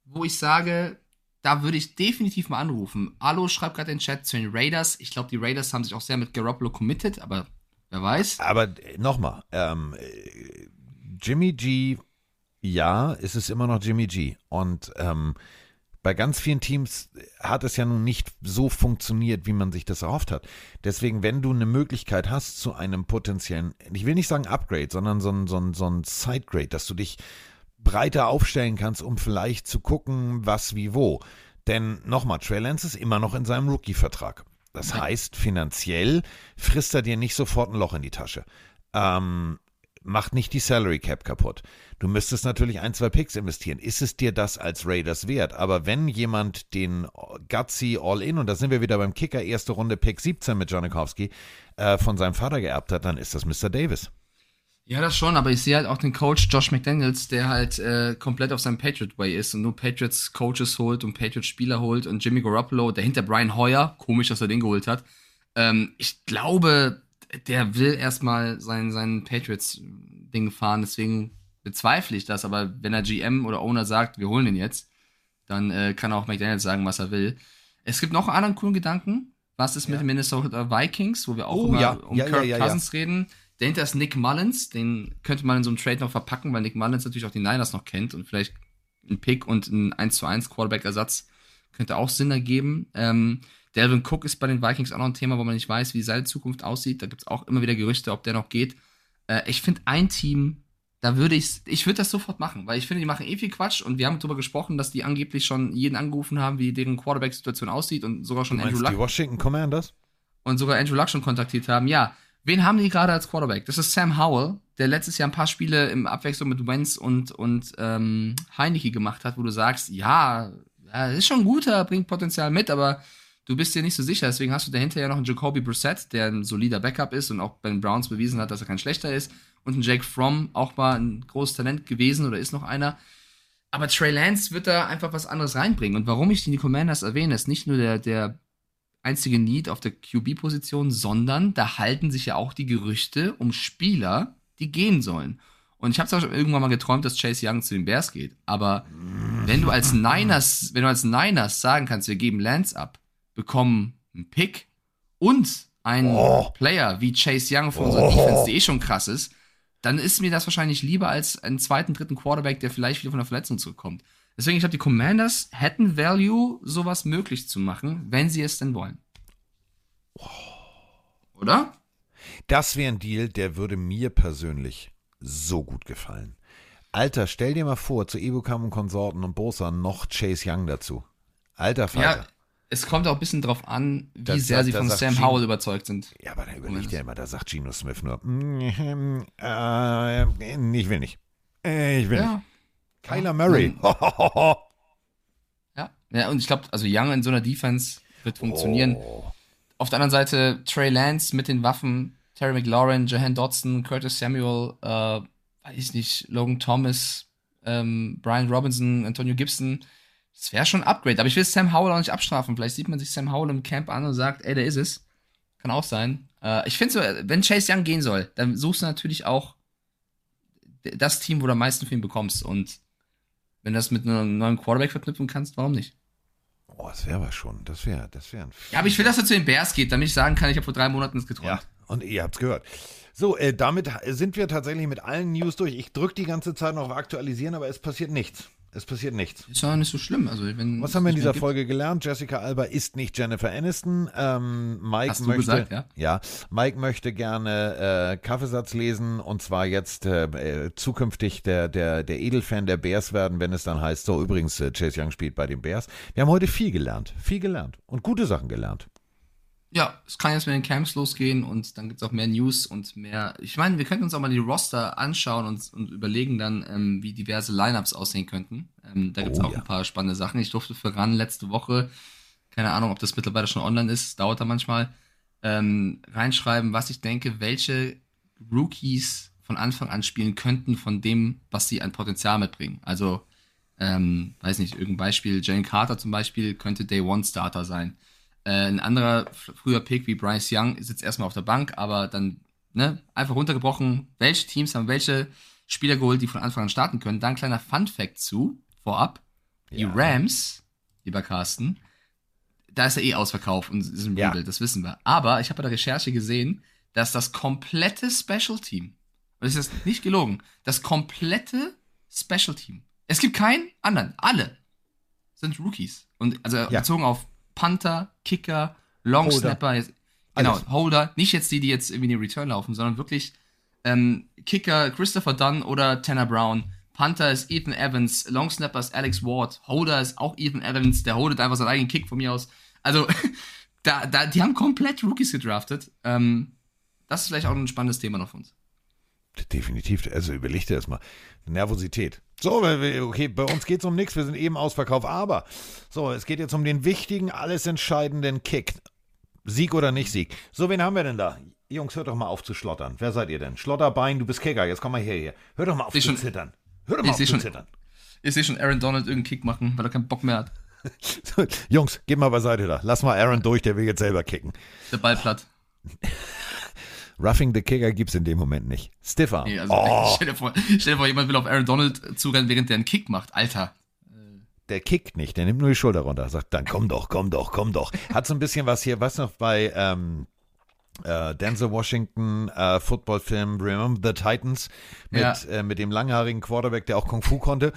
wo ich sage, da würde ich definitiv mal anrufen. Alo schreibt gerade in den Chat zu den Raiders. Ich glaube, die Raiders haben sich auch sehr mit Garoppolo committed, aber wer weiß. Aber nochmal, ähm, äh, Jimmy G, ja, es ist immer noch Jimmy G. Und ähm, bei ganz vielen Teams hat es ja nun nicht so funktioniert, wie man sich das erhofft hat. Deswegen, wenn du eine Möglichkeit hast zu einem potenziellen, ich will nicht sagen Upgrade, sondern so ein, so ein, so ein Sidegrade, dass du dich breiter aufstellen kannst, um vielleicht zu gucken, was wie wo. Denn nochmal, Trey Lance ist immer noch in seinem Rookie-Vertrag. Das heißt, finanziell frisst er dir nicht sofort ein Loch in die Tasche. Ähm, macht nicht die Salary Cap kaputt. Du müsstest natürlich ein, zwei Picks investieren. Ist es dir das als Raiders wert? Aber wenn jemand den Gutsy All-In, und da sind wir wieder beim Kicker, erste Runde Pick 17 mit Janikowski, äh, von seinem Vater geerbt hat, dann ist das Mr. Davis. Ja, das schon, aber ich sehe halt auch den Coach Josh McDaniels, der halt äh, komplett auf seinem Patriot Way ist und nur Patriots Coaches holt und Patriots Spieler holt und Jimmy Garoppolo, dahinter Brian Hoyer, komisch, dass er den geholt hat. Ähm, ich glaube, der will erstmal sein, sein Patriots-Ding fahren, deswegen bezweifle ich das, aber wenn er GM oder Owner sagt, wir holen den jetzt, dann äh, kann auch McDaniels sagen, was er will. Es gibt noch einen anderen coolen Gedanken. Was ist mit den Minnesota Vikings, wo wir auch Oh, immer ja. um Ja, Kirk ja, ja, ja. Cousins reden? Dahinter ist Nick Mullins, den könnte man in so einem Trade noch verpacken, weil Nick Mullins natürlich auch die Niners noch kennt und vielleicht ein Pick und ein 1 zu 1 Quarterback-Ersatz könnte auch Sinn ergeben. Ähm, Delvin Cook ist bei den Vikings auch noch ein Thema, wo man nicht weiß, wie seine Zukunft aussieht. Da gibt es auch immer wieder Gerüchte, ob der noch geht. Äh, ich finde ein Team, da würde ich, ich würde das sofort machen, weil ich finde, die machen eh viel Quatsch und wir haben darüber gesprochen, dass die angeblich schon jeden angerufen haben, wie deren Quarterback-Situation aussieht und sogar schon Andrew Luck die Washington Commanders? und sogar Andrew Luck schon kontaktiert haben. Ja, wen haben die gerade als Quarterback? Das ist Sam Howell, der letztes Jahr ein paar Spiele im Abwechslung mit Wentz und, und ähm, Heineke gemacht hat, wo du sagst, ja, ja, ist schon ein guter, bringt Potenzial mit, aber du bist dir nicht so sicher. Deswegen hast du dahinter ja noch einen Jacoby Brissett, der ein solider Backup ist und auch bei den Browns bewiesen hat, dass er kein schlechter ist. Und ein Jake Fromm, auch mal ein großes Talent gewesen oder ist noch einer. Aber Trey Lance wird da einfach was anderes reinbringen. Und warum ich die Commanders erwähne, ist nicht nur der, der einzige Need auf der QB-Position, sondern da halten sich ja auch die Gerüchte um Spieler, die gehen sollen. Und ich habe zwar schon irgendwann mal geträumt, dass Chase Young zu den Bears geht, aber wenn du als Niners, wenn du als Niners sagen kannst, wir geben Lance ab, bekommen einen Pick und einen Oh. Player wie Chase Young für unsere Oh. Defense, die eh schon krass ist, dann ist mir das wahrscheinlich lieber als einen zweiten, dritten Quarterback, der vielleicht wieder von der Verletzung zurückkommt. Deswegen, ich glaube, die Commanders hätten Value, sowas möglich zu machen, wenn sie es denn wollen. Oder? Das wäre ein Deal, der würde mir persönlich so gut gefallen. Alter, stell dir mal vor, zu Ebukam und Konsorten und Bosa noch Chase Young dazu. Alter Vater. Ja, es kommt auch ein bisschen drauf an, wie Da- sehr sie von Sam Gene- Howell überzeugt sind. Ja, aber da überlegt er immer, da sagt Geno Smith nur, mm, äh, ich will nicht. Äh, Ich will Ja. nicht. Kyler Murray. Ja. Ja, und ich glaube, also Young in so einer Defense wird funktionieren. Oh. Auf der anderen Seite, Trey Lance mit den Waffen, Terry McLaurin, Jahan Dodson, Curtis Samuel, äh, weiß nicht, Logan Thomas, ähm, Brian Robinson, Antonio Gibson. Das wäre schon ein Upgrade. Aber ich will Sam Howell auch nicht abstrafen. Vielleicht sieht man sich Sam Howell im Camp an und sagt, ey, der ist es. Kann auch sein. Äh, ich finde so, wenn Chase Young gehen soll, dann suchst du natürlich auch das Team, wo du am meisten für ihn bekommst. Und wenn du das mit einem neuen Quarterback verknüpfen kannst, warum nicht? Oh, das wäre aber schon, das wäre, das wäre ein. Ja, aber ich will, dass er zu den Bears geht, damit ich sagen kann, ich habe vor drei Monaten das geträumt. Ja, und ihr habt's gehört. So, äh, damit sind wir tatsächlich mit allen News durch. Ich drücke die ganze Zeit noch auf Aktualisieren, aber es passiert nichts. Es passiert nichts. Ist ja nicht so schlimm. Also, wenn Was haben wir in dieser Folge gelernt? Jessica Alba ist nicht Jennifer Aniston. Ähm, Mike Hast möchte, gesagt, ja? ja, Mike möchte gerne äh, Kaffeesatz lesen und zwar jetzt äh, äh, zukünftig der, der, der Edelfan der Bears werden, wenn es dann heißt, so übrigens, äh, Chase Young spielt bei den Bears. Wir haben heute viel gelernt, viel gelernt und gute Sachen gelernt. Ja, es kann jetzt mit den Camps losgehen und dann gibt's auch mehr News und mehr. Ich meine, wir könnten uns auch mal die Roster anschauen und, und überlegen dann, ähm, wie diverse Lineups aussehen könnten. Ähm, da gibt's Oh, auch ja. ein paar spannende Sachen. Ich durfte für RAN letzte Woche, keine Ahnung, ob das mittlerweile schon online ist, dauert da manchmal, ähm, reinschreiben, was ich denke, welche Rookies von Anfang an spielen könnten von dem, was sie an Potenzial mitbringen. Also, ähm, weiß nicht, irgendein Beispiel, Jane Carter zum Beispiel könnte Day One Starter sein. Äh, ein anderer früher Pick wie Bryce Young sitzt erstmal auf der Bank, aber dann ne, einfach runtergebrochen, welche Teams haben welche Spieler geholt, die von Anfang an starten können. Dann ein kleiner Fun Fact zu, vorab. Die Ja. Rams, lieber Carsten, da ist er eh ausverkauft und ist ein Ja. Rudel, das wissen wir. Aber ich habe bei der Recherche gesehen, dass das komplette Special Team, und das ist nicht gelogen, das komplette Special Team, es gibt keinen anderen, alle sind Rookies. Und also Ja. bezogen auf Panther, Kicker, Long Holder. Snapper, jetzt, genau, Alles. Holder, nicht jetzt die, die jetzt irgendwie den Return laufen, sondern wirklich ähm, Kicker Christopher Dunn oder Tanner Brown. Panther ist Ethan Evans, Long Snapper ist Alex Ward, Holder ist auch Ethan Evans, der holdet einfach seinen eigenen Kick von mir aus. Also, da, da, die haben komplett Rookies gedraftet. Ähm, das ist vielleicht auch ein spannendes Thema noch für uns. Definitiv, also überleg dir das mal. Nervosität. So, okay, bei uns geht es um nichts, wir sind eben Ausverkauf, aber so, es geht jetzt um den wichtigen, alles entscheidenden Kick. Sieg oder nicht Sieg. So, wen haben wir denn da? Jungs, hört doch mal auf zu schlottern. Wer seid ihr denn? Schlotterbein, du bist Kicker, jetzt komm mal hierher. Hör doch mal auf Ich zu schon- zittern. Hör doch mal ich auf zu schon- zittern. Ich sehe schon Aaron Donald irgendeinen Kick machen, weil er keinen Bock mehr hat. Jungs, geh mal beiseite da. Lass mal Aaron durch, der will jetzt selber kicken. Der Ball platt. Roughing the Kicker gibt's in dem Moment nicht. Stiffer. Nee, also, oh, stell, dir vor, stell dir vor, jemand will auf Aaron Donald zurennen, während der einen Kick macht. Alter. der kickt nicht, der nimmt nur die Schulter runter. Sagt dann, komm doch, komm doch, komm doch. Hat so ein bisschen was hier, was noch bei ähm, äh, Denzel Washington äh, Footballfilm Remember the Titans mit, Ja. äh, mit dem langhaarigen Quarterback, der auch Kung Fu konnte.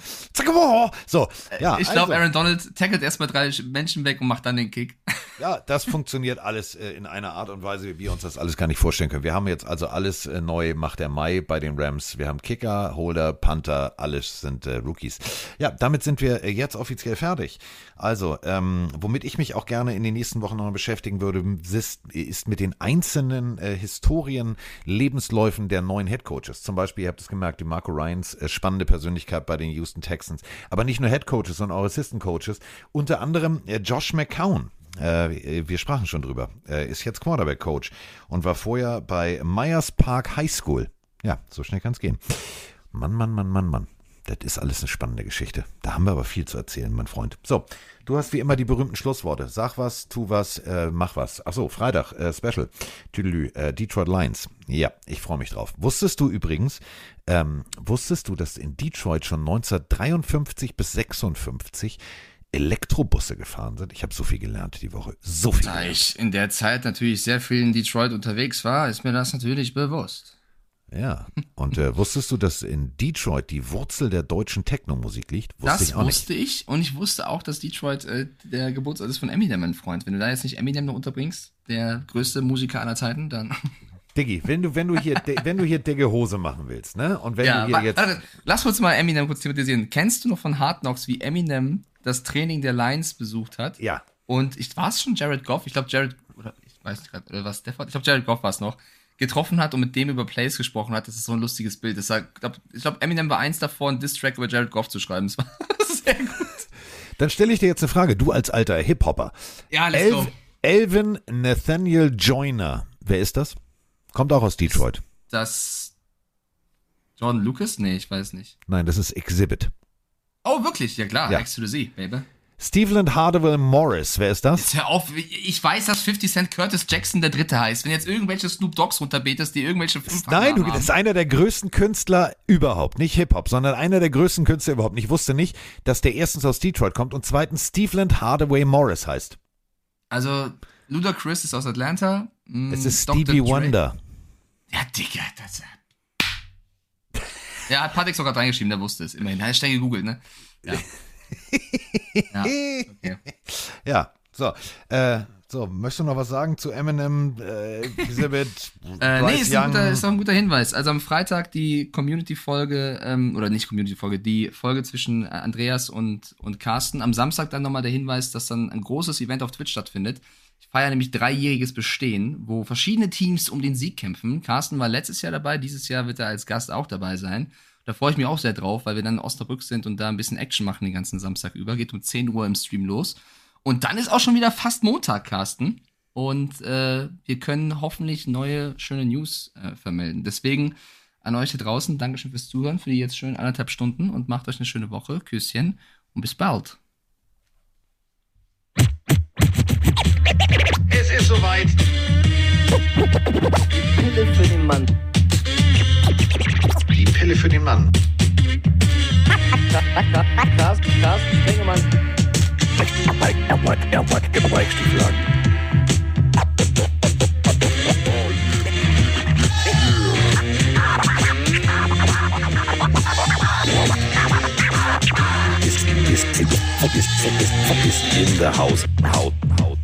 So, ja, ich glaube, also, Aaron Donald tackelt erstmal drei Menschen weg und macht dann den Kick. ja, das funktioniert alles äh, in einer Art und Weise, wie wir uns das alles gar nicht vorstellen können. Wir haben jetzt also alles äh, neu, macht der Mai bei den Rams. Wir haben Kicker, Holder, Panther, alles sind äh, Rookies. Ja, damit sind wir äh, jetzt offiziell fertig. Also, ähm, womit ich mich auch gerne in den nächsten Wochen noch beschäftigen würde, ist, ist mit den einzelnen äh, Historien, Lebensläufen der neuen Headcoaches. Zum Beispiel, ihr habt es gemerkt, die Marco Ryans, äh, spannende Persönlichkeit bei den Houston Texans. Aber nicht nur Headcoaches, sondern auch Assistant Coaches. Unter anderem äh, Josh McCown. Äh, wir sprachen schon drüber. Äh, ist jetzt Quarterback-Coach und war vorher bei Myers Park High School. Ja, so schnell kann es gehen. Mann, Mann, Mann, Mann, Mann. Das ist alles eine spannende Geschichte. Da haben wir aber viel zu erzählen, mein Freund. So, du hast wie immer die berühmten Schlussworte. Sag was, tu was, äh, mach was. Achso, Freitag, äh, Special. Tüdelü, äh, Detroit Lions. Ja, ich freue mich drauf. Wusstest du übrigens, ähm, wusstest du, dass in Detroit schon 1953 bis 56 Elektrobusse gefahren sind? Ich habe so viel gelernt die Woche. So viel. Da gelernt. ich in der Zeit natürlich sehr viel in Detroit unterwegs war, ist mir das natürlich bewusst. Ja. Und äh, wusstest du, dass in Detroit die Wurzel der deutschen Techno-Musik liegt? Wusste das ich wusste ich und ich wusste auch, dass Detroit äh, der Geburtsort ist von Eminem, mein Freund. Wenn du da jetzt nicht Eminem noch unterbringst, der größte Musiker aller Zeiten, dann. Diggi, wenn du, wenn du hier, wenn du hier dicke Hose machen willst, ne? Und wenn ja, du hier jetzt. warte, lass uns mal Eminem kurz thematisieren. Kennst du noch von Hard Knocks, wie Eminem das Training der Lions besucht hat? Ja. Und ich war es schon Jared Goff, ich glaube Jared, oder ich weiß nicht gerade, oder was Stafford, ich glaube Jared Goff war es noch, getroffen hat und mit dem über Plays gesprochen hat. Das ist so ein lustiges Bild. Das war, glaub, ich glaube, Eminem war eins davor, einen Diss-Track über Jared Goff zu schreiben. Das war sehr gut. Dann stelle ich dir jetzt eine Frage. Du als alter Hip-Hopper. Ja, let's go. Elvin Nathaniel Joyner. Wer ist das? Kommt auch aus Detroit. Das Jordan Lucas? Nee, ich weiß nicht. Nein, das ist Exhibit. Oh, wirklich? Ja klar, Ja. X to the Z, Baby. Steveland Hardaway Morris, wer ist das? Jetzt hör auf, ich weiß, dass 50 Cent Curtis Jackson der Dritte heißt. Wenn jetzt irgendwelche Snoop Dogs runterbetest, die irgendwelche fünf Nein, du, das ist einer der größten Künstler überhaupt. Nicht Hip-Hop, sondern einer der größten Künstler überhaupt. Ich wusste nicht, dass der erstens aus Detroit kommt und zweitens Steveland Hardaway Morris heißt. Also, Ludacris ist aus Atlanta. mm, Es ist Dr. Stevie Dre- Wonder. Ja, Digga, das Ja, hat Patrick sogar reingeschrieben, der wusste es. Immerhin. Er hat schnell gegoogelt, ne? Ja. ja, okay. Ja, so. Äh, so, möchtest du noch was sagen zu Eminem, äh, Exhibit, Äh, nee, ist ein, guter, ist ein guter Hinweis. Also am Freitag die Community-Folge, ähm, oder nicht Community-Folge, die Folge zwischen äh, Andreas und, und Carsten. Am Samstag dann nochmal der Hinweis, dass dann ein großes Event auf Twitch stattfindet. Ich feiere nämlich dreijähriges Bestehen, wo verschiedene Teams um den Sieg kämpfen. Carsten war letztes Jahr dabei, dieses Jahr wird er als Gast auch dabei sein. Da freue ich mich auch sehr drauf, weil wir dann in Osnabrück sind und da ein bisschen Action machen den ganzen Samstag über. Geht um 10 Uhr im Stream los. Und dann ist auch schon wieder fast Montag, Carsten. Und äh, wir können hoffentlich neue, schöne News äh, vermelden. Deswegen an euch da draußen, Dankeschön fürs Zuhören, für die jetzt schönen anderthalb Stunden und macht euch eine schöne Woche. Küsschen und bis bald. Es ist soweit. Pille für den Mann. Pille für den Mann. Carsten, Carsten Sprengemann. Er mag, er mag, er mag Stiefel an. Is in the house, house, house.